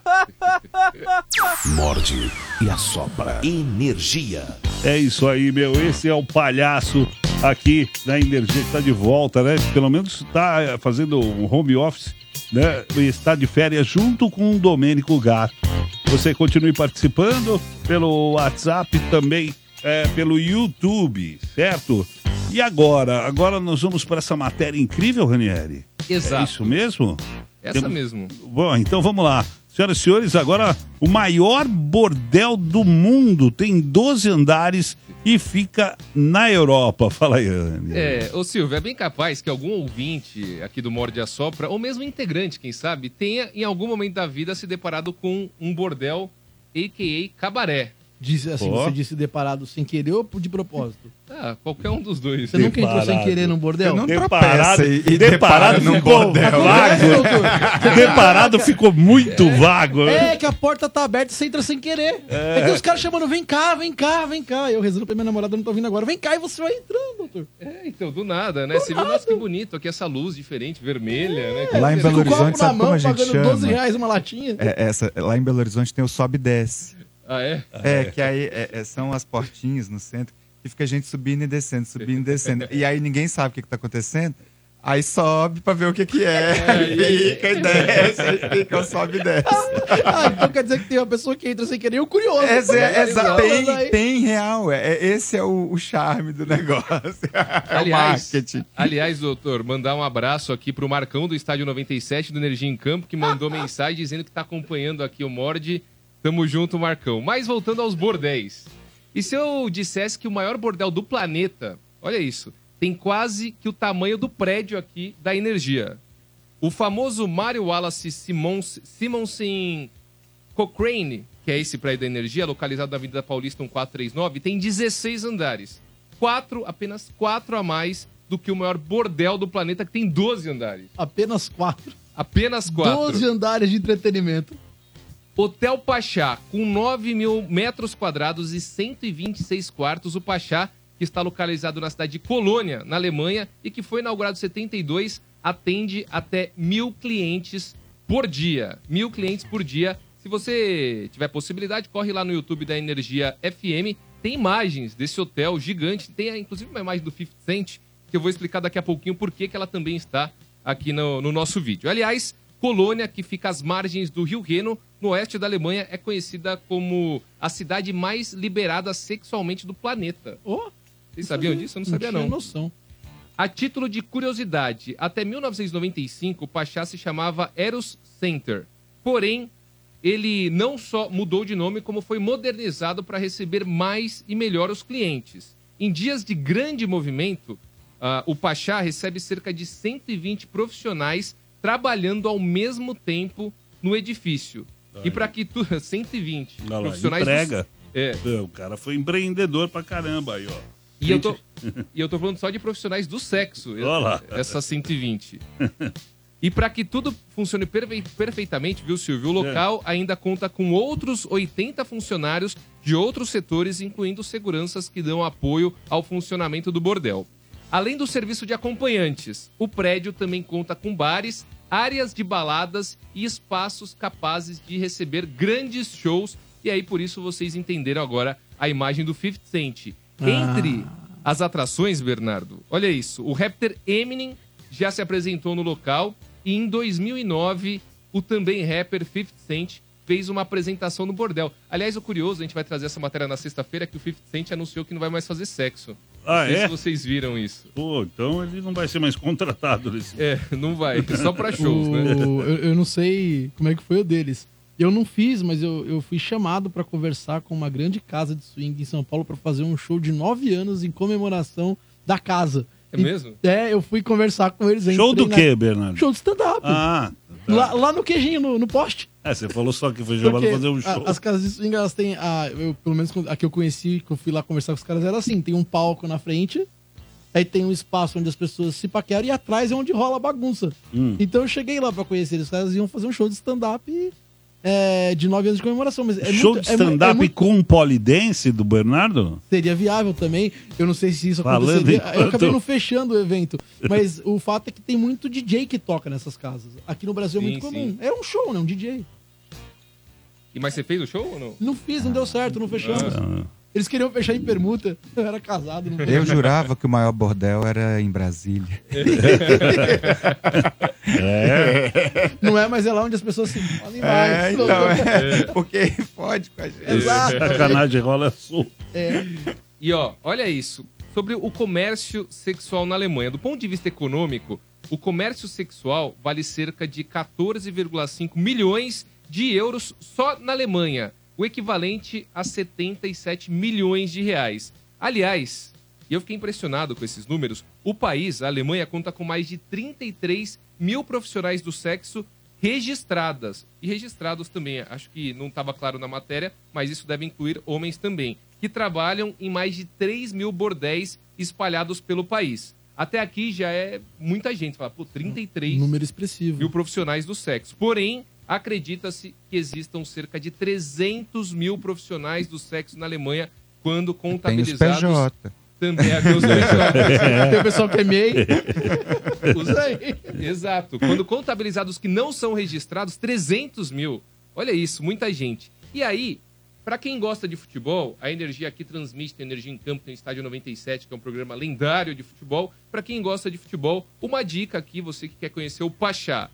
Morde e assopra. Energia. É isso aí, meu. Esse é o palhaço aqui da Energia que tá de volta, né? Pelo menos está fazendo um home office, né? E está de férias junto com o Domênico Gato. Você continue participando pelo WhatsApp também, é, pelo YouTube, certo? E agora? Agora nós vamos para essa matéria incrível, Ranieri. Exato. É isso mesmo? Essa Tem- mesmo. Bom, então vamos lá. Senhoras e senhores, agora o maior bordel do mundo tem 12 andares e fica na Europa. Fala aí, Anne. É, ô Silvio, é bem capaz que algum ouvinte aqui do Morde a Sopra, ou mesmo integrante, quem sabe, tenha em algum momento da vida se deparado com um bordel, a.k.a. cabaré. Disse assim, você disse deparado sem querer ou de propósito? Ah, qualquer um dos dois. Você nunca entrou sem querer num bordel? Você não Deparado, e- e deparado depara num bordel. vago. deparado ficou muito vago. né? É que a porta tá aberta e você entra sem querer. É. É, que os caras chamando, vem cá, vem cá, vem cá. Eu rezando pra minha namorada, não tô vindo agora. Vem cá e você vai entrando, doutor. É, então, do nada, né? Você viu, nossa, que bonito, aqui essa luz diferente, vermelha, né? Lá em Belo Horizonte, sabe como a gente chama? 12 reais uma latinha. É, essa, lá em Belo Horizonte tem o sobe e desce. Ah, é? É, que aí é, é, são as portinhas no centro que fica a gente subindo e descendo, subindo e descendo. E aí ninguém sabe o que, que tá acontecendo. Aí sobe pra ver o que, que é. Aí fica e desce, aí fica, sobe e desce. Ah, então quer dizer que tem uma pessoa que entra sem querer e o curioso. É, exa- Falando tem, real. É, é- esse é o, o charme do negócio. É o Aliás, marketing. aliás, doutor, mandar um abraço aqui pro Marcão do Estádio 97 do Energia em Campo, que mandou mensagem dizendo que tá acompanhando aqui o Morde. Tamo junto, Marcão. Mas voltando aos bordéis. E se eu dissesse que o maior bordel do planeta, olha isso, tem quase que o tamanho do prédio aqui da energia. O famoso Mario Wallace Simons, Simonsen Cochrane, que é esse prédio da energia, localizado na Avenida Paulista 1439, tem 16 andares. Quatro, apenas quatro a mais do que o maior bordel do planeta, que tem 12 andares. Apenas quatro. Apenas quatro. 12 andares de entretenimento. Hotel Pachá, com 9 mil metros quadrados e 126 quartos. O Pachá, que está localizado na cidade de Colônia, na Alemanha, e que foi inaugurado em 72, atende até mil clientes por dia. Mil clientes por dia. Se você tiver possibilidade, corre lá no YouTube da Energia FM. Tem imagens desse hotel gigante. Tem inclusive uma imagem do 50 Cent, que eu vou explicar daqui a pouquinho por que ela também está aqui no, no nosso vídeo. Aliás, Colônia, que fica às margens do Rio Reno, no oeste da Alemanha, é conhecida como a cidade mais liberada sexualmente do planeta. Vocês sabiam disso? Eu não sabia, tinha não. noção. A título de curiosidade, até 1995 o Pachá se chamava Eros Center. Porém, ele não só mudou de nome, como foi modernizado para receber mais e melhor os clientes. Em dias de grande movimento, ah, o Pachá recebe cerca de 120 profissionais trabalhando ao mesmo tempo no edifício. E para que tu 120 Olha lá, profissionais entrega. É. O cara foi empreendedor pra caramba aí, ó. E eu, tô, e eu tô falando só de profissionais do sexo, Olha lá. essas 120. E para que tudo funcione perfe- perfeitamente, viu, Silvio? O É. local ainda conta com outros 80 funcionários de outros setores, incluindo seguranças que dão apoio ao funcionamento do bordel. Além do serviço de acompanhantes, o prédio também conta com bares, áreas de baladas e espaços capazes de receber grandes shows. E aí, por isso, vocês entenderam agora a imagem do 50 Cent. Entre as atrações, Bernardo, olha isso. O rapper Eminem já se apresentou no local e em 2009 o também rapper 50 Cent fez uma apresentação no bordel. Aliás, o curioso, a gente vai trazer essa matéria na sexta-feira, que o 50 Cent anunciou que não vai mais fazer sexo. Ah, não sei é? se vocês viram isso. Pô, então ele não vai ser mais contratado nesse. É, não vai. Só pra shows, né? O- eu, eu não sei como é que foi o deles. Eu não fiz, mas eu, eu fui chamado pra conversar com uma grande casa de swing em São Paulo pra fazer um show de nove anos em comemoração da casa. É mesmo? É, eu fui conversar com eles. Show do na- quê, Bernardo? Show de stand-up. Ah. Lá, lá no queijinho, no, no poste. É, você falou só que foi chamado Porque pra fazer um a- show. as casas de swing, elas têm. A, eu, pelo menos a que eu conheci, que eu fui lá conversar com os caras, era assim: tem um palco na frente, aí tem um espaço onde as pessoas se paqueram e atrás é onde rola a bagunça. Hum. Então eu cheguei lá pra conhecer eles. Os caras iam fazer um show de stand-up é, de nove anos de comemoração. Mas é show muito- de é é stand-up muito- com polidense do Bernardo? Seria viável também. Eu não sei se isso Falando aconteceria. enquanto- Eu acabei não fechando o evento. Mas o fato é que tem muito DJ que toca nessas casas. Aqui no Brasil é Sim, muito comum. sim. É um show, né? Um DJ. E mas você fez o show ou não? Não fiz, não deu certo, não fechamos. Ah. Eles queriam fechar em permuta. Eu era casado. Não Eu jurava que o maior bordel era em Brasília. É. Não é, mas é lá onde as pessoas se podem mais. É, então, é, porque pode com a gente. Exato. Sacanagem rola sul. É. E ó, olha isso. Sobre o comércio sexual na Alemanha. Do ponto de vista econômico, o comércio sexual vale cerca de 14,5 milhões de euros só na Alemanha. O equivalente a 77 milhões de reais. Aliás, e eu fiquei impressionado com esses números, o país, a Alemanha, conta com mais de 33 mil profissionais do sexo registradas. E registrados também, acho que não estava claro na matéria, mas isso deve incluir homens também, que trabalham em mais de 3 mil bordéis espalhados pelo país. Até aqui já é muita gente, fala, pô, 33 Número expressivo. mil profissionais do sexo. Porém, acredita-se que existam cerca de 300 mil profissionais do sexo na Alemanha quando Tem os contabilizados... PJ. Também é, tem os PJ. Tem o pessoal que é MEI. Usa aí. Exato. Quando contabilizados que não são registrados, 300 mil. Olha isso, muita gente. E aí, pra quem gosta de futebol, a Energia aqui transmite tem Energia em Campo, tem Estádio 97, que é um programa lendário de futebol. Pra quem gosta de futebol, uma dica aqui, você que quer conhecer o Pachá.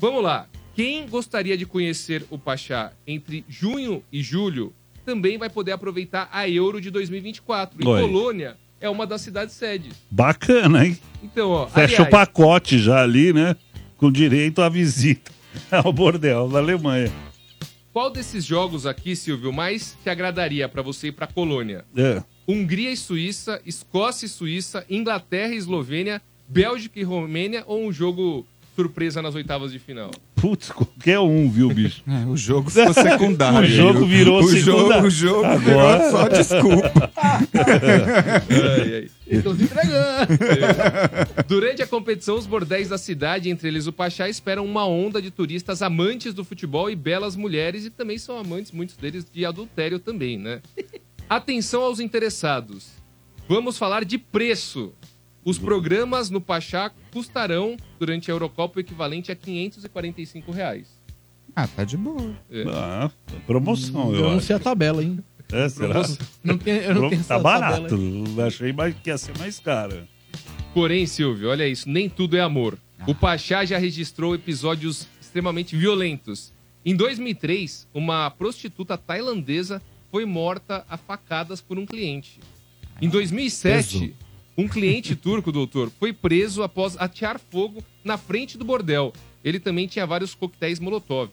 Vamos lá. Quem gostaria de conhecer o Pachá entre junho e julho também vai poder aproveitar a Euro de 2024. E Oi. Colônia é uma das cidades sedes. Bacana, hein? Então, ó, Fecha o aliás, pacote já ali, né? Com direito à visita ao bordel da Alemanha. Qual desses jogos aqui, Silvio, mais te agradaria pra você ir pra Colônia? É. Hungria e Suíça, Escócia e Suíça, Inglaterra e Eslovênia, Bélgica e Romênia ou um jogo surpresa nas oitavas de final? Putz, qualquer um, viu, bicho? É, o jogo ficou secundário. o jogo virou o secundário. Jogo, o jogo Agora... virou só desculpa. Ai, ai. Estão se entregando. Durante a competição, os bordéis da cidade, entre eles o Pachá, esperam uma onda de turistas amantes do futebol e belas mulheres, e também são amantes, muitos deles, de adultério também, né? Atenção aos interessados. Vamos falar de preço. Os programas no Pachá custarão, durante a Eurocopa, o equivalente a 545 reais. Ah, tá de boa. É. Ah, promoção, Eu eu não acho. sei a tabela, hein? É, será? Não tem, eu não tenho tá barato. achei mais, que ia ser mais caro. Porém, Silvio, olha isso, nem tudo é amor. O Pachá já registrou episódios extremamente violentos. Em 2003, uma prostituta tailandesa foi morta a facadas por um cliente. Em 2007, um cliente turco, doutor, foi preso após atear fogo na frente do bordel. Ele também tinha vários coquetéis Molotov.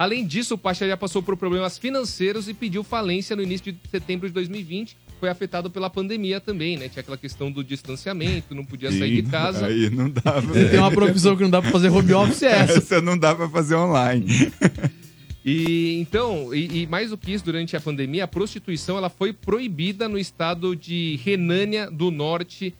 Além disso, o Pacha já passou por problemas financeiros e pediu falência no início de setembro de 2020. Foi afetado pela pandemia também, né? Tinha aquela questão do distanciamento, não podia sair de casa. Aí não dá pra... Se tem uma profissão que não dá pra fazer home office, é essa. Essa não dá pra fazer online. E então, e, e mais do que isso, durante a pandemia, a prostituição ela foi proibida no estado de Renânia do Norte,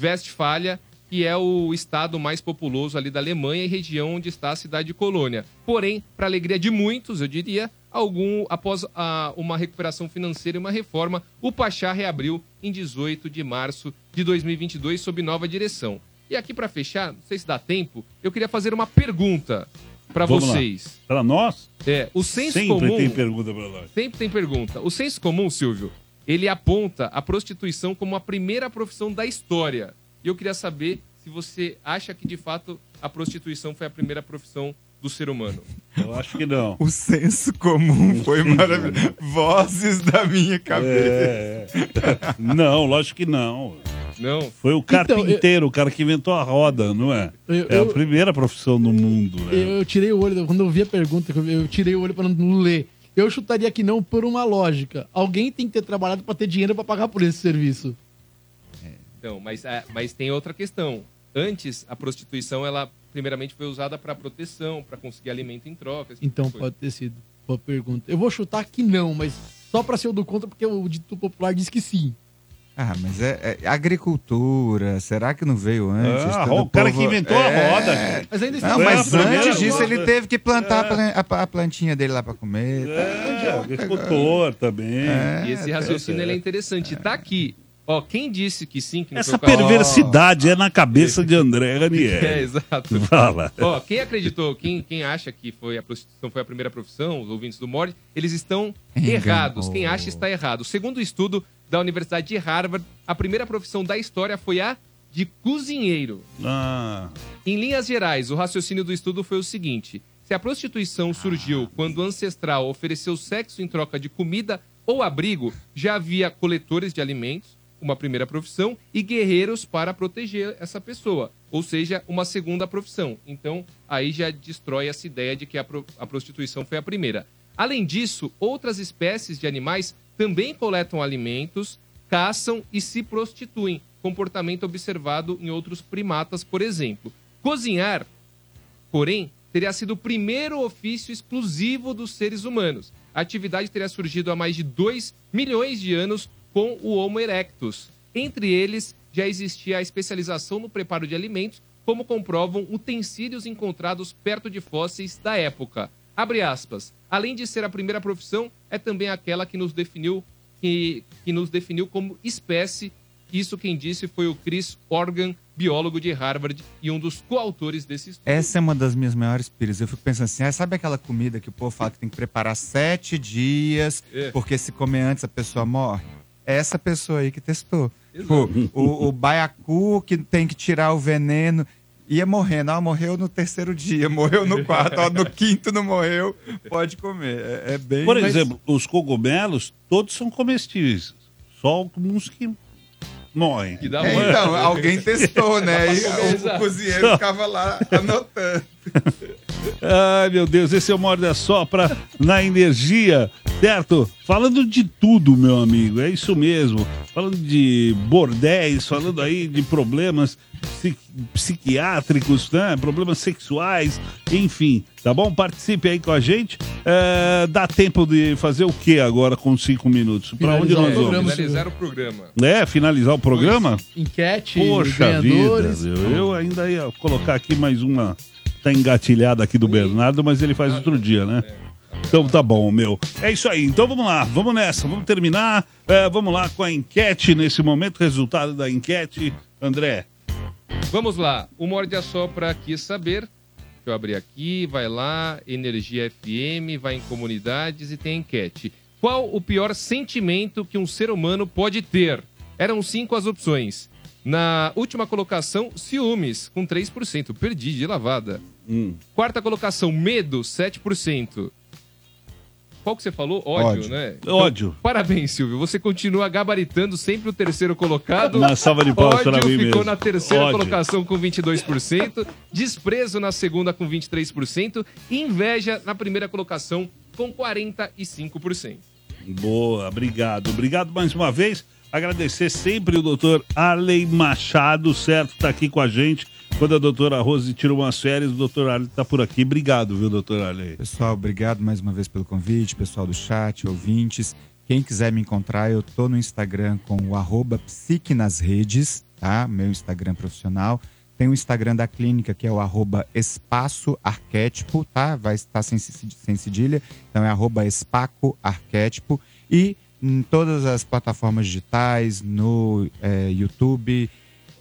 Westfália, que é o estado mais populoso ali da Alemanha e região onde está a cidade de Colônia. Porém, para alegria de muitos, eu diria, algum após a- uma recuperação financeira e uma reforma, o Pachá reabriu em 18 de março de 2022 sob nova direção. E aqui para fechar, não sei se dá tempo, eu queria fazer uma pergunta para vocês. Para nós? É, o senso Sempre comum. tem pergunta para nós. Sempre tem pergunta. O senso comum, Silvio, ele aponta a prostituição como a primeira profissão da história. E eu queria saber se você acha que de fato a prostituição foi a primeira profissão do ser humano. Eu acho que não. O senso comum foi maravilhoso. Vozes da minha cabeça. É. Não, lógico que não. Não. Foi o carpinteiro, o cara que inventou a roda, não é? Eu- é a eu- primeira profissão no mundo, né? Eu, eu tirei o olho, quando eu vi a pergunta, eu- eu tirei o olho pra não ler. Eu chutaria que não por uma lógica. Alguém tem que ter trabalhado pra ter dinheiro pra pagar por esse serviço. Então, mas, é, mas tem outra questão. Antes, a prostituição, ela primeiramente foi usada para proteção, para conseguir alimento em troca. tipo Então pode ter sido. Boa pergunta. Eu vou chutar que não, mas só pra ser o do contra, porque o dito popular diz que sim. Ah, mas é, é agricultura. Será que não veio antes? Ah, o cara povo- que inventou a roda. Mas ainda Não, mas antes disso roda. ele teve que plantar a plan- a, plantinha dele lá pra comer. É, agricultor também. E esse raciocínio ele é interessante. Tá aqui. Ó, quem disse que sim, que não Essa perversidade é na cabeça de André Ranieri. É, exato. Fala. Ó, quem acreditou, quem, quem acha que foi a prostituição foi a primeira profissão, os ouvintes do Mord, eles estão Enganou. errados. Quem acha está errado. Segundo o estudo da Universidade de Harvard, a primeira profissão da história foi a de cozinheiro. Ah, Em linhas gerais, o raciocínio do estudo foi o seguinte: se a prostituição surgiu quando o ancestral ofereceu sexo em troca de comida ou abrigo, já havia coletores de alimentos, uma primeira profissão, e guerreiros para proteger essa pessoa, ou seja, uma segunda profissão. Então, aí já destrói essa ideia de que a, pro- a prostituição foi a primeira. Além disso, outras espécies de animais também coletam alimentos, caçam e se prostituem, comportamento observado em outros primatas, por exemplo. Cozinhar Porém, teria sido o primeiro ofício exclusivo dos seres humanos. A atividade teria surgido há mais de 2 milhões de anos com o Homo erectus. Entre eles, já existia a especialização no preparo de alimentos, como comprovam utensílios encontrados perto de fósseis da época. Abre aspas. Além de ser a primeira profissão, é também aquela que nos definiu, que, que nos definiu como espécie isso quem disse foi o Chris Organ, biólogo de Harvard e um dos coautores desse estudo. Essa é uma das minhas maiores piras. Eu fico pensando assim, ah, sabe aquela comida que o povo fala que tem que preparar sete dias, É. porque se comer antes a pessoa morre? É essa pessoa aí que testou. Tipo, o, o baiacu que tem que tirar o veneno. Ia morrendo, ah, morreu no terceiro dia, morreu no quarto, ó, no quinto não morreu, pode comer. É, é bem. Por mas- exemplo, os cogumelos, todos são comestíveis. Só alguns que morrem. Que dá É, então, alguém testou, né? E o, Exato. cozinheiro ficava lá anotando. Ai, meu Deus, esse é o Morde a Sopra na energia, certo? Falando de tudo, meu amigo, é isso mesmo. Falando de bordéis, falando aí de problemas psi- psiquiátricos, né? Problemas sexuais, enfim, tá bom? Participe aí com a gente. É, dá tempo de fazer o que agora com cinco minutos? Pra onde nós vamos? Finalizar o programa. É, finalizar o programa? Enquete, Poxa vida, eu, eu ainda ia colocar aqui mais uma. Tá engatilhada aqui do Bernardo, mas ele faz outro dia, né? Então tá bom, meu. É isso aí. Então vamos lá, vamos nessa, vamos terminar. É, vamos lá com a enquete nesse momento, resultado da enquete. André. Vamos lá. O Morde a Sopra quis saber. Deixa eu abrir aqui, vai lá, Energia FM, vai em comunidades e tem enquete. Qual o pior sentimento que um ser humano pode ter? Eram cinco as opções. Na última colocação, ciúmes, com 3%. Perdi de lavada. Hum. Quarta colocação, medo, 7%. qual que você falou? Ódio, Ódio. né? Ódio. parabéns, Silvio. Você continua gabaritando sempre o terceiro colocado. Uma salva de palmas para mim ficou mesmo. na terceira Ódio. colocação com 22%. Desprezo na segunda com 23%. E inveja na primeira colocação com 45%. Boa, obrigado. Obrigado mais uma vez. Agradecer sempre o doutor Arley Machado, certo? Tá aqui com a gente. Quando a doutora Rose tira umas férias, o doutor Arley tá por aqui. Obrigado, viu, doutor Arley? Pessoal, obrigado mais uma vez pelo convite, pessoal do chat, ouvintes. Quem quiser me encontrar, eu tô no Instagram com o arroba psique nas redes, tá? Meu Instagram profissional. Tem o Instagram da clínica, que é o arroba espaço arquétipo, tá? Vai estar sem, sem cedilha. Então é arroba espaco arquétipo. E em todas as plataformas digitais, no eh, YouTube,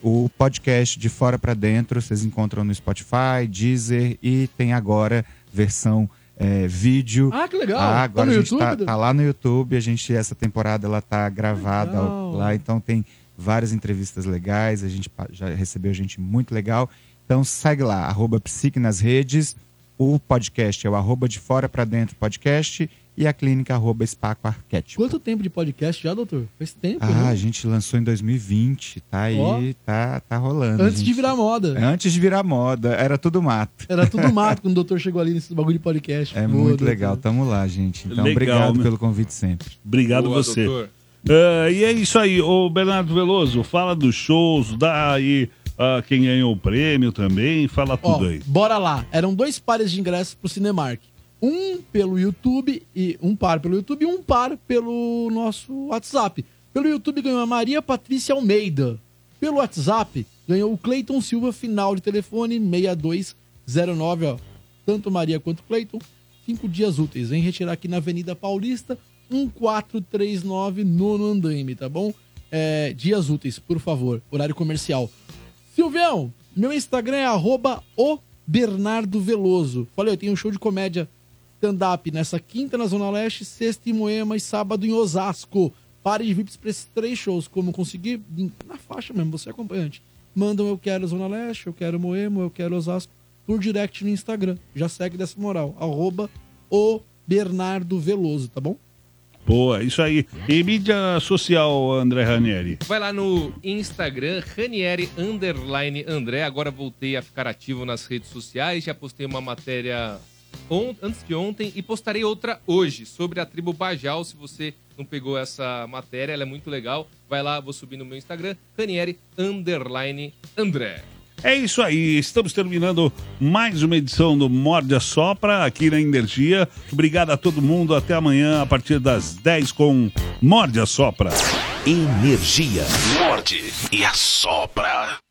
o podcast de fora para dentro, vocês encontram no Spotify, Deezer e tem agora versão eh, vídeo. Ah, que legal. Ah, Tá agora no a gente tá, YouTube? tá lá no YouTube, a gente essa temporada ela tá gravada Legal. lá, então tem várias entrevistas legais, a gente já recebeu gente muito legal. Então segue lá, arroba Psique nas redes, o podcast é o arroba de fora para dentro podcast e a clínica arroba Espaco Arquétipo. Quanto tempo de podcast já, doutor? Faz tempo, Ah, né? a gente lançou em 2020, tá aí, Ó. tá, tá rolando. Antes de gente. virar moda. Antes de virar moda, era tudo mato. Era tudo mato quando o doutor chegou ali nesse bagulho de podcast. É Boa, muito doutor. legal, tamo lá, gente. Então, Legal, obrigado né? pelo convite sempre. Obrigado Boa, você. Ah, e é isso aí, ô Bernardo Veloso, fala dos shows, dá aí ah, quem ganhou o prêmio também, fala tudo aí. bora lá. Eram dois pares de ingressos pro Cinemark. Um pelo YouTube e um par pelo YouTube e um par pelo nosso WhatsApp. Pelo YouTube ganhou a Maria Patrícia Almeida. Pelo WhatsApp ganhou o Cleiton Silva, final de telefone 6209, ó. Tanto Maria quanto Cleiton, cinco dias úteis. Vem retirar aqui na Avenida Paulista, 1439, nono andaime, tá bom? É, dias úteis, por favor. Horário comercial. Silvião, meu Instagram é arroba o Bernardo Veloso. Falei, eu tenho um show de comédia stand-up nessa quinta na Zona Leste, sexta em Moema e sábado em Osasco. Pare de VIPs para esses três shows. Como conseguir? Na faixa mesmo, você é acompanhante. Mandam eu quero Zona Leste, eu quero Moema, eu quero Osasco, por direct no Instagram. Já segue dessa moral. Arroba o Bernardo Veloso, tá bom? Boa, isso aí. E mídia social, André Ranieri? Vai lá no Instagram, Ranieri Underline André. Agora voltei a ficar ativo nas redes sociais. Já postei uma matéria antes de ontem e postarei outra hoje sobre a tribo Bajal. Se você não pegou essa matéria, ela é muito legal. Vai lá, vou subir no meu Instagram, Ranieri Underline André. É isso aí, estamos terminando mais uma edição do Morde a Sopra aqui na Energia. Obrigado a todo mundo, até amanhã a partir das 10 com Morde a Sopra. Energia. Morde e assopra.